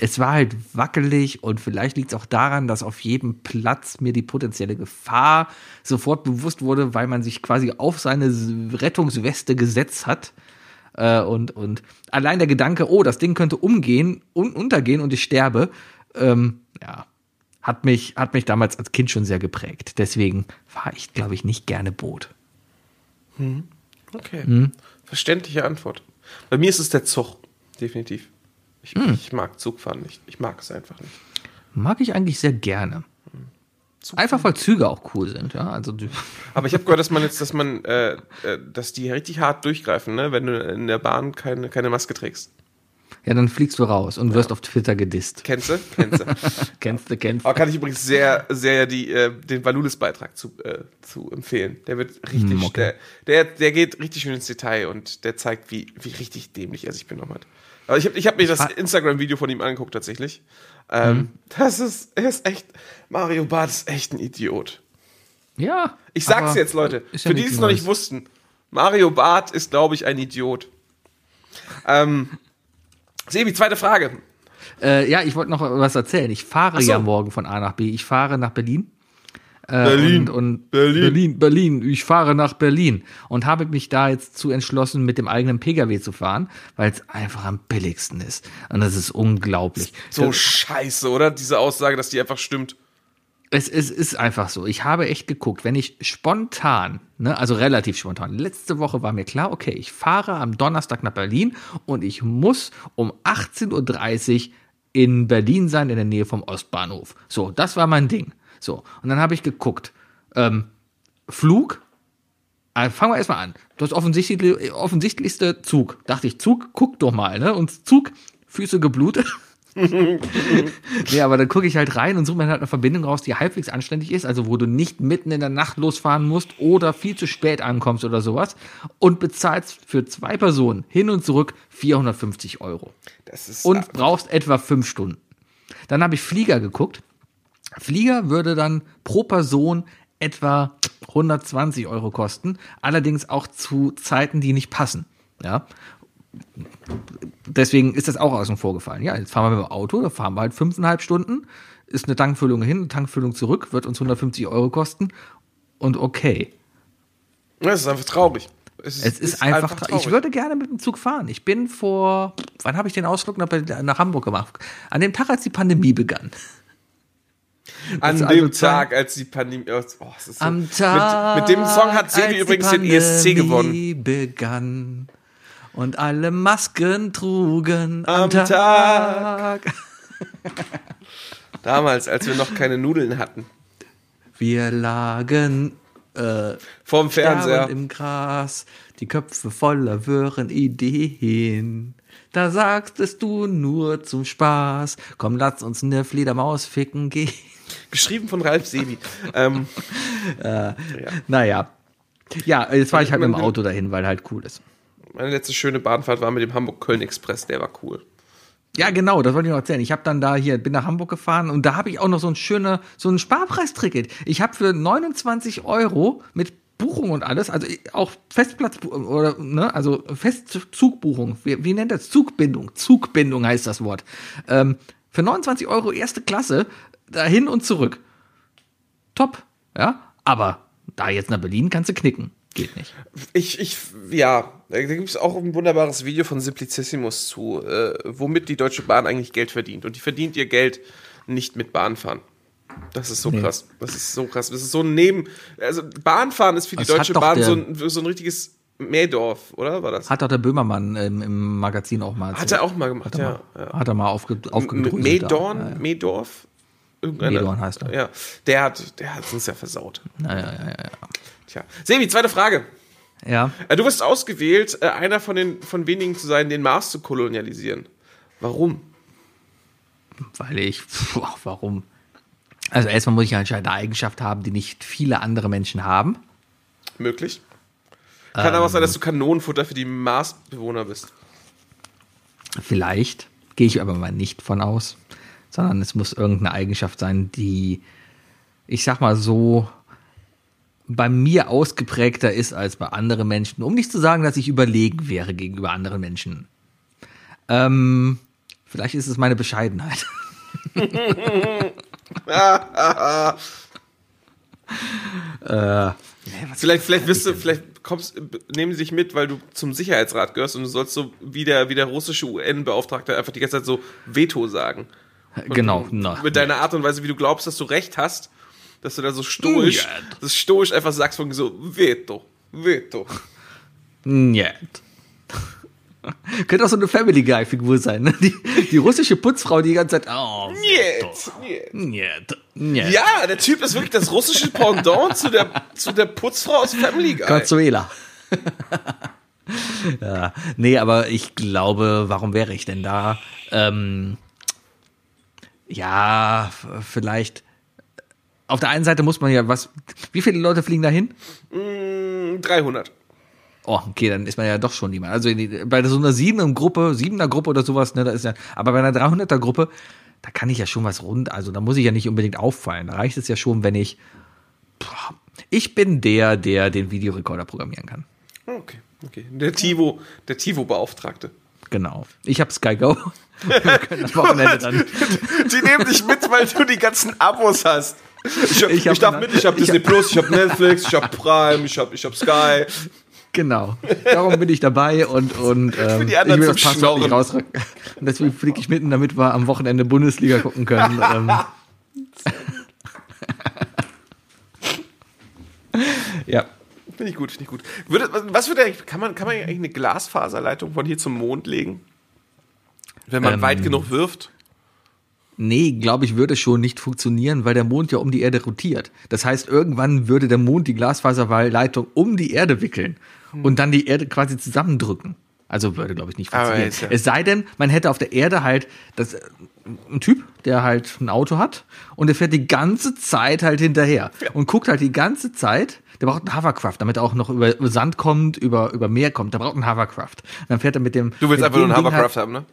Es war halt wackelig und vielleicht liegt es auch daran, dass auf jedem Platz mir die potenzielle Gefahr sofort bewusst wurde, weil man sich quasi auf seine Rettungsweste gesetzt hat. Äh, und, und allein der Gedanke, oh, das Ding könnte umgehen und untergehen und ich sterbe, ähm, ja, hat mich, hat mich damals als Kind schon sehr geprägt. Deswegen fahre ich, glaube ich, nicht gerne Boot. Okay. Hm? Verständliche Antwort. Bei mir ist es der Zug, definitiv. Ich, Hm. ich mag Zugfahren nicht. Ich mag es einfach nicht. Mag ich eigentlich sehr gerne. Einfach weil Züge auch cool sind, ja. Also (laughs) Aber ich habe gehört, dass man jetzt, dass man, äh, äh, dass die richtig hart durchgreifen, ne? wenn du in der Bahn keine, keine Maske trägst. ja, dann fliegst du raus und wirst auf Twitter gedisst. Kennst du? Kennst du? (laughs) Kennst du, kennst Aber du. kann ich übrigens sehr, sehr die, äh, den Valulis-Beitrag zu, äh, zu empfehlen. Der wird richtig, Hm, okay. der, der, der geht richtig schön ins Detail und der zeigt, wie, wie richtig dämlich er sich benommen hat. Aber ich habe ich hab mir das Instagram-Video von ihm angeguckt tatsächlich. Ähm, Mhm. Das ist, er ist echt, Mario Barth ist echt ein Idiot. Ja. Ich sag's jetzt, Leute, ja für die, die es noch nicht wussten. Mario Barth ist, glaube ich, ein Idiot. Ähm, Sebi, zweite Frage. Äh, ja, ich wollte noch was erzählen. Ich fahre so. ja morgen von A nach B. Ich fahre nach Berlin. Äh, Berlin. Und, und Berlin. Berlin, Berlin. Ich fahre nach Berlin. Und habe mich da jetzt zu entschlossen, mit dem eigenen Pkw zu fahren, weil es einfach am billigsten ist. Und das ist unglaublich. So Das- scheiße, oder? Diese Aussage, dass die einfach stimmt. Es, es ist einfach so. Ich habe echt geguckt, wenn ich spontan, ne, also relativ spontan, letzte Woche war mir klar, okay, ich fahre am Donnerstag nach Berlin und ich muss um 18.30 Uhr in Berlin sein, in der Nähe vom Ostbahnhof. So, das war mein Ding. So, und dann habe ich geguckt, ähm, Flug, äh, fangen wir erstmal an. Das offensichtlich, offensichtlichste Zug. Dachte ich, Zug, guck doch mal, ne? Und Zug, Füße geblutet. (laughs) Ja, aber dann gucke ich halt rein und suche mir halt eine Verbindung raus, die halbwegs anständig ist, also wo du nicht mitten in der Nacht losfahren musst oder viel zu spät ankommst oder sowas und bezahlst für zwei Personen hin und zurück 450 Euro Das ist und brauchst etwa fünf Stunden. Dann habe ich Flieger geguckt. Flieger würde dann pro Person etwa 120 Euro kosten, allerdings auch zu Zeiten, die nicht passen. Ja. Deswegen ist das auch außen vor gefallen. Ja, jetzt fahren wir mit dem Auto, da fahren wir halt fünfeinhalb Stunden, ist eine Tankfüllung hin, eine Tankfüllung zurück, wird uns 150 Euro kosten und okay. das ist einfach traurig. Es ist, einfach, tra- traurig. Ich würde gerne mit dem Zug fahren. Ich bin nach, wann habe ich den Ausflug nach, nach Hamburg gemacht? An dem Tag, als die Pandemie begann. An Also dem Tag, als die Pandemie. Oh, so, Am Tag. Mit, mit dem Song hat Sebi übrigens den ESC gewonnen. Begann und alle Masken trugen am, Am Tag. Tag. Damals, als wir noch keine Nudeln hatten. Wir lagen äh, Vorm Fernseher. im Gras, die Köpfe voller wirren Ideen. Da sagtest du nur zum Spaß, komm, lass uns eine Fledermaus ficken gehen. Geschrieben von Ralf Sebi. ähm, (laughs) Naja. Ja, jetzt war ich halt mit dem Auto dahin, weil halt cool ist. meine letzte schöne Bahnfahrt war mit dem Hamburg-Köln-Express, der war cool. Ja, genau, das wollte ich noch erzählen. Ich habe dann da hier, bin nach Hamburg gefahren und da habe ich auch noch so ein schöner, so ein Sparpreisticket. Ich habe für 29 Euro mit Buchung und alles, also auch Festplatz oder ne, also Festzugbuchung, wie, wie nennt das? Zugbindung. Zugbindung heißt das Wort. Ähm, für 29 Euro erste Klasse dahin und zurück. Top, ja. Aber da jetzt nach Berlin kannst du knicken. Geht nicht. Ich, ich, ja, da gibt es auch ein wunderbares Video von Simplicissimus zu, äh, womit die Deutsche Bahn eigentlich Geld verdient. Und die verdient ihr Geld nicht mit Bahnfahren. Das ist so Nee. krass. Das ist so krass. Das ist so ein Neben. Also Bahnfahren ist für die Das Deutsche Bahn so ein, so ein richtiges Mähdorf, oder? War das? Hat doch der Böhmermann ähm, im Magazin auch mal Hat er auch mal gemacht, Hat er ja. mal, ja. Hat er mal aufge, aufgedröselt. Mehdorn, da. Ja? Irgendeiner- Mehdorn heißt er. Ja, der hat, der hat uns ja versaut. Ja, ja, ja, ja. Tja. Sebi, zweite Frage. ja. Äh, Du wirst ausgewählt, äh, einer von den von wenigen zu sein, den Mars zu kolonialisieren. Warum? weil ich, puh, warum? Also erstmal muss ich halt eine Eigenschaft haben, die nicht viele andere Menschen haben. Möglich. Kann aber auch sein, dass du Kanonenfutter für die Marsbewohner bist. Vielleicht gehe ich aber mal nicht von aus, sondern es muss irgendeine Eigenschaft sein, die, ich sag mal so, bei mir ausgeprägter ist als bei anderen Menschen, um nicht zu sagen, dass ich überlegen wäre gegenüber anderen Menschen. Ähm, vielleicht ist es meine Bescheidenheit. (laughs) (laughs) Vielleicht, vielleicht wirst du, vielleicht kommst, nehmen sie dich mit, weil du zum Sicherheitsrat gehörst und du sollst so wie der, wie der russische UN-Beauftragte einfach die ganze Zeit so Veto sagen. Und genau. Na, Mit deiner Art und Weise, wie du glaubst, dass du Recht hast, dass du da so stoisch, das stoisch einfach sagst von so Veto, Veto. Njet. Könnte auch so eine Family Guy-Figur sein, ne? Die, die russische Putzfrau, die die ganze Zeit. Oh, Niet, niet. njet. Ja, der Typ ist wirklich das russische Pendant zu der, zu der Putzfrau aus Family Guy. Consuela. (laughs) ja, nee, aber ich glaube, warum wäre ich denn da? Ähm, ja, vielleicht. Auf der einen Seite muss man ja was. Wie viele Leute fliegen da hin? 300. Oh, okay, dann ist man ja doch schon jemand. Also bei so einer siebener Gruppe, siebener Gruppe oder sowas, ne, da ist ja, aber bei einer 300er Gruppe, da kann ich ja schon was rund, also da muss ich ja nicht unbedingt auffallen. Da reicht es ja schon, wenn ich, boah, ich bin der, der den Videorekorder programmieren kann. Okay, okay. Der Tivo, der Tivo-Beauftragte. Genau. Ich habe Sky Go. (laughs) Wir können am Wochenende dann. Die nehmen dich mit, weil du die ganzen Abos hast. Ich, hab, Ich ich, hab- darf mit, ich habe ich Disney hab- Plus, ich habe Netflix, ich habe Prime, ich habe ich hab Sky. Genau. Darum bin ich dabei und, und ähm, ich will das Passwort nicht rausrücken. Und (laughs) deswegen fliege ich mitten, damit wir am Wochenende Bundesliga gucken können. ähm. (laughs) ja. Finde ich gut, finde ich gut. Würde, was- was würde eigentlich, kann man, kann man eigentlich eine Glasfaserleitung von hier zum Mond legen? Wenn man Ähm, weit genug wirft? Nee, glaube ich, würde schon nicht funktionieren, weil der Mond ja um die Erde rotiert. Das heißt, irgendwann würde der Mond die Glasfaserleitung um die Erde wickeln und dann die Erde quasi zusammendrücken. Also würde, glaube ich, nicht funktionieren. ja- Es sei denn, man hätte auf der Erde halt das, äh, ein Typ, der halt ein Auto hat und der fährt die ganze Zeit halt hinterher und guckt halt die ganze Zeit. Der braucht einen Hovercraft, damit er auch noch über Sand kommt, über, über Meer kommt. Der braucht einen Hovercraft. Und dann fährt er mit dem. Du willst einfach nur einen Ding Hovercraft halt, haben, ne?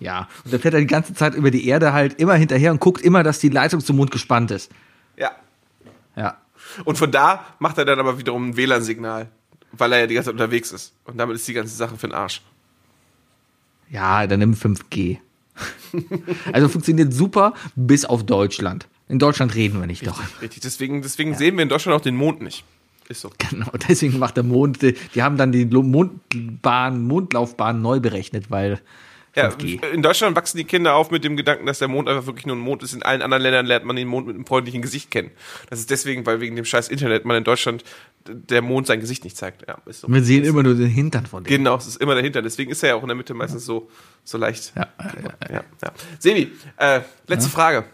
Ja, und dann fährt er die ganze Zeit über die Erde halt immer hinterher und guckt immer, dass die Leitung zum Mond gespannt ist. Ja. Ja. Und von da macht er dann aber wiederum ein WLAN-Signal, weil er ja die ganze Zeit unterwegs ist. Und damit ist die ganze Sache für den Arsch. Ja, dann nimm 5G. (laughs) also funktioniert super bis auf Deutschland. In Deutschland reden wir nicht doch. Richtig, deswegen, deswegen sehen wir in Deutschland auch den Mond nicht. Ist so. Genau, deswegen macht der Mond, die, haben dann die Mondbahn, Mondlaufbahn neu berechnet, weil Ja, 5G. in Deutschland wachsen die Kinder auf mit dem Gedanken, dass der Mond einfach wirklich nur ein Mond ist. In allen anderen Ländern lernt man den Mond mit einem freundlichen Gesicht kennen. Das ist deswegen, weil wegen dem scheiß Internet man in Deutschland der Mond sein Gesicht nicht zeigt. Ja, so. Wir sehen immer nur den Hintern von dem. Genau, es ist immer dahinter. Deswegen ist er ja auch in der Mitte meistens so, so leicht. Ja, Ja, ja. Sebi, äh, letzte Frage.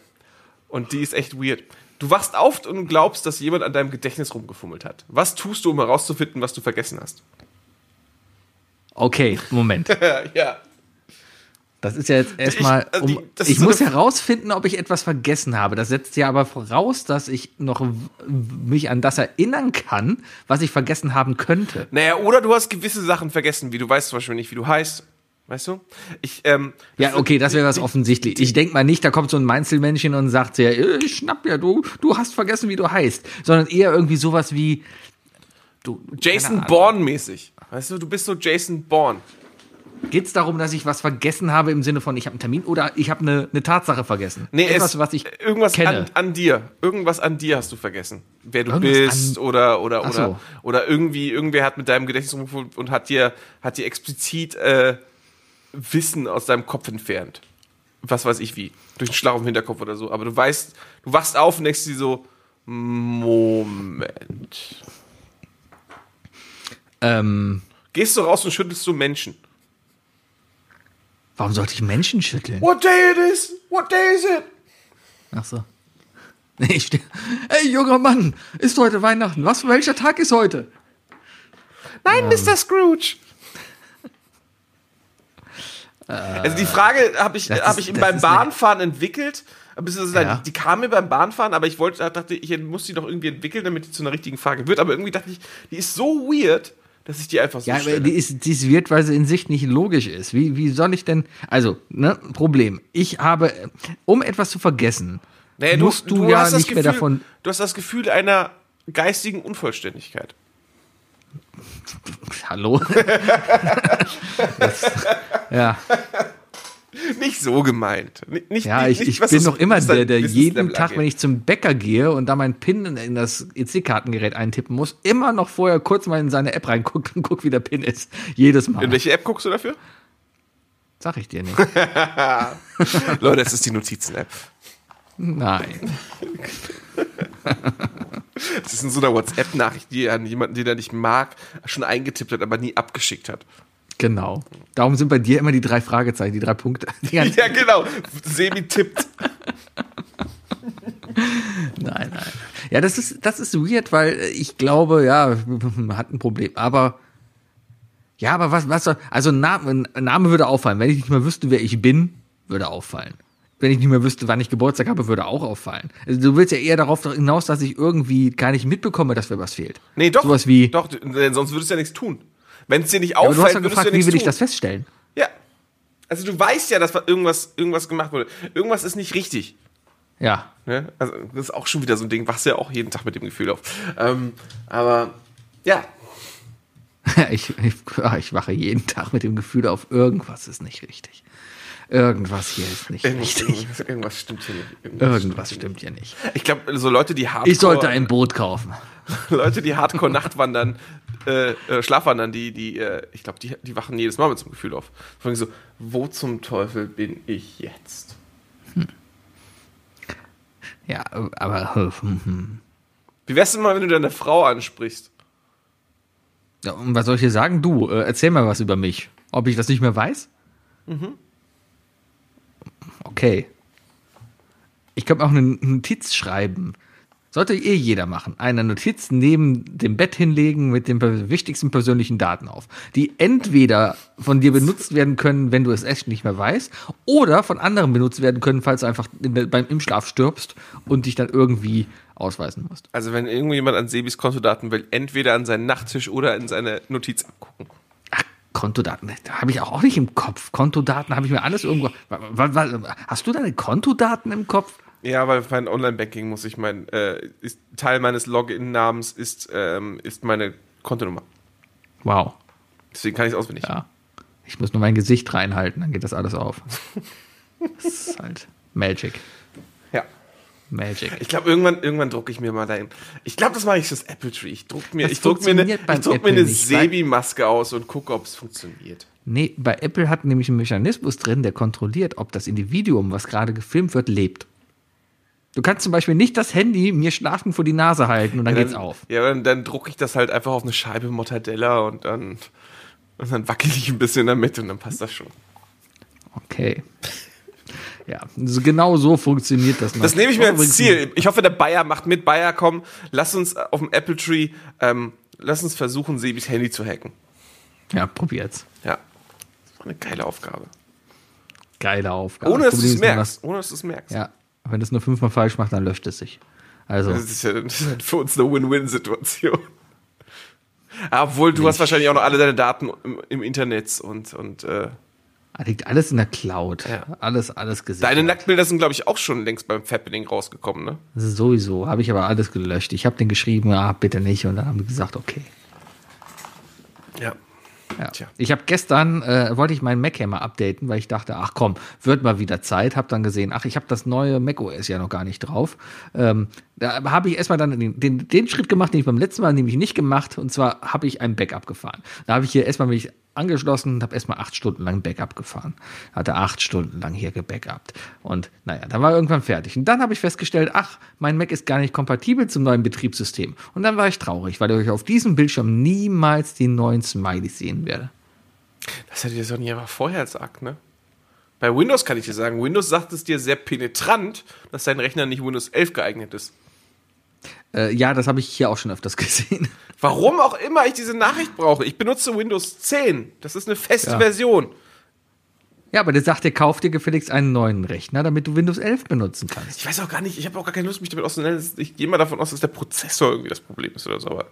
Und die ist echt weird. Du wachst auf und glaubst, dass jemand an deinem Gedächtnis rumgefummelt hat. Was tust du, um herauszufinden, was du vergessen hast? Okay, Moment. (laughs) ja. Das ist ja jetzt erstmal, also die- um, das ich muss herausfinden, ob ich etwas vergessen habe. Das setzt ja aber voraus, dass ich noch mich an das erinnern kann, was ich vergessen haben könnte. Naja, oder du hast gewisse Sachen vergessen, wie du weißt zum Beispiel nicht, wie du heißt. Weißt du? Ich, ähm, Ja, okay, das wäre was offensichtlich. Ich denke mal nicht, da kommt so ein Meinzelmännchen und sagt ja, äh, ich schnapp ja, du, du hast vergessen, wie du heißt. Sondern eher irgendwie sowas wie, du, Jason. Bourne-mäßig. Weißt du, du bist so Jason Bourne. Geht es darum, dass ich was vergessen habe im Sinne von, ich habe einen Termin oder ich habe eine, eine Tatsache vergessen? Nee, Etwas, es, was ich irgendwas kenne. An, an dir. Irgendwas an dir hast du vergessen. Wer du Irgendwas bist oder oder oder so. oder irgendwie irgendwer hat mit deinem Gedächtnis rumgefunden und hat dir hat dir explizit äh, Wissen aus deinem Kopf entfernt. Was weiß ich wie. Durch einen Schlag im Hinterkopf oder so. Aber du weißt, du wachst auf und denkst dir so, Moment. ähm, Gehst du raus und schüttelst du Menschen. Warum sollte ich Menschen schütteln? What day it is? What day is it? Ach so. Nee, ich steh, Ey, junger Mann, ist heute Weihnachten? Was, welcher Tag ist heute? Nein, Mr. Scrooge. (laughs) Also die Frage habe ich, hab ich beim eine- Bahnfahren entwickelt. Ja. Die, die kam mir beim Bahnfahren, aber ich wollte, dachte, ich muss die noch irgendwie entwickeln, damit die zu einer richtigen Frage wird. Aber irgendwie dachte ich, die ist so weird, dass ich die einfach so Ja, aber stelle. die ist, die ist sie in sich nicht logisch ist. Wie, wie soll ich denn, also, ne, Problem. Ich habe, um etwas zu vergessen, Naja, musst du, ja hast das nicht mehr Gefühl- davon, Du hast das Gefühl einer geistigen Unvollständigkeit. (laughs) hallo? (laughs) das, ja, Nicht so gemeint. Nicht, ja, nicht, ich, ich bin noch immer der, der jeden Tag, angeht. wenn ich zum Bäcker gehe und da meinen PIN in- das EC-Kartengerät eintippen muss, immer noch vorher kurz mal in seine App reinguckt und guckt, wie der PIN ist. Jedes Mal. In welche App guckst du dafür? Sag ich dir nicht. (laughs) Leute, das ist die Notizen-App. Nein. Das ist in so einer WhatsApp-Nachricht, die er an jemanden, den er nicht mag, schon eingetippt hat, aber nie abgeschickt hat. Genau. Darum sind bei dir immer die drei Fragezeichen, die drei Punkte. (laughs) Die Ja, genau. Semi tippt. Nein, nein. Ja, das ist, das ist weird, weil ich glaube, ja, (laughs) man hat ein Problem. Aber, ja, aber was, was soll, also Name, Name würde auffallen. Wenn ich nicht mehr wüsste, wer ich bin, würde auffallen. Wenn ich nicht mehr wüsste, wann ich Geburtstag habe, würde auch auffallen. Also du willst ja eher darauf hinaus, dass ich irgendwie gar nicht mitbekomme, dass mir was fehlt. Nee, doch. Sowas wie, Doch, denn sonst würdest du ja nichts tun. Wenn es dir nicht ja, auffällt, du hast ja gefragt, ja wie will ich das feststellen? Ja. Also du weißt ja, dass irgendwas, irgendwas gemacht wurde. Irgendwas ist nicht richtig. Ja. Ne? Also das ist auch schon wieder so ein Ding, wachst ja auch jeden Tag mit dem Gefühl auf. Ähm, aber ja, (laughs) Ich, ich, ja, ich wache jeden Tag mit dem Gefühl auf, irgendwas ist nicht richtig. Irgendwas hier ist nicht irgendwas, richtig. irgendwas, irgendwas stimmt hier nicht. Irgendwas Irgendwas stimmt ja nicht. Ich glaube, so Leute, die Hardcore, Ich sollte ein Boot kaufen. (laughs) Leute, die Hardcore Nachtwandern, äh, äh, Schlafwandern, die, die, äh, ich glaube, die, die wachen jedes Mal mit so einem Gefühl auf. Allem so, wo zum Teufel bin ich jetzt? Ja, aber hm, hm. Wie wär's denn mal, wenn du deine Frau ansprichst? Ja, und was soll ich dir sagen? Du, äh, erzähl mal was über mich. Ob ich das nicht mehr weiß? Okay. Ich könnte auch eine Notiz schreiben. Sollte eh jeder machen. Eine Notiz neben dem Bett hinlegen mit den wichtigsten persönlichen Daten auf, die entweder von dir benutzt werden können, wenn du es echt nicht mehr weißt, oder von anderen benutzt werden können, falls du einfach beim, im Schlaf stirbst und dich dann irgendwie ausweisen musst. Also wenn irgendjemand an Sebis Kontodaten will, entweder an seinen Nachttisch oder in seine Notiz abgucken. Kontodaten, da habe ich auch nicht im Kopf. Kontodaten habe ich mir alles irgendwo. Hast du deine Kontodaten im Kopf? Ja, weil mein Online-Banking muss ich mein, äh, ist, Teil meines Login-Namens ist, ähm, ist meine Kontonummer. Wow. Deswegen kann ich es auswendig. Ja. Ich muss nur mein Gesicht reinhalten, dann geht das alles auf. (laughs) Das ist halt Magic. Ja. Magic. Ich glaube, irgendwann, irgendwann drucke ich mir mal dahin. Ich glaube, das mache ich fürs Apple Tree. Ich druck mir, ich druck mir eine, ich druck mir eine Sebi-Maske aus und gucke, ob es funktioniert. Nee, bei Apple hat nämlich einen Mechanismus drin, der kontrolliert, ob das Individuum, was gerade gefilmt wird, lebt. Du kannst zum Beispiel nicht das Handy mir schlafend vor die Nase halten und dann geht's dann, auf. Ja, dann, dann drucke ich das halt einfach auf eine Scheibe Mortadella und dann, und dann wackel ich ein bisschen damit und dann passt das schon. Okay. Ja, genau so funktioniert das. Das nehme ich mir als Ziel. Ich hoffe, der Bayer macht mit. Bayer, komm, lass uns auf dem Apple Tree, ähm, lass uns versuchen, Sebis Handy zu hacken. Ja, probiert's. Ja. Das war eine geile Aufgabe. Geile Aufgabe. Ohne dass du es merkst. Ohne dass du es merkst. Ja, wenn du es nur fünfmal falsch machst, dann löscht es sich. Also, Das ist ja das ist ja für uns eine Win-Win-Situation. (laughs) Obwohl, du hast wahrscheinlich auch noch alle deine Daten im, im Internet und, und äh, liegt alles in der Cloud. Ja. Alles, alles gesichert. deine Nacktbilder sind, glaube ich, auch schon längst beim Fappening rausgekommen, ne? Sowieso, habe ich aber alles gelöscht. Ich habe den geschrieben, ah, bitte nicht. Und dann haben die gesagt, okay. Ja. Ja. Tja. Ich habe gestern, äh, wollte ich meinen Mac ja mal updaten, weil ich dachte, ach komm, wird mal wieder Zeit. Habe dann gesehen, ach, ich habe das neue Mac OS ja noch gar nicht drauf. Ähm, da habe ich erstmal dann den, den, den Schritt gemacht, den ich beim letzten Mal nämlich nicht gemacht. Und zwar habe ich ein Backup gefahren. Da habe ich hier erstmal mich angeschlossen und habe erstmal acht Stunden lang Backup gefahren. Hatte acht Stunden lang hier gebackupt. Und naja, dann war irgendwann fertig. Und dann habe ich festgestellt, ach, mein Mac ist gar nicht kompatibel zum neuen Betriebssystem. Und dann war ich traurig, weil ich auf diesem Bildschirm niemals die neuen Smileys sehen werde. Das hätte dir Sonny aber vorher gesagt, ne? Bei Windows kann ich dir sagen, Windows sagt es dir sehr penetrant, dass dein Rechner nicht Windows 11 geeignet ist. Äh, ja, das habe ich hier auch schon öfters (laughs) gesehen. Warum auch immer ich diese Nachricht brauche. Ich benutze Windows 10. Das ist eine feste Ja. Version. Ja, aber der sagt dir, kauf dir gefälligst einen neuen Rechner, damit du Windows 11 benutzen kannst. Ich weiß auch gar nicht, ich habe auch gar keine Lust, mich damit auseinanderzusetzen. Ich gehe mal davon aus, dass der Prozessor irgendwie das Problem ist oder so. Aber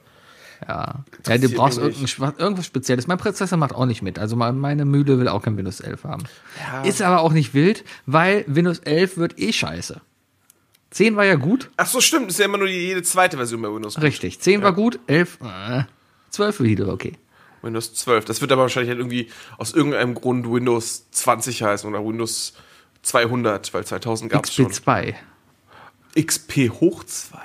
Ja. Ja, du brauchst irgendwas Spezielles. Mein Prozessor macht auch nicht mit. Also me- meine Mühle will auch kein Windows 11 haben. Ja. Ist aber auch nicht wild, weil Windows 11 wird eh scheiße. 10 war ja gut. Ach so, stimmt. Ist ja immer nur die, jede zweite Version bei Windows. Richtig. 10 war gut, 11, äh, 12 wieder okay. Windows 12. Das wird aber wahrscheinlich halt irgendwie aus irgendeinem Grund Windows 20 heißen oder Windows 200, weil 2000 gab es schon. XP2. XP hoch 2.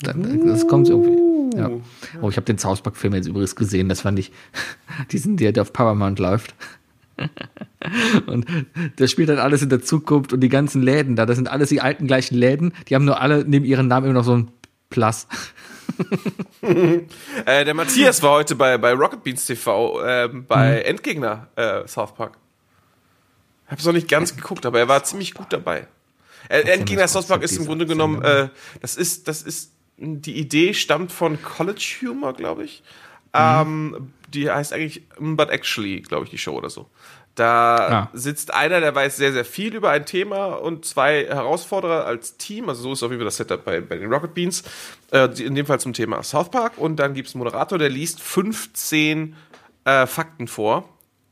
Dann, das kommt irgendwie. Ja. Oh, ich habe den South Park-Film jetzt übrigens gesehen. Das fand ich, diesen, der, der auf Paramount läuft. (laughs) Und das spielt dann alles in der Zukunft und die ganzen Läden da, das sind alles die alten gleichen Läden, die haben nur alle neben ihren Namen immer noch so ein Plus. (laughs) Äh, der Matthias war heute bei, bei Rocket Beans TV ähm, bei Mhm. Endgegner äh, South Park. Hab's noch nicht ganz geguckt, aber er war ziemlich gut dabei. Äh, Endgegner South Park ist im Grunde genommen, äh, das ist, das ist, die Idee stammt von College Humor, glaube ich. Mhm. Ähm, die heißt eigentlich But Actually, glaube ich, die Show oder so. Da Ah. sitzt einer, der weiß sehr, sehr viel über ein Thema und zwei Herausforderer als Team. Also so ist auf jeden Fall das Setup bei, bei den Rocket Beans. Äh, in dem Fall zum Thema South Park. Und dann gibt es einen Moderator, der liest 15 äh, Fakten vor,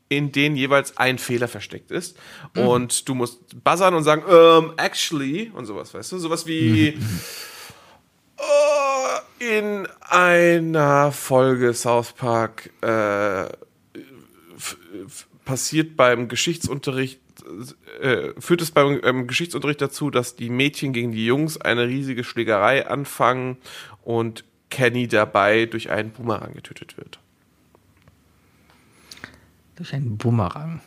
in denen jeweils ein Fehler versteckt ist. Und du musst buzzern und sagen, ähm, actually und sowas, weißt du? Sowas wie (laughs) äh, in einer Folge South Park äh, passiert beim Geschichtsunterricht, äh, führt es beim ähm, Geschichtsunterricht dazu, dass die Mädchen gegen die Jungs eine riesige Schlägerei anfangen und Kenny dabei durch einen Boomerang getötet wird. Durch einen Bumerang.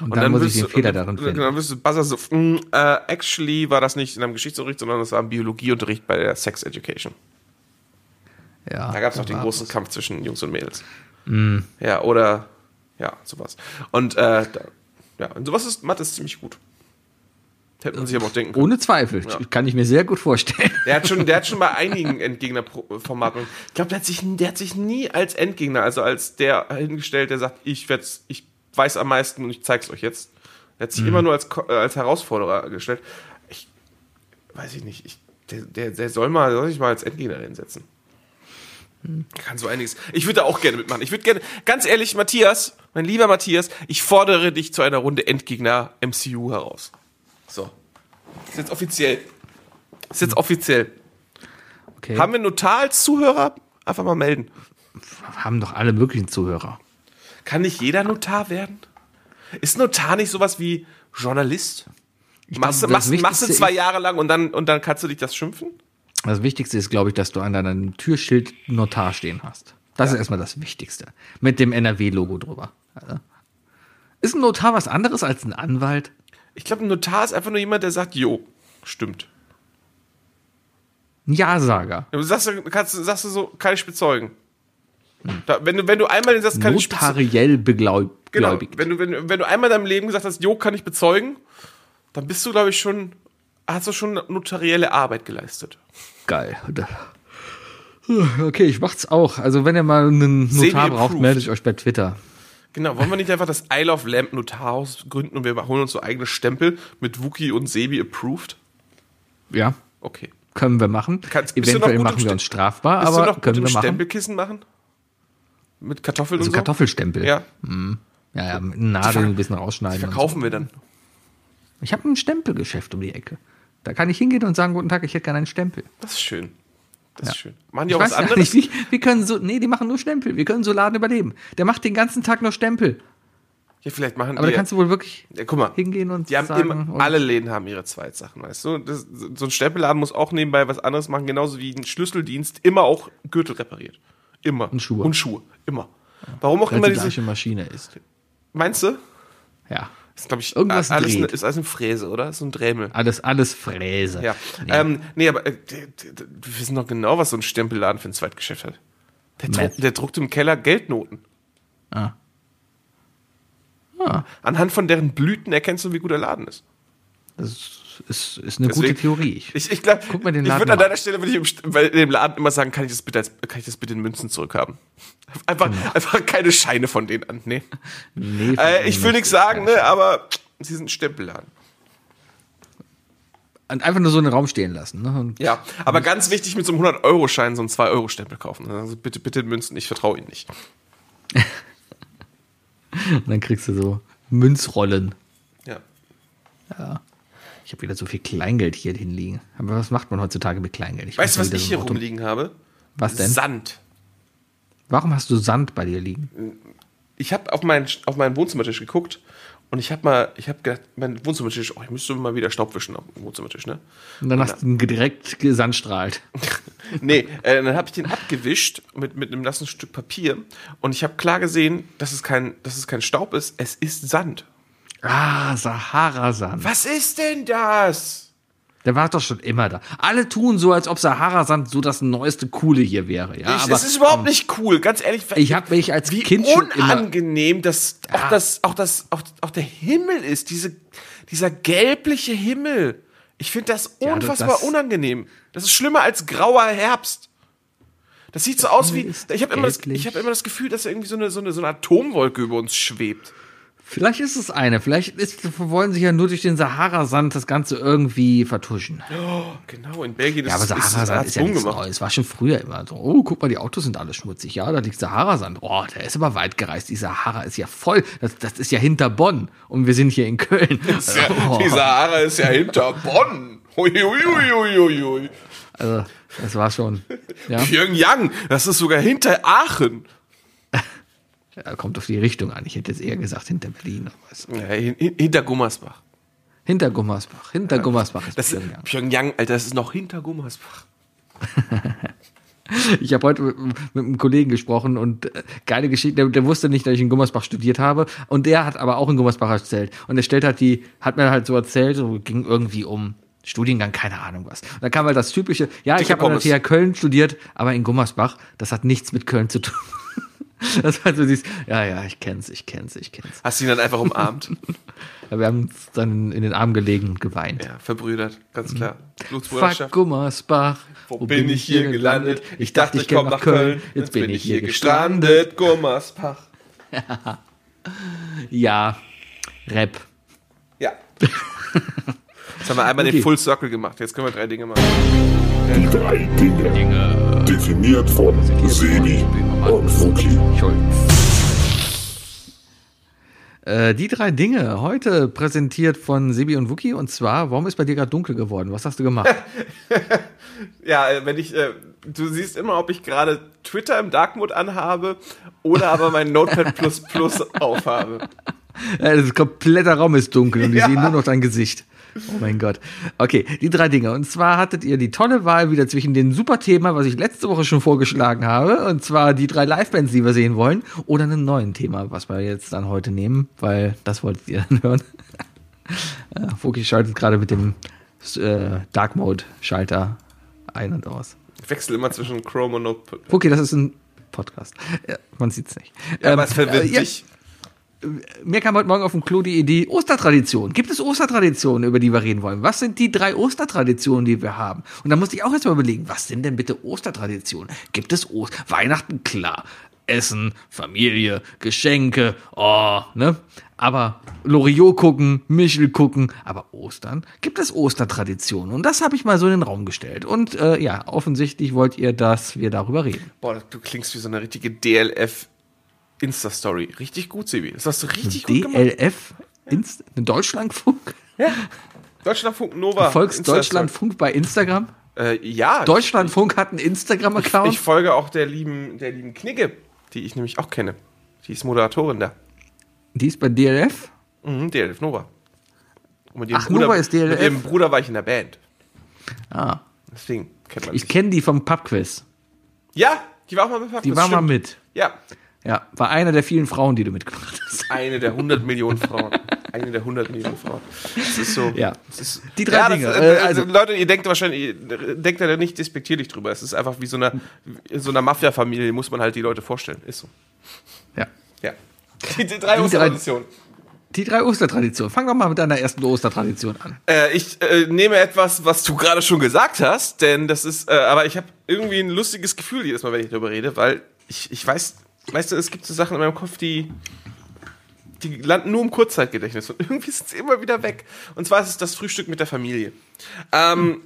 Und, Und dann, muss ich den Fehler darin finden. Dann wirst du buzzer so, mm, äh, actually war das nicht in einem Geschichtsunterricht, sondern das war im Biologieunterricht bei der Sex Education. Ja, Da gab es noch den großen. Kampf zwischen Jungs und Mädels. Mm. Ja, oder ja, sowas. Und äh, da, ja, und sowas ist Mathe ist ziemlich gut. Hätte man sich aber auch denken können. Ohne Zweifel. Kann ich mir sehr gut vorstellen. Der hat schon, der hat schon bei einigen Endgegner-Formaten. Ich glaube, der, hat sich- der hat sich nie als Endgegner, also als der hingestellt, der sagt, ich werd's, ich weiß am meisten und ich zeig's euch jetzt. Der hat sich immer nur als, äh, als Herausforderer gestellt. Ich weiß ich nicht. Ich, der, der, der soll mal, soll sich mal als Endgegner hinsetzen. Kann so einiges. Ich würde da auch gerne mitmachen. Ich würde gerne, ganz ehrlich, Matthias, mein lieber Matthias, ich fordere dich zu einer Runde Endgegner MCU heraus. So. Ist jetzt offiziell. Ist jetzt offiziell. Okay. Haben wir Notar als Zuhörer? Einfach mal melden. haben doch alle möglichen Zuhörer. Kann nicht jeder Notar werden? Ist Notar nicht sowas wie Journalist? Ich Machst, du- glaub, das machst, machst du zwei Jahre lang und dann, und dann kannst du dich das schimpfen? Das Wichtigste ist, glaube ich, dass du an deinem Türschild Notar stehen hast. Das ist erstmal das Wichtigste. Mit dem NRW-Logo drüber. Also, Ist ein Notar was anderes als ein Anwalt? Ich glaube, ein Notar ist einfach nur jemand, der sagt, jo, stimmt. Ein Ja-Sager. Du sagst, du- kannst, sagst du so, kann ich bezeugen. Da, wenn, du, wenn du einmal den Satz kann ich bezeugen, Notariell genau, wenn, du, wenn, du- wenn du einmal in deinem Leben gesagt hast, jo, kann ich bezeugen, dann bist du, glaube ich, schon, hast du schon notarielle Arbeit geleistet. Geil. Okay, ich mach's auch. Also, wenn ihr mal einen Notar braucht, meldet euch bei Twitter. Genau, wollen wir nicht einfach das Isle of Lamp Notarhaus gründen und wir holen uns so eigene Stempel mit Wookie und Sebi approved? Ja, Okay. können wir machen. Kannst- Eventuell machen wir uns strafbar, Bist aber du noch können wir machen. Stempelkissen machen? Mit Kartoffeln Also und so? Kartoffelstempel. Ja, Ja, ja, mit Nadeln ein bisschen rausschneiden. und verkaufen wir dann. So. Ich habe ein Stempelgeschäft um die Ecke. Da kann ich hingehen und sagen, guten Tag, ich hätte gerne einen Stempel. Das ist schön. Das ist schön. Machen die auch was anderes? nicht, wie, wie können so, nee, die machen nur Stempel. Wir können so Laden überleben. Der macht den ganzen Tag nur Stempel. Ja, vielleicht machen Aber die. da kannst du wohl wirklich ja, guck mal, hingehen und die haben sagen. immer, alle Läden haben ihre Zweitsachen, weißt du? Das, so ein Stempelladen muss auch nebenbei was anderes machen, genauso wie ein Schlüsseldienst immer auch Gürtel repariert. Immer. Und Schuhe. Und Schuhe. Immer. Warum auch weil immer die diese. Maschine ist. Meinst du? Ja. Das ist, glaube ich, Irgendwas alles dreht. ist alles eine Fräse, oder? Ist so ein Dremel. Alles, alles Fräse. Ja. Nee, ähm, nee aber äh, wir wissen doch genau, was so ein Stempelladen für ein Zweitgeschäft hat. Der, Meth. druckt, der druckt im Keller Geldnoten. Ah. Anhand von deren Blüten erkennst du, wie gut der Laden ist. Das ist, ist eine Deswegen- gute Theorie. Ich, Ich, ich Guck den ich würde an deiner Stelle würde ich im, bei dem Laden immer sagen, kann ich das bitte, als, kann ich das bitte in Münzen zurückhaben? Einfach, einfach keine Scheine von denen an. Nee. (laughs) Äh, ich will nichts sagen, ne, aber sie sind Stempelladen. Und einfach nur so in den Raum stehen lassen. Ne? Und Ja, aber ganz wichtig, mit so einem 100-Euro-Schein so einen 2-Euro-Stempel kaufen. Also bitte, bitte in Münzen, ich vertraue ihnen nicht. (laughs) Und dann kriegst du so Münzrollen. Ja. Ich habe wieder so viel Kleingeld hier hinliegen. Aber was macht man heutzutage mit Kleingeld? Ich Weißt du, was ich so hier rumliegen habe? Was denn? Sand. Warum hast du Sand bei dir liegen? Ich habe auf meinen, auf meinen Wohnzimmertisch geguckt und ich habe mal, ich habe gedacht, mein Wohnzimmertisch, oh, ich müsste mal wieder Staub wischen auf dem Wohnzimmertisch, ne? Und dann hast du ihn direkt gesandstrahlt. (laughs) Nee, äh, dann habe ich den abgewischt mit, mit einem nassen Stück Papier und ich habe klar gesehen, dass es, kein, dass es kein Staub ist, es ist Sand. Ah, Sahara-Sand. Was ist denn das? Der war doch schon immer da. Alle tun so, als ob Sahara-Sand so das neueste Coole hier wäre. Ja, Ich, aber es ist überhaupt nicht cool, ganz ehrlich. ich habe mich als wie Kind schon immer. unangenehm, dass auch Ja. das, auch das, auch, auch der Himmel ist, diese, dieser gelbliche Himmel. Ich finde das Ja, unfassbar das- unangenehm. Das ist schlimmer als grauer Herbst. Das sieht so aus wie. Ich habe immer, das- ich hab immer das Gefühl, dass irgendwie so eine, so, eine, so eine Atomwolke über uns schwebt. Vielleicht ist es eine. Vielleicht ist, wollen sie ja nur durch den Sahara-Sand das Ganze irgendwie vertuschen. Genau, in Belgien Ja, aber ist, ist, Sahara-Sand ist ja nichts. Neues. War schon früher immer so. Oh, guck mal, die Autos sind alle schmutzig. Ja, da liegt Sahara-Sand. Oh, der ist aber weit gereist. Die Sahara ist ja voll. Das, das ist ja hinter Bonn. Und wir sind hier in Köln. (laughs) Ist ja, Oh, Die Sahara ist ja hinter Bonn. Hui, hui, hui, hui. also, das war schon. Ja, Pyongyang, das ist sogar hinter Aachen. Ja, kommt auf die Richtung an. Ich hätte jetzt eher gesagt hinter Berlin. Ja, hin, hin- hinter Gummersbach. Hinter Gummersbach. Hinter Gummersbach ist Das Pyongyang. Pyongyang, Alter, das ist noch hinter Gummersbach. (laughs) Ich habe heute mit, mit einem Kollegen gesprochen und äh, geile Geschichte, der, der wusste nicht, dass ich in Gummersbach studiert habe und der hat aber auch in Gummersbach erzählt und er stellt halt die, hat mir halt so erzählt, so ging irgendwie um Studiengang, keine Ahnung was. Und dann kam halt das typische, ja, ich habe an der. TH Köln studiert, aber in Gummersbach, das hat nichts mit Köln zu tun. (laughs) (laughs) Das war so dieses, ja, ja, ich kenn's, ich kenn's, ich kenn's. Hast du ihn dann einfach umarmt? (laughs) Ja, Wir haben uns dann in den Arm gelegen und geweint. ja, verbrüdert, ganz klar. Fuck Blutsbruderschaft. Gummersbach. Wo bin ich hier gelandet? Ich dachte, ich komme nach Köln. Jetzt bin ich hier gestrandet. Gummersbach. (laughs) Ja, Rap. Ja. Jetzt haben wir einmal Okay. den Full Circle gemacht. Jetzt können wir drei Dinge machen. Die drei Dinge. Definiert von Sebi Äh, die drei Dinge heute präsentiert von Sebi und Wookie und zwar, warum ist bei dir gerade dunkel geworden? Was hast du gemacht? (laughs) Ja, äh, wenn ich, äh, du siehst immer, ob ich gerade Twitter im Dark Mode anhabe oder aber mein Notepad Plus Plus (laughs) aufhabe. äh, das komplette Raum ist dunkel und ich Ja. sehe nur noch dein Gesicht. Oh mein Gott. Okay, die drei Dinge. Und zwar hattet ihr die tolle Wahl wieder zwischen dem super Thema, was ich letzte Woche schon vorgeschlagen habe, und zwar die drei Livebands, die wir sehen wollen, oder einem neuen Thema, was wir jetzt dann heute nehmen, weil das wolltet ihr dann (laughs) hören. Äh, Foki schaltet gerade mit dem äh, Dark Mode Schalter ein und aus. Ich wechsle immer zwischen Chrome und Notepad. Foki, das ist ein Podcast. Ja, man sieht's nicht. Ja, aber es Ähm, verwirrt äh, ja, mich. Mir kam heute Morgen auf dem Klo die Idee, Ostertradition. Gibt es Ostertraditionen, über die wir reden wollen? Was sind die drei Ostertraditionen, die wir haben? Und da musste ich auch erstmal überlegen, was sind denn bitte Ostertraditionen? Gibt es Ost Weihnachten? Klar. Essen, Familie, Geschenke, oh, ne? Aber Loriot gucken, Michel gucken, aber Ostern? Gibt es Ostertraditionen? Und das habe ich mal so in den Raum gestellt. Und äh, ja, offensichtlich wollt ihr, dass wir darüber reden. Boah, du klingst wie so eine richtige DLF Insta-Story. Richtig gut, Sebi. Das hast du richtig gut gemacht. DLF? Inst Deutschlandfunk? Deutschlandfunk Nova. Volksdeutschlandfunk bei Instagram? Äh, ja. Deutschlandfunk hat einen Instagram-Account. Ich folge auch der lieben, der lieben Knigge, die ich nämlich auch kenne. Die ist Moderatorin da. Die ist bei DLF. Mhm, DLF Nova. Und mit ihrem Ach, Nova ist DLF? Mit ihrem Bruder war ich in der Band. Ah, Deswegen kennt man ich kenne die vom Pubquiz. Ja, die war auch mal mit Die war mal mit. Ja, Ja, war eine der vielen Frauen, die du mitgebracht hast. eine der (laughs) 100 Millionen Frauen. Eine der 100 Millionen Frauen. Das ist so. Ja. Ist, Die drei ja, Dinge, Das, äh, äh, also- also, Leute, ihr denkt wahrscheinlich, ihr denkt da nicht despektierlich drüber. Es ist einfach wie so eine, in so einer Mafia-Familie muss man halt die Leute vorstellen. Ist so. Ja. Ja. Die, die drei Ostertraditionen. Die drei Ostertraditionen. Fang doch mal mit deiner ersten Ostertradition an. Äh, ich äh, nehme etwas, was du gerade schon gesagt hast, denn das ist, äh, aber ich habe irgendwie ein lustiges Gefühl jedes Mal, wenn ich darüber rede, weil ich, ich weiß, weißt du, es gibt so Sachen in meinem Kopf, die, die landen nur im Kurzzeitgedächtnis und irgendwie sind sie immer wieder weg. Und zwar ist es das Frühstück mit der Familie. Ähm,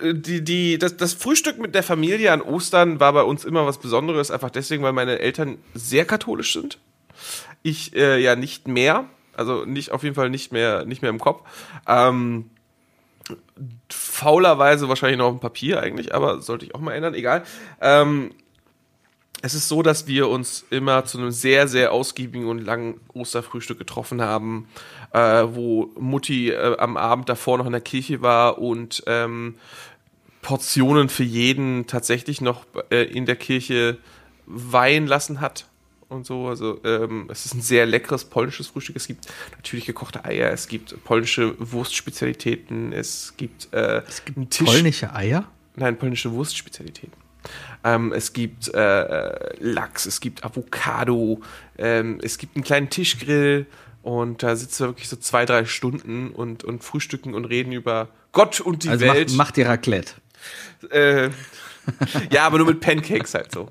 äh, die, die, das, das Frühstück mit der Familie an Ostern war bei uns immer was Besonderes, einfach deswegen, weil meine Eltern sehr katholisch sind. Ich äh, ja nicht mehr, also nicht auf jeden Fall nicht mehr, nicht mehr im Kopf. Ähm, faulerweise wahrscheinlich noch auf dem Papier eigentlich, aber sollte ich auch mal ändern, egal. Ähm, es ist so, dass wir uns immer zu einem sehr, sehr ausgiebigen und langen Osterfrühstück getroffen haben, äh, wo Mutti äh, am Abend davor noch in der Kirche war und ähm, Portionen für jeden tatsächlich noch äh, in der Kirche weihen lassen hat und so. Also ähm, es ist ein sehr leckeres polnisches Frühstück. Es gibt natürlich gekochte Eier, es gibt polnische Wurstspezialitäten, es gibt, äh, einen Tisch. Polnische Eier? Nein, polnische Wurstspezialitäten. Ähm, es gibt äh, Lachs, es gibt Avocado, ähm, es gibt einen kleinen Tischgrill und da sitzen wir wirklich so zwei, drei Stunden und, und frühstücken und reden über Gott und die Also Welt. macht, macht ihr Raclette. Äh, (laughs) ja, aber nur mit Pancakes halt so.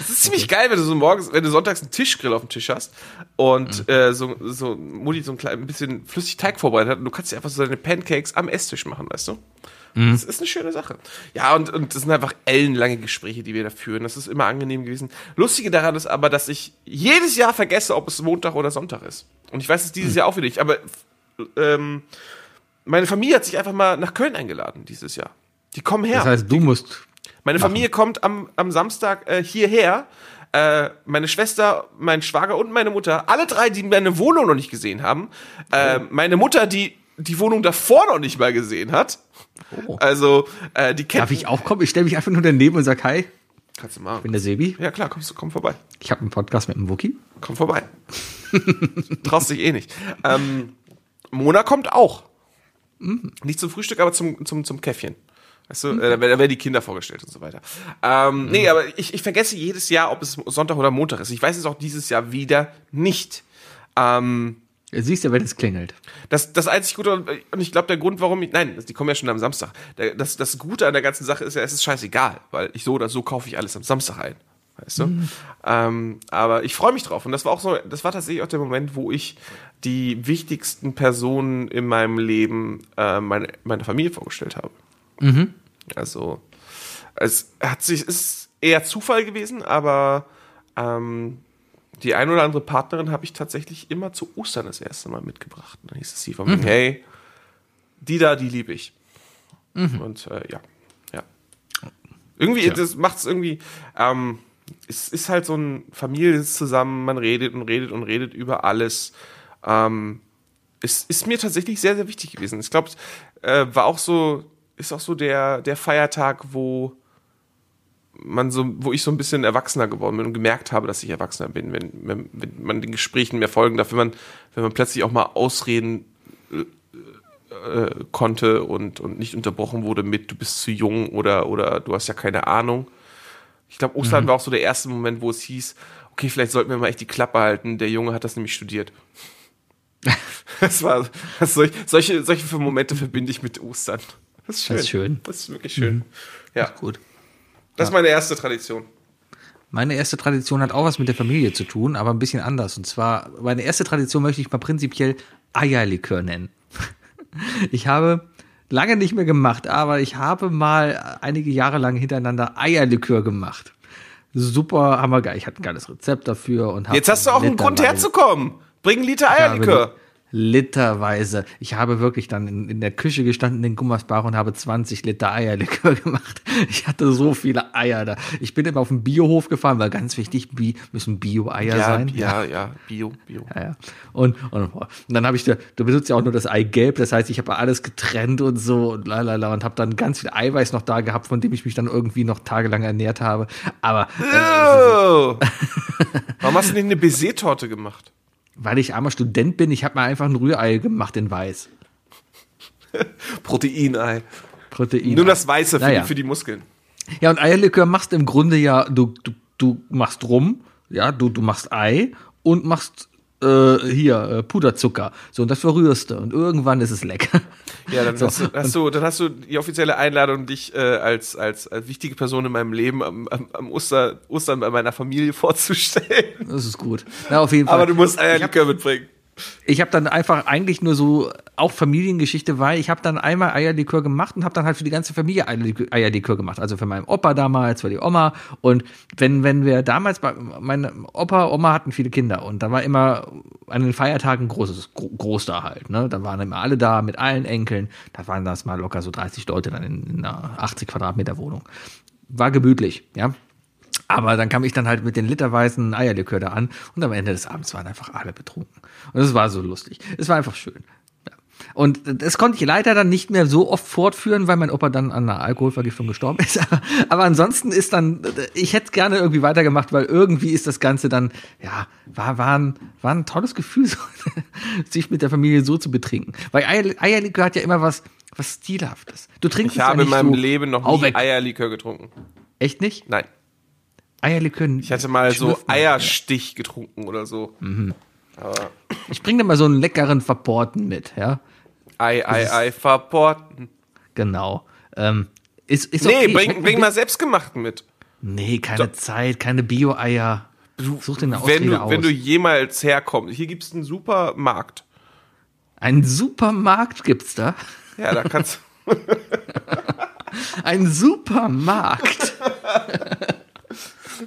Es ist ziemlich geil, wenn du so morgens, wenn du sonntags einen Tischgrill auf dem Tisch hast und äh, so, so Mutti so ein klein ein bisschen flüssig Teig vorbereitet hat und du kannst dir einfach so deine Pancakes am Esstisch machen, weißt du? Das ist eine schöne Sache. Ja, und, und das sind einfach ellenlange Gespräche, die wir da führen. Das ist immer angenehm gewesen. Lustige daran ist aber, dass ich jedes Jahr vergesse, ob es Montag oder Sonntag ist. Und ich weiß es dieses Jahr auch wieder nicht. Aber ähm, meine Familie hat sich einfach mal nach Köln eingeladen dieses Jahr. Die kommen her. Das heißt, du musst. Meine Familie kommt am, am Samstag äh, hierher. Äh, meine Schwester, mein Schwager und meine Mutter, alle drei, die meine Wohnung noch nicht gesehen haben. Äh, meine Mutter, die die Wohnung davor noch nicht mal gesehen hat. Oh. Also, äh, die kennt. Darf ich auch kommen? Ich stelle mich einfach nur daneben und sage, hi, Kannst du mal. ich bin der Sebi. Ja, klar, kommst du, komm vorbei. Ich habe einen Podcast mit dem Wookie. Komm vorbei. (laughs) Traust dich eh nicht. Ähm, Mona kommt auch. Nicht zum Frühstück, aber zum, zum, zum Käffchen. Weißt du, äh, da werden die Kinder vorgestellt und so weiter. Ähm, Nee, aber ich, ich vergesse jedes Jahr, ob es Sonntag oder Montag ist. Ich weiß es auch dieses Jahr wieder nicht. Ähm, Siehst du, wenn es klingelt. das, das einzig Gute, und ich glaube, der Grund, warum ich, nein, die kommen ja schon am Samstag. Das, das Gute an der ganzen Sache ist ja, es ist scheißegal, weil ich so oder so kaufe ich alles am Samstag ein. Weißt du? Ähm, aber ich freue mich drauf. Und das war auch so, das war tatsächlich auch der Moment, wo ich die wichtigsten Personen in meinem Leben äh, meine, meine Familie vorgestellt habe. Also, es hat sich, ist eher Zufall gewesen, aber ähm, die ein oder andere Partnerin habe ich tatsächlich immer zu Ostern das erste Mal mitgebracht. Dann hieß es sie von mir, hey, die da, die liebe ich. Und äh, ja, ja. Irgendwie, das macht es irgendwie, ähm, es ist halt so ein Familie zusammen, man redet und redet und redet über alles. Ähm, ist, ist mir tatsächlich sehr, sehr wichtig gewesen. Ich glaube, äh, war auch so, ist auch so der, der Feiertag, wo man so, wo ich so ein bisschen erwachsener geworden bin und gemerkt habe, dass ich erwachsener bin, wenn, wenn, wenn man den Gesprächen mehr folgen darf, wenn man, wenn man plötzlich auch mal ausreden äh, konnte und, und nicht unterbrochen wurde mit, du bist zu jung oder, oder du hast ja keine Ahnung. Ich glaube, Ostern mhm. war auch so der erste Moment, wo es hieß, okay, vielleicht sollten wir mal echt die Klappe halten, der Junge hat das nämlich studiert. (laughs) das war, das solch, solche, solche Momente verbinde ich mit Ostern. Das ist schön. Das ist, schön. Das ist wirklich schön. Mhm. Ja. Das gut. Das ist meine erste Tradition. Meine erste Tradition hat auch was mit der Familie zu tun, aber ein bisschen anders. Und zwar, meine erste Tradition möchte ich mal prinzipiell Eierlikör nennen. (laughs) Ich habe lange nicht mehr gemacht, aber ich habe mal einige Jahre lang hintereinander Eierlikör gemacht. Super hammergeil. Ich hatte ein geiles Rezept dafür und Jetzt hast du auch einen Grund herzukommen. Bring einen Liter Eierlikör literweise. Ich habe wirklich dann in, in der Küche gestanden in Gummersbach und habe 20 Liter Eierlikör (laughs) gemacht. Ich hatte so viele Eier da. Ich bin immer auf den Biohof gefahren, weil ganz wichtig, Bi müssen Bio-Eier ja, sein. Ja, ja, Bio, Bio. Ja, ja. Und, und, und dann habe ich, da, du benutzt ja auch nur das Eigelb, das heißt, ich habe alles getrennt und so und lalala und habe dann ganz viel Eiweiß noch da gehabt, von dem ich mich dann irgendwie noch tagelang ernährt habe. Aber. Äh, (laughs) Warum hast du nicht eine Baiser-Torte gemacht? Weil ich armer Student bin, ich habe mir einfach ein Rührei gemacht in weiß. (laughs) Proteinei. Protein. Nur das Weiße für, naja. die, für die Muskeln. Ja, und Eierlikör machst im Grunde ja, du, du, du machst rum, ja, du, du machst Ei und machst äh, hier äh, Puderzucker. So, und das verrührst du. Und irgendwann ist es lecker. Ja, dann, so, hast, du, hast du, dann hast du die offizielle Einladung, dich äh, als, als, als wichtige Person in meinem Leben am, am, am Oster, Ostern bei meiner Familie (laughs) vorzustellen. Das ist gut. Na, auf jeden Fall. Aber du musst Eierlikör mitbringen ich habe dann einfach eigentlich nur so auch Familiengeschichte, weil ich habe dann einmal Eierlikör gemacht und habe dann halt für die ganze Familie Eierlikör gemacht. Also für meinen Opa damals, für die Oma. Und wenn, wenn wir damals, meine Opa, Oma hatten viele Kinder und da war immer an den Feiertagen großes, groß da halt. Ne? Da waren immer alle da mit allen Enkeln. Da waren das mal locker so 30 Leute dann in, in einer 80 Quadratmeter Wohnung. War gemütlich, ja. Aber dann kam ich dann halt mit den literweisen Eierlikör da an und am Ende des Abends waren einfach alle betrunken. Und es war so lustig. Es war einfach schön. Ja. Und das konnte ich leider dann nicht mehr so oft fortführen, weil mein Opa dann an einer Alkoholvergiftung gestorben ist. (laughs) Aber, aber ansonsten ist dann, ich hätte gerne irgendwie weitergemacht, weil irgendwie ist das Ganze dann, ja, war, war, ein, war ein tolles Gefühl, (laughs) so, sich mit der Familie so zu betrinken. Weil Eierlikör hat ja immer was, was Stilhaftes. Du trinkst Ich habe ja in meinem so Leben noch nie Eierlikör getrunken. Echt nicht? Nein. Eierlikör. Ich hatte mal so Eierstich getrunken oder so. Mhm. Aber ich bringe dir mal so einen leckeren Verporten mit, ja. Ei, ei, ei, Verporten. Genau. Ähm, ist, ist nee, okay. bring, bring mal selbstgemachten mit. Nee, keine so. Zeit, keine Bio-Eier. Such dir eine wenn du, aus. Wenn du jemals herkommst, hier gibt's einen Supermarkt. Einen Supermarkt gibt's da? Ja, da kannst du. (laughs) (laughs) Ein Supermarkt. (laughs)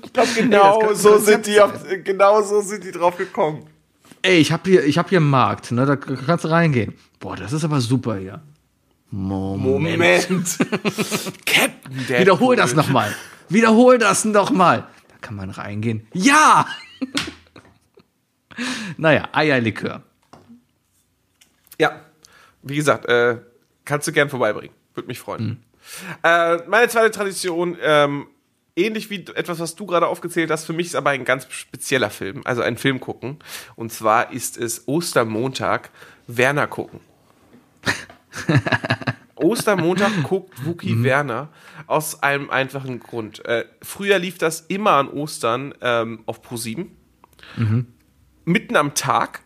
Ich glaube, genau nee, so sind die auf, genau so sind die drauf gekommen. Ey, ich habe hier, ich habe hier einen Markt, ne? Da kannst du reingehen. Boah, das ist aber super hier. Moment. Moment. (laughs) Captain Deadpool. Wiederhol das nochmal. Wiederhol das nochmal. Da kann man reingehen. Ja! (laughs) naja, Eierlikör. Ja, wie gesagt, äh, kannst du gern vorbeibringen. Würde mich freuen. Mhm. Äh, meine zweite Tradition ähm, ähnlich wie etwas, was du gerade aufgezählt hast, für mich ist aber ein ganz spezieller Film, also ein Film gucken. Und zwar ist es Ostermontag Werner gucken. (laughs) Ostermontag guckt Wookie mhm. Werner aus einem einfachen Grund. Äh, früher lief das immer an Ostern ähm, auf Pro7. Mhm. Mitten am Tag.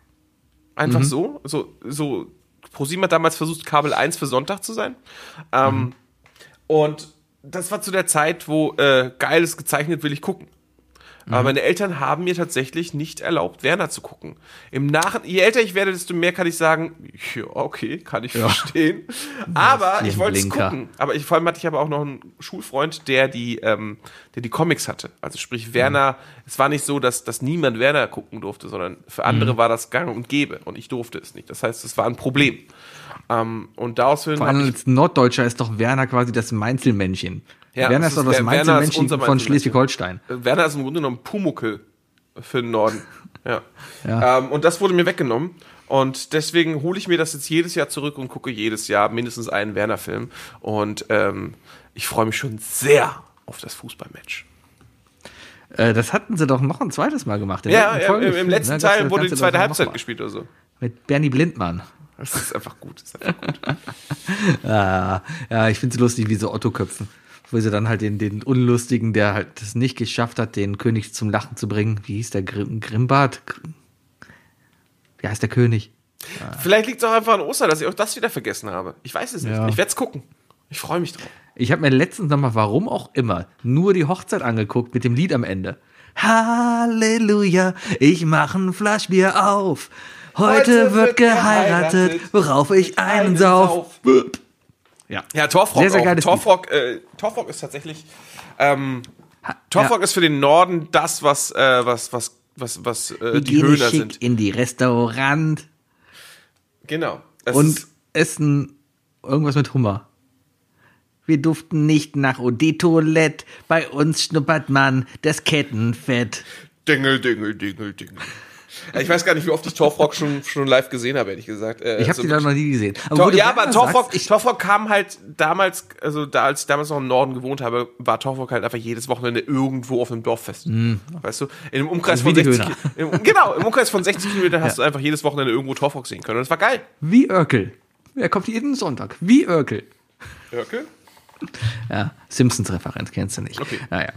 Einfach mhm. so. So, so Pro7 hat damals versucht, Kabel 1 für Sonntag zu sein. Ähm, mhm. Und das war zu der Zeit, wo äh, Geiles gezeichnet will ich gucken. Aber mhm. meine Eltern haben mir tatsächlich nicht erlaubt, Werner zu gucken. Im Nach je älter ich werde, desto mehr kann ich sagen, ja, okay, kann ich ja. verstehen. Aber ich wollte es gucken. Aber ich, vor allem hatte ich aber auch noch einen Schulfreund, der die, ähm, der die Comics hatte. Also sprich, Werner, mhm. es war nicht so, dass, dass niemand Werner gucken durfte, sondern für andere mhm. war das gang und gäbe und ich durfte es nicht. Das heißt, es war ein Problem. Ähm, und daraus Vor allem als Norddeutscher ist doch Werner quasi das Meinzelmännchen. Ja, Werner ist doch das Meinzelmännchen von Schleswig-Holstein. Werner ist im Grunde genommen Pumuckel für den Norden. Ja. ja. Ähm, und das wurde mir weggenommen. Und deswegen hole ich mir das jetzt jedes Jahr zurück und gucke jedes Jahr mindestens einen Werner-Film. Und ähm, ich freue mich schon sehr auf das Fußballmatch. Äh, das hatten sie doch noch ein zweites Mal gemacht. Ja, ja im, im letzten ne? Teil wurde die zweite Halbzeit gespielt oder so. Mit Bernie Blindmann. Das ist einfach gut. Ist einfach gut. (laughs) Ah, ja, ich finde es lustig, wie so Otto-Köpfen. Wo sie dann halt den, den Unlustigen, der halt es nicht geschafft hat, den König zum Lachen zu bringen. Wie hieß der? Grim, Grimbart? Gr- Wie heißt der König? Vielleicht liegt es auch einfach an Ostern, dass ich auch das wieder vergessen habe. Ich weiß es nicht. Ja. Ich werde es gucken. Ich freue mich drauf. Ich habe mir letztens nochmal, warum auch immer, nur die Hochzeit angeguckt mit dem Lied am Ende. Halleluja, ich mach ein Flaschbier auf. Heute, wird geheiratet, worauf ich einen sauf. Ja. Ja, Torfrock. Sehr, sehr auch. Torfrock, äh, Torfrock ist tatsächlich. Ähm, Torfrock ja. ist für den Norden das, was, äh, was, was, was, was äh, die Höhner sind. in die Restaurant Genau. Es und essen irgendwas mit Hummer. Wir duften nicht nach Odetoilette, bei uns schnuppert man das Kettenfett. Dingel, Dingel, Dingel, Dingel. Äh, Ich weiß gar nicht, wie oft ich Torfrock schon, schon live gesehen habe, ehrlich gesagt. Äh, Ich habe so die da noch nie gesehen. Aber Tor, ja, aber Torfrock, sagst, Torfrock kam halt damals, also da, als ich damals noch im Norden gewohnt habe, war Torfrock halt einfach jedes Wochenende irgendwo auf einem Dorffest. Weißt du? In einem Umkreis Also von die 60 im, Genau, im Umkreis von 60 (laughs) Kilometern hast du einfach jedes Wochenende irgendwo Torfrock sehen können. Und das war geil. wie Örkel. Er kommt jeden Sonntag. Wie Örkel. Okay. Ja, Simpsons-Referenz kennst du nicht. Okay. Naja.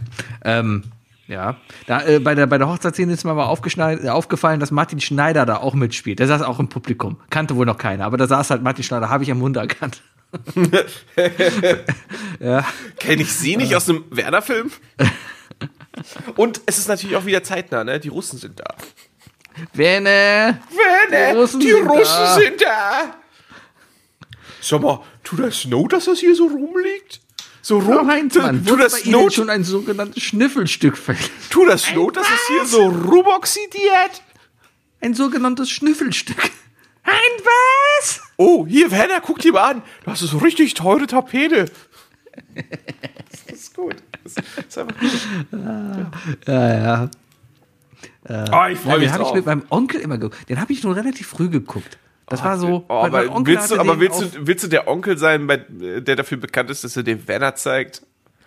Ähm, ja, da, äh, bei, der, bei der Hochzeitsszene ist mir aber äh, aufgefallen, dass Martin Schneider da auch mitspielt. Der saß auch im Publikum. Kannte wohl noch keiner, aber da saß halt Martin Schneider, habe ich am Mund erkannt. (laughs) Kenne ich sie nicht aus einem Werner-Film? Und es ist natürlich auch wieder zeitnah, ne? Die Russen sind da. Wenne! Werner, Die Russen die sind Russen da. sind da. Sag mal, tut das Snow, dass das hier so rumliegt? So tut wurde das Ihnen schon ein sogenanntes Schnüffelstück verlegt. tut das dass das hier so rumoxidiert? Ein sogenanntes Schnüffelstück. Ein was? Oh, hier, Werner, guck dir mal an. Das ist richtig teure Tapete. Das ist gut. Das ist einfach gut. Ja, ja. Oh, ich freue Den mich habe ich mit meinem Onkel immer geguckt. Den habe ich schon relativ früh geguckt. Das war so. Oh, aber Onkel willst du, aber willst du, willst du der Onkel sein, bei, der dafür bekannt ist, dass er den Werner zeigt?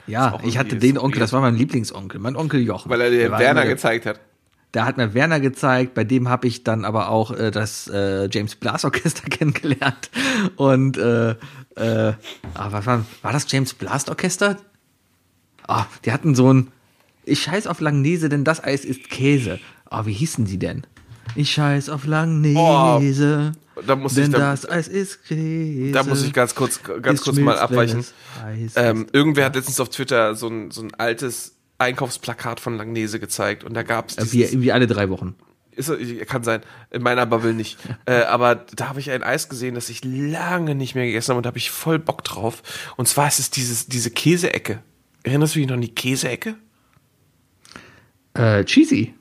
Ja, ich hatte den Onkel, das war mein Lieblingsonkel, mein Onkel Jochen. Weil er den war Werner immer gezeigt hat. Der hat mir Werner gezeigt, bei dem habe ich dann aber auch äh, das äh, James Blas Orchester (laughs) kennengelernt. Und äh, äh, ah, was war, war das James Blast Orchester? Ah, die hatten so ein Ich scheiß auf Langnese, denn das Eis ist Käse. Ah, wie hießen die denn? Ich scheiß auf Langnese, Da muss ich, denn da, das Eis ist Käse. da muss ich ganz kurz, ganz Es kurz mal abweichen. Ähm, irgendwer hat letztens auf Twitter so ein, so ein altes Einkaufsplakat von Langnese gezeigt und da gab es Äh, wie, wie alle drei Wochen. ist, kann sein, in meiner Bubble nicht. (laughs) äh, aber da habe ich ein Eis gesehen, das ich lange nicht mehr gegessen habe und da habe ich voll Bock drauf. Und zwar ist es dieses, diese Käseecke. Erinnerst du dich noch an die Käseecke? Äh, cheesy.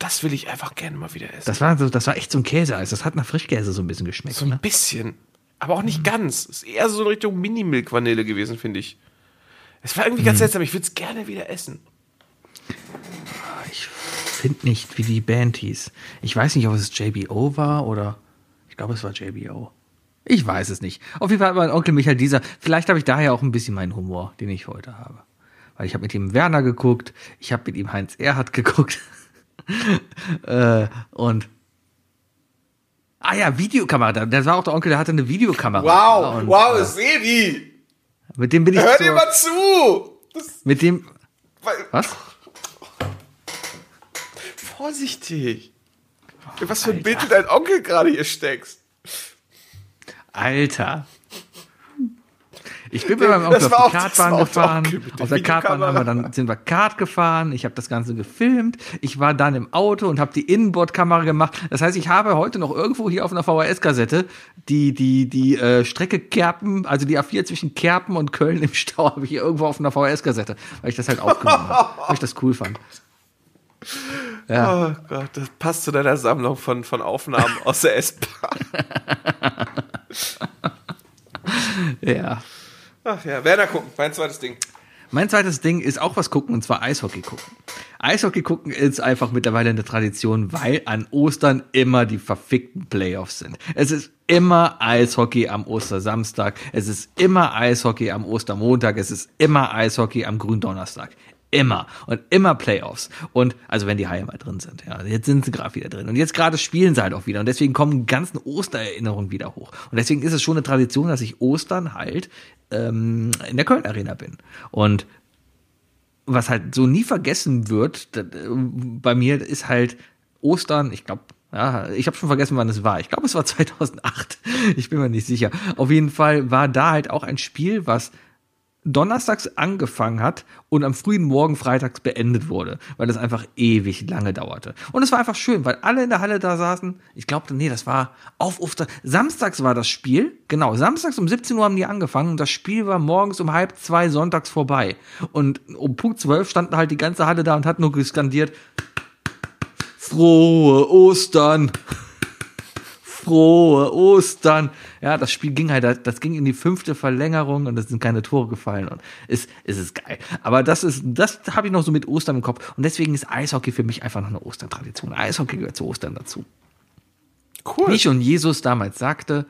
Das will ich einfach gerne mal wieder essen. Das war, so, das war echt so ein Käseeis. Das hat nach Frischkäse so ein bisschen geschmeckt. so ein ne? bisschen. Aber auch nicht ganz. Ist eher so in Richtung Mini-Milk-Vanille gewesen, finde ich. Es war irgendwie ganz seltsam. Ich würde es gerne wieder essen. Ich finde nicht, wie die Band hieß. Ich weiß nicht, ob es JBO war oder. Ich glaube, es war JBO. Ich weiß es nicht. Auf jeden Fall hat mein Onkel Michael dieser. Vielleicht habe ich daher auch ein bisschen meinen Humor, den ich heute habe. Weil ich habe mit ihm Werner geguckt, ich habe mit ihm Heinz Erhardt (laughs) geguckt. (laughs) äh, und. Ah ja, Videokamera. Da- Das war auch der Onkel, der hatte eine Videokamera. und, äh, Sebi! mit dem bin ich. Hör dir mal zu! Das, mit dem. Was? vorsichtig. Was für ein Bild du dein Onkel gerade hier steckst. Alter. Ich bin mit meinem Das auf die Kartbahn gefahren. Auf der Kartbahn haben wir dann, sind wir Kart gefahren. Ich habe das Ganze gefilmt. Ich war dann im Auto und habe die Innenbordkamera gemacht. Das heißt, ich habe heute noch irgendwo hier auf einer VHS-Kassette die, die, die äh, Strecke Kerpen, also die A4 zwischen Kerpen und Köln im Stau, (laughs) habe ich hier irgendwo auf einer VHS-Kassette, weil ich das halt aufgenommen habe, weil ich das cool fand. (laughs) Ja. Oh Gott, das passt zu deiner Sammlung von, von Aufnahmen aus der S-Bahn. (laughs) ja. Ach ja, Werner gucken, mein zweites Ding. Mein zweites Ding ist auch was gucken und zwar Eishockey gucken. Eishockey gucken ist einfach mittlerweile eine Tradition, weil an Ostern immer die verfickten Playoffs sind. Es ist immer Eishockey am Ostersamstag, es ist immer Eishockey am Ostermontag, es ist immer Eishockey am Gründonnerstag. Immer. Und immer Playoffs. Und, also wenn die Haie mal drin sind, ja. Jetzt sind sie gerade wieder drin. Und jetzt gerade spielen sie halt auch wieder. Und deswegen kommen ganzen Ostererinnerungen wieder hoch. Und deswegen ist es schon eine Tradition, dass ich Ostern halt ähm, in der Köln Arena bin. Und was halt so nie vergessen wird, das, äh, bei mir ist halt Ostern, ich glaube, ja, ich habe schon vergessen, wann es war. Ich glaube, es war (laughs) 2008. Ich bin mir nicht sicher. Auf jeden Fall war da halt auch ein Spiel, was donnerstags angefangen hat und am frühen Morgen freitags beendet wurde, weil es einfach ewig lange dauerte. Und es war einfach schön, weil alle in der Halle da saßen. Ich glaube, nee, das war auf Oster. Samstags war das Spiel. Genau, samstags um 17 Uhr haben die angefangen und das Spiel war morgens um halb zwei sonntags vorbei. Und um Punkt 12 standen halt die ganze Halle da und hat nur geskandiert, frohe Ostern frohe Ostern. Ja, das Spiel ging halt, das ging in die fünfte Verlängerung und es sind keine Tore gefallen und es, es ist geil. Aber das ist, das habe ich noch so mit Ostern im Kopf und deswegen ist Eishockey für mich einfach noch eine Ostern-Tradition. Eishockey gehört zu Ostern dazu. Cool. Wie schon Jesus damals sagte,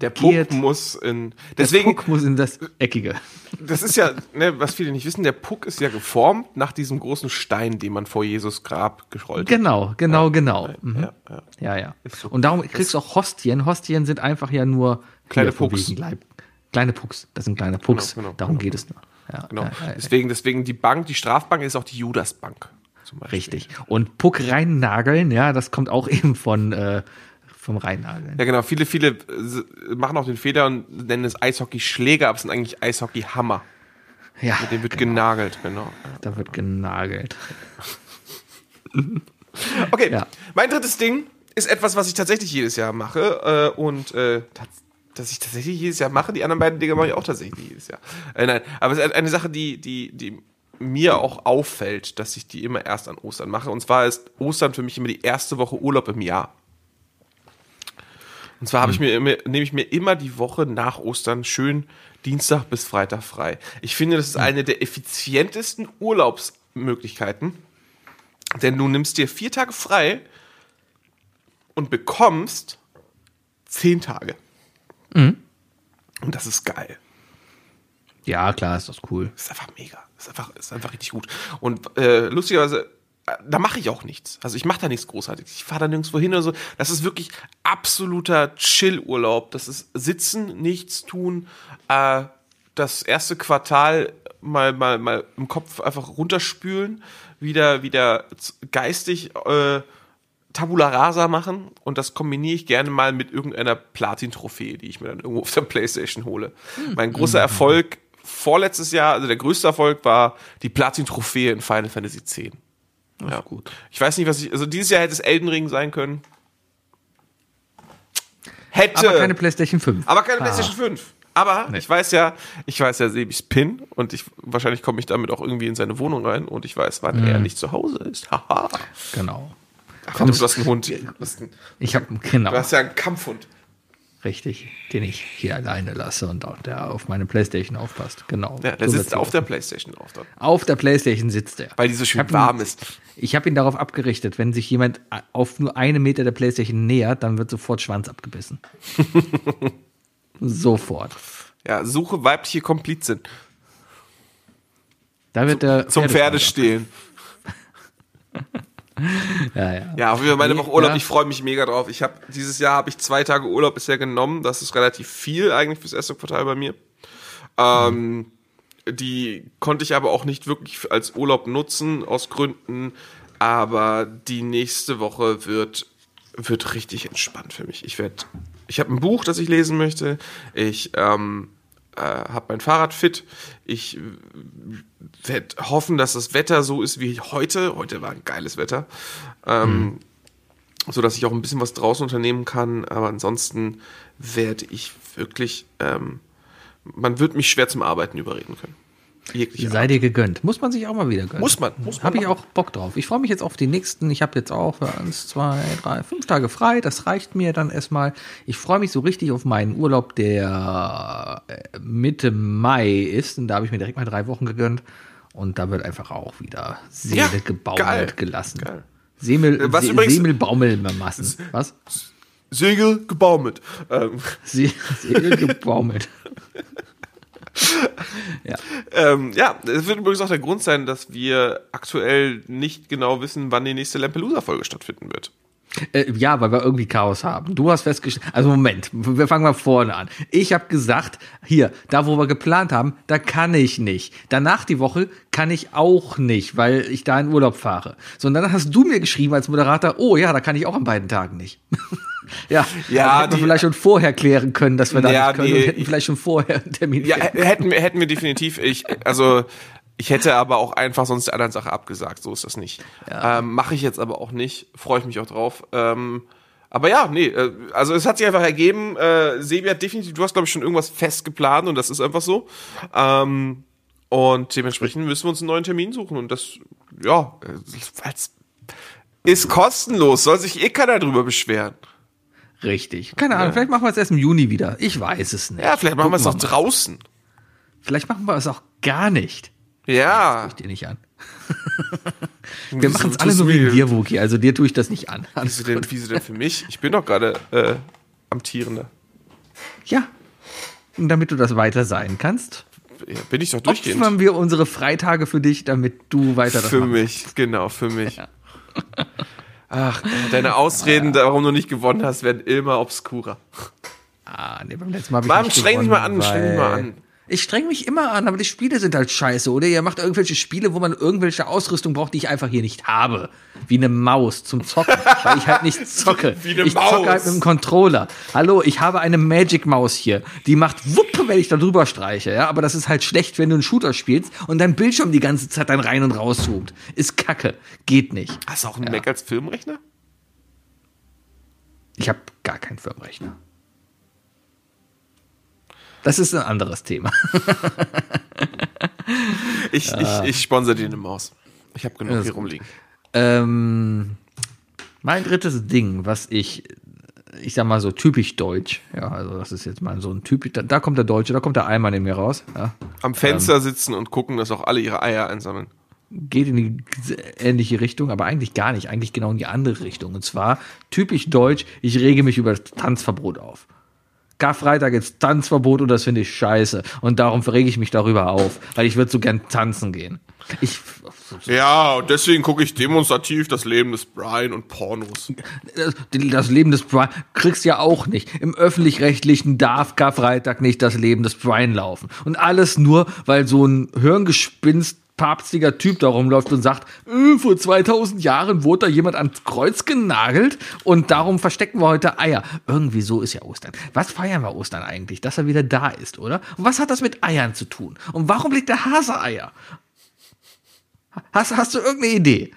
Der Puck geht- muss in. der Deswegen, Puck muss in das Eckige. das ist ja, ne, was viele nicht wissen, der Puck ist ja geformt nach diesem großen Stein, den man vor Jesus Grab geschrollt hat. Genau, genau, genau. Mhm. Ja, ja. Ja, ja. So. Und darum kriegst du auch Hostien. Hostien sind einfach ja nur Kleine hier Pucks. Kleine Pucks. Das sind kleine Pucks. Genau, genau, darum genau, geht es nur. Ja, Genau. Deswegen, deswegen die Bank, die Strafbank ist auch die Judasbank. Richtig. Und Puck reinnageln, ja, das kommt auch (laughs) eben von äh, vom Reinnageln. Ja, genau. Viele, viele äh, machen auch den Fehler und nennen es Eishockey-Schläger, aber es sind eigentlich Eishockey-Hammer. Ja, Mit dem wird genau. genagelt, genau. da wird genagelt. (laughs) Okay, Ja. mein drittes Ding ist etwas, was ich tatsächlich jedes Jahr mache äh, und äh, dass ich tatsächlich jedes Jahr mache. Die anderen beiden Dinge mache ich auch tatsächlich jedes Jahr. Äh, nein, aber es ist eine Sache, die, die, die mir auch auffällt, dass ich die immer erst an Ostern mache. Und zwar ist Ostern für mich immer die erste Woche Urlaub im Jahr. Und zwar habe ich mir immer, nehme ich mir immer die Woche nach Ostern schön Dienstag bis Freitag frei. Ich finde, das ist eine der effizientesten Urlaubsmöglichkeiten, denn du nimmst dir vier Tage frei und bekommst zehn Tage. Und das ist geil. Ja, klar, ist das cool. Das ist einfach mega. Ist einfach, ist einfach richtig gut. Und äh, lustigerweise, da mache ich auch nichts. Also ich mache da nichts großartig. Ich fahre da nirgendwo hin oder so. Das ist wirklich absoluter Chill-Urlaub. Das ist Sitzen, nichts tun. Äh, das erste Quartal mal, mal, mal im Kopf einfach runterspülen, wieder, wieder geistig äh, Tabula Rasa machen und das kombiniere ich gerne mal mit irgendeiner Platin-Trophäe, die ich mir dann irgendwo auf der Playstation hole. Mein großer Erfolg vorletztes Jahr, also der größte Erfolg war die Platin-Trophäe in Final Fantasy X. Ja, gut. Ich weiß nicht, was ich, also dieses Jahr hätte es Elden Ring sein können. Hätte. Aber keine PlayStation 5. Aber keine Ah. PlayStation 5. Aber ich weiß ja, ich weiß ja Sebis PIN und ich wahrscheinlich komme ich damit auch irgendwie in seine Wohnung rein und ich weiß, wann Mhm. er nicht zu Hause ist. Haha. Genau. Ach, du hast einen Hund. Einen, Ich habe genau du hast ja einen Kampfhund. Richtig, den ich hier alleine lasse und auch der auf meine PlayStation aufpasst. Genau. Ja, der So sitzt auf der. Playstation auf dort. auf der PlayStation sitzt er. Weil die so schön ihn- warm ist. Ich habe ihn darauf abgerichtet, wenn sich jemand auf nur eine Meter der Playstation nähert, dann wird sofort Schwanz abgebissen. (laughs) sofort. Ja, suche weibliche Komplizin. Da wird der Zum Pferdeschwanz Pferdestehlen. (laughs) (laughs) (laughs) Ja, ja. Ja, auf jeden Fall meine Woche Urlaub. ja. Ich freue mich mega drauf. Ich habe dieses Jahr habe ich zwei Tage Urlaub bisher genommen. Das ist relativ viel eigentlich fürs erste Quartal bei mir. Ähm, die konnte ich aber auch nicht wirklich als Urlaub nutzen aus Gründen. Aber die nächste Woche wird wird richtig entspannt für mich. Ich werde, ich habe ein Buch, das ich lesen möchte. Ich ähm, äh, habe mein Fahrrad fit. Ich werde hoffen, dass das Wetter so ist wie heute. Heute war ein geiles Wetter. Ähm, so dass ich auch ein bisschen was draußen unternehmen kann. Aber ansonsten werde ich wirklich, ähm, man wird mich schwer zum Arbeiten überreden können. Jegliche Sei dir gegönnt. Muss man sich auch mal wieder gönnen. Muss man, muss man Habe ich auch Bock drauf. Ich freue mich jetzt auf die nächsten. Ich habe jetzt auch für eins, zwei, drei, fünf Tage frei. Das reicht mir dann erstmal. Ich freue mich so richtig auf meinen Urlaub, der äh, Mitte Mai ist. Und da habe ich mir direkt mal drei Wochen gegönnt. Und da wird einfach auch wieder Seele Ja, gebaumelt geil. gelassen. Geil. Semel, Äh, was Se übrigens- Semelbaumelmassen. Was? Segel gebaumelt. Ähm, Se Segel gebaumelt. (laughs) ja. ähm, ja, es wird übrigens auch der Grund sein, dass wir aktuell nicht genau wissen, wann die nächste Lampelusa-Folge stattfinden wird. Äh, ja, weil wir irgendwie Chaos haben. Du hast festgestellt, also Moment, wir fangen mal vorne an. Ich habe gesagt, hier, da wo wir geplant haben, da kann ich nicht. Danach die Woche kann ich auch nicht, weil ich da in Urlaub fahre. So, und dann hast du mir geschrieben als Moderator, oh ja, da kann ich auch an beiden Tagen nicht. (laughs) ja, Ja, hätten wir die- vielleicht schon vorher klären können, dass wir da Ja, nicht können die- und hätten vielleicht schon vorher einen Termin. Ja, hätten wir, hätten wir definitiv. Ich, also ich hätte aber auch einfach sonst der anderen Sache abgesagt. So ist das nicht. Ähm, Mache ich jetzt aber auch nicht. Freue ich mich auch drauf. Ähm, aber ja, nee, äh, also es hat sich einfach ergeben, äh, Sebi hat definitiv, du hast glaube ich schon irgendwas fest geplant und das ist einfach so. Ähm, und dementsprechend müssen wir uns einen neuen Termin suchen und das, ja, äh, ist kostenlos, soll sich eh keiner drüber beschweren. Richtig. Keine Ahnung, vielleicht machen wir es erst im Juni wieder. Ich weiß es nicht. Ja, vielleicht machen wir es auch mal. draußen. Vielleicht machen wir es auch gar nicht. Ja. dir nicht an. (laughs) Wir machen es alle wegen mir- dir, Wookie. Also dir tue ich das nicht an. Alles Wieso denn, wieso denn für mich? Ich bin doch gerade äh, amtierender. Ja. Und damit du das weiter sein kannst, Ja, bin ich doch durchgehend. opfern wir unsere Freitage für dich, damit du weiter das Für machst. mich, genau, für mich. (laughs) Ach, deine Ausreden, warum du nicht gewonnen hast, werden immer obskurer. Ah, nee, beim letzten Mal hab ich Mann, nicht streng dich gewonnen, mal an, streng dich mal an. Ich streng mich immer an, aber die Spiele sind halt scheiße, oder? Ihr macht irgendwelche Spiele, wo man irgendwelche Ausrüstung braucht, die ich einfach hier nicht habe. Wie eine Maus zum Zocken, weil ich halt nicht (laughs) zocke. Wie eine ich zocke halt Maus. mit dem Controller. Hallo, ich habe eine Magic Maus hier. Die macht wupp, wenn ich da drüber streiche, ja? Aber das ist halt schlecht, wenn du einen Shooter spielst und dein Bildschirm die ganze Zeit dann rein und rauszoomt. Ist kacke. Geht nicht. Hast du auch einen Mac als Filmrechner? Ich habe gar keinen Firmenrechner. Das ist ein anderes Thema. (laughs) Ich, ich, ich sponsor dir eine Maus. Ich habe genug ist hier rumliegen. Ähm, mein drittes Ding, was ich, ich sag mal so typisch deutsch, ja, also das ist jetzt mal so ein typisch, da, da kommt der Deutsche, da kommt der Eimann in mir raus, ja, Am Fenster sitzen und gucken, dass auch alle ihre Eier einsammeln. geht in die ähnliche Richtung, aber eigentlich gar nicht, eigentlich genau in die andere Richtung. Und zwar typisch deutsch, ich rege mich über das Tanzverbot auf. Karfreitag ist Tanzverbot und das finde ich scheiße. Und darum rege ich mich darüber auf, weil ich würde so gern tanzen gehen. Ich, Ja, und deswegen gucke ich demonstrativ das Leben des Brian und Pornos. das, das Leben des Brian kriegst ja auch nicht. Im öffentlich-rechtlichen darf Karfreitag nicht das Leben des Brian laufen. Und alles nur, weil so ein Hirngespinst papstiger Typ da rumläuft und sagt, äh, vor 2000 Jahren wurde da jemand ans Kreuz genagelt und darum verstecken wir heute Eier. Irgendwie so ist ja Ostern. Was feiern wir Ostern eigentlich? Dass er wieder da ist, oder? Und was hat das mit Eiern zu tun? Und warum legt der Hase Eier? Hast, hast du irgendeine Idee?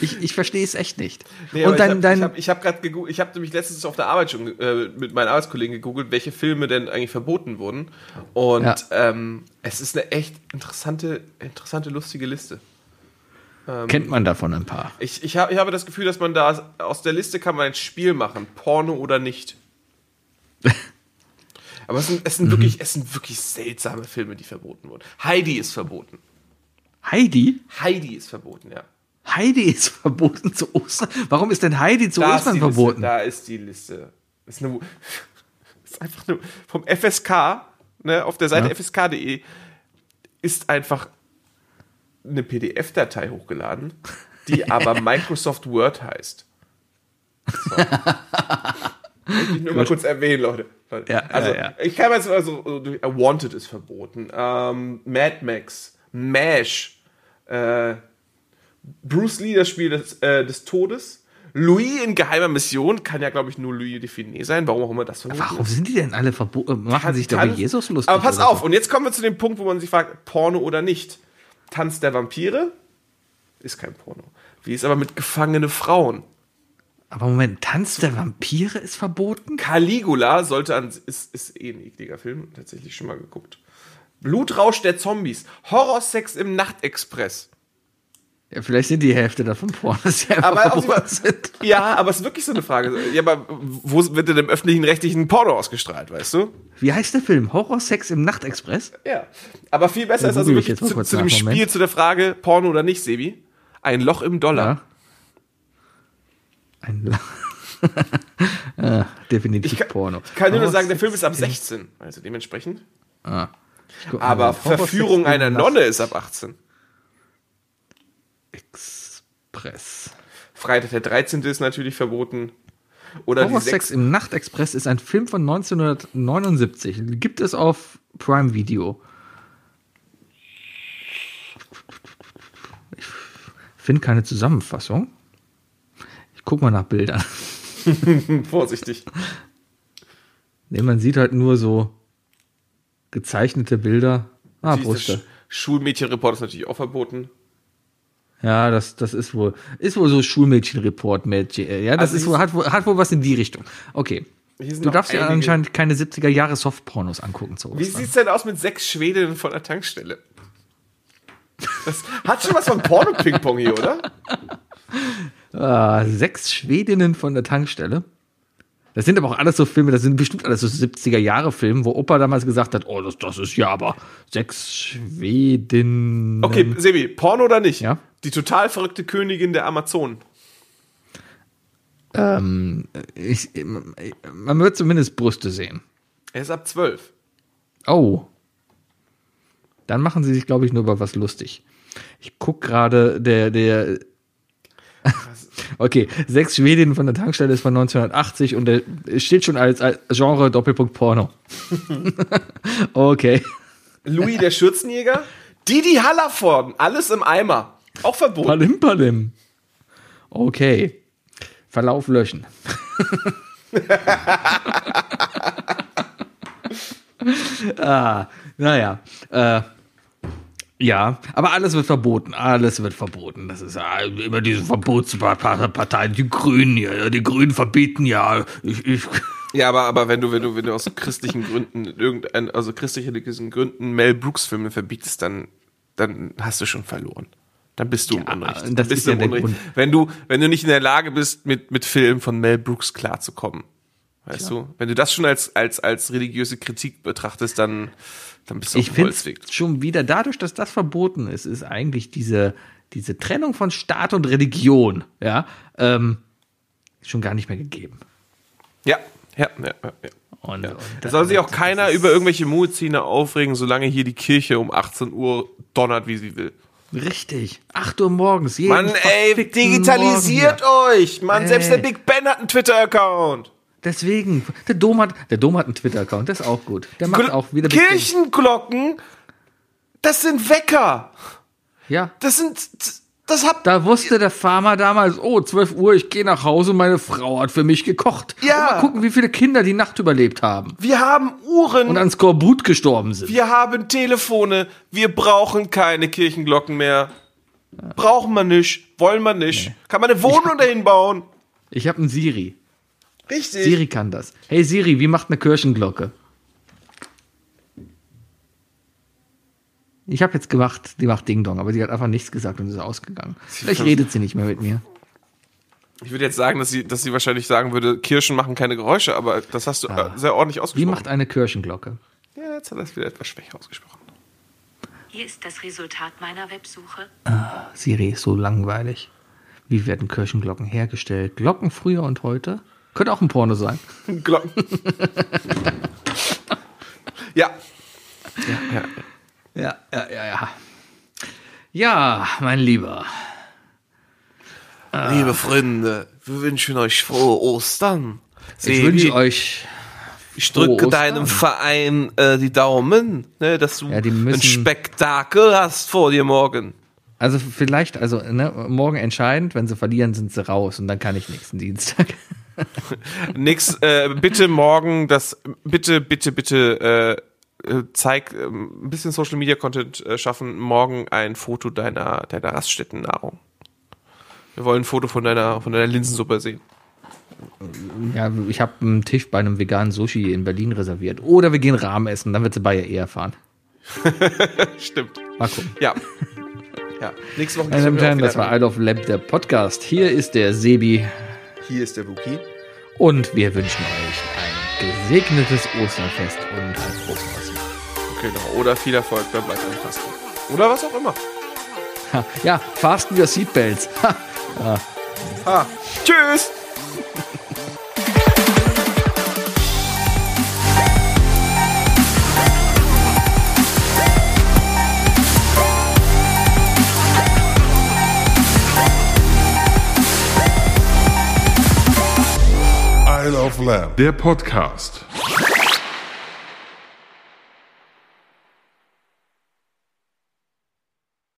Ich, ich verstehe es echt nicht. Nee, und dein, ich habe ich hab, hab gerade ich habe nämlich letztens auf der Arbeit schon äh, mit meinen Arbeitskollegen gegoogelt, welche Filme denn eigentlich verboten wurden. Und Ja. ähm, es ist eine echt interessante, interessante, lustige Liste. kennt man davon ein paar. Ich, ich, hab, ich habe das Gefühl, dass man da aus der Liste kann man ein Spiel machen, Porno oder nicht. (laughs) Aber es sind, es sind wirklich, es sind wirklich seltsame Filme, die verboten wurden. Heidi ist verboten. Heidi? Heidi ist verboten, ja. Heidi ist (laughs) verboten zu Ostern. Warum ist denn Heidi zu Da Ostern verboten? Liste, da ist die Liste. Ist, eine, (laughs) ist einfach nur vom FSK, ne, auf der Seite Ja. fsk.de ist einfach eine PDF-Datei hochgeladen, die (laughs) aber Microsoft Word heißt. So. Möchte ich nur mal kurz erwähnen, Leute. Ja, also, ja, ja. ich kann jetzt also, Wanted ist verboten, ähm, Mad Max, MASH, äh, Bruce Lee, das Spiel des, äh, des Todes. Louis in geheimer Mission kann ja, glaube ich, nur Louis Define sein, warum auch immer das verboten Warum sind die denn alle verboten? Machen sich über Jesus lustig? Aber pass auf, so? und jetzt kommen wir zu dem Punkt, wo man sich fragt, Porno oder nicht. Tanz der Vampire ist kein Porno. Wie ist aber mit gefangene Frauen? Aber Moment, Tanz der Vampire ist verboten? Caligula sollte an, ist, ist eh ein ekliger Film, tatsächlich schon mal geguckt. Blutrausch der Zombies, Horrorsex im Nachtexpress. Ja, vielleicht sind die Hälfte davon Pornos, die Aber die- sind. Ja, aber es ist wirklich so eine Frage. Ja, aber wo wird denn im öffentlichen rechtlichen Porno ausgestrahlt, weißt du? Wie heißt der Film? Horrorsex im Nachtexpress? Ja. Aber viel besser Ja, ist also wirklich zu, zu dem Spiel, Moment. zu der Frage Porno oder nicht, Sebi. Ein Loch im Dollar. Ja. Ein La (laughs) ah, definitiv Ich kann, Porno. ich kann nur noch sagen, der Film ist ab im 16. Also dementsprechend. Guck mal, Aber Verführung einer Nonne ist ab 18. Nachtexpress. Freitag der 13. ist natürlich verboten. Oder die Horrorsex sechs, im Nachtexpress ist ein Film von 1979. Gibt es auf Prime Video. Ich finde keine Zusammenfassung. Ich guck mal nach Bildern. (laughs) vorsichtig. Nee, man sieht halt nur so gezeichnete Bilder. Ah, Brüste. Sch- Schulmädchenreport ist natürlich auch verboten. Ja, das, das ist wohl, ist wohl so Schulmädchenreport, Mädchen. Ja, das Also ist wohl, hat, wohl, hat wohl was in die Richtung. Okay. Du darfst ja einige- anscheinend keine 70er Jahre Softpornos angucken zu Wie Ostern. sieht's denn aus mit sechs Schwedinnen von der Tankstelle? Das hat schon was von Porno-Ping-Pong hier, oder? (laughs) Ah, sechs Schwedinnen von der Tankstelle. Das sind aber auch alles so Filme, das sind bestimmt alles so 70er Jahre Filme, wo Opa damals gesagt hat, oh, das, das ist ja aber sechs Schwedinnen. Okay, Sebi, Porno oder nicht? Ja. Die total verrückte Königin der Amazonen. Ähm, ich, man wird zumindest Brüste sehen. Er ist ab 12. Oh. Dann machen sie sich, glaube ich, nur über was lustig. Ich guck gerade, der, der. Okay, sechs Schwedinnen von der Tankstelle ist von 1980 und der steht schon als, als Genre Doppelpunkt Porno. (laughs) okay. Louis der Schürzenjäger. Didi Hallervorden. Alles im Eimer. Auch verboten. Palim Palim. Okay. Verlauf löschen. (laughs) ah, naja. Äh, ja, aber alles wird verboten. Alles wird verboten. Das ist ja immer diese Verbotsparteien. Die Grünen hier. Ja, die Grünen verbieten ja. Ich, ich, (laughs) Ja, aber, aber wenn du, wenn du, wenn du aus christlichen Gründen irgendein, also christlichen Gründen Mel Brooks Filme verbietest, dann, dann hast du schon verloren. Dann bist du im Ja, Unrecht. das bist ist du ja im Unrecht. Grund. Wenn du, wenn du nicht in der Lage bist, mit, mit Filmen von Mel Brooks klarzukommen. Weißt du? Wenn du das schon als, als, als religiöse Kritik betrachtest, dann, dann bist du ich auf dem finde Holzweg. schon wieder, dadurch, dass das verboten ist, ist eigentlich diese, diese Trennung von Staat und Religion, ja, ähm, schon gar nicht mehr gegeben. Ja, ja, ja, ja. ja. Und, und Da soll sich auch keiner über irgendwelche Muezzine aufregen, solange hier die Kirche um 18 Uhr donnert, wie sie will. Richtig. 8 Uhr morgens. jeden Mann, ey, digitalisiert euch! Mann, selbst der Ey. Big Ben hat einen Twitter-Account. Deswegen. Der Dom hat, der Dom hat einen Twitter-Account. Das ist auch gut. Der macht Gl- auch wieder Kirchenglocken, das sind Wecker. Ja. Das sind, das habt, Da wusste der Farmer damals, oh, 12 Uhr, ich gehe nach Hause, meine Frau hat für mich gekocht. Ja. Und mal gucken, wie viele Kinder die Nacht überlebt haben. wir haben Uhren, Und an Skorbut gestorben sind. wir haben Telefone, wir brauchen keine Kirchenglocken mehr. Brauchen wir nicht, wollen wir nicht. Kann man eine Wohnung dahin bauen? Ich habe einen Siri. Richtig. Siri kann das. Hey Siri, wie macht eine Kirchenglocke? Ich habe jetzt gemacht, die macht Ding Dong, aber sie hat einfach nichts gesagt und ist ausgegangen. Vielleicht redet sie nicht mehr mit mir. Ich würde jetzt sagen, dass sie, dass sie wahrscheinlich sagen würde, Kirschen machen keine Geräusche, aber das hast du äh, sehr ordentlich Wie ausgesprochen. macht eine Kirchenglocke? ja, jetzt hat er es wieder etwas schwächer ausgesprochen. Hier ist das Resultat meiner Websuche. Siri ist so langweilig. Wie werden Kirchenglocken hergestellt? Glocken früher und heute? Könnte auch ein Porno sein. (laughs) Glocken. ja. Ja, ja. Ja, ja, ja, ja. Ja, mein Lieber. Liebe Freunde, wir wünschen euch frohe Ostern. Ich wünsche euch. ich drücke Ostern. deinem Verein äh, die Daumen, ne, dass du Ja, ein Spektakel hast vor dir morgen. Also vielleicht, also ne, morgen entscheidend, wenn sie verlieren, sind sie raus und dann kann ich nächsten Dienstag. (laughs) Nix, äh, bitte morgen das, bitte, bitte, bitte, äh, äh, zeig äh, ein bisschen Social Media Content äh, schaffen, morgen ein Foto deiner, deiner Raststättennahrung. Wir wollen ein Foto von deiner, von deiner Linsensuppe sehen. Ja, ich habe einen Tisch bei einem veganen Sushi in Berlin reserviert. Oder wir gehen Rahmen essen, dann wird sie bei ihr eher fahren. (laughs) Stimmt. Mal gucken. Ja. Ja, nächste Woche Meine Damen und Herren, das war. Isle of Lamp, der Podcast. Hier ist der Sebi Hier ist der Buki. und wir wünschen euch ein gesegnetes Osterfest und ein frohes. Genau. Oder viel Erfolg beim weiteren Fasten. Oder was auch immer. Ha, Ja, fasten wir Seatbelts. Ha. Ha. Tschüss! (laughs) Isle of Lamb, der Podcast.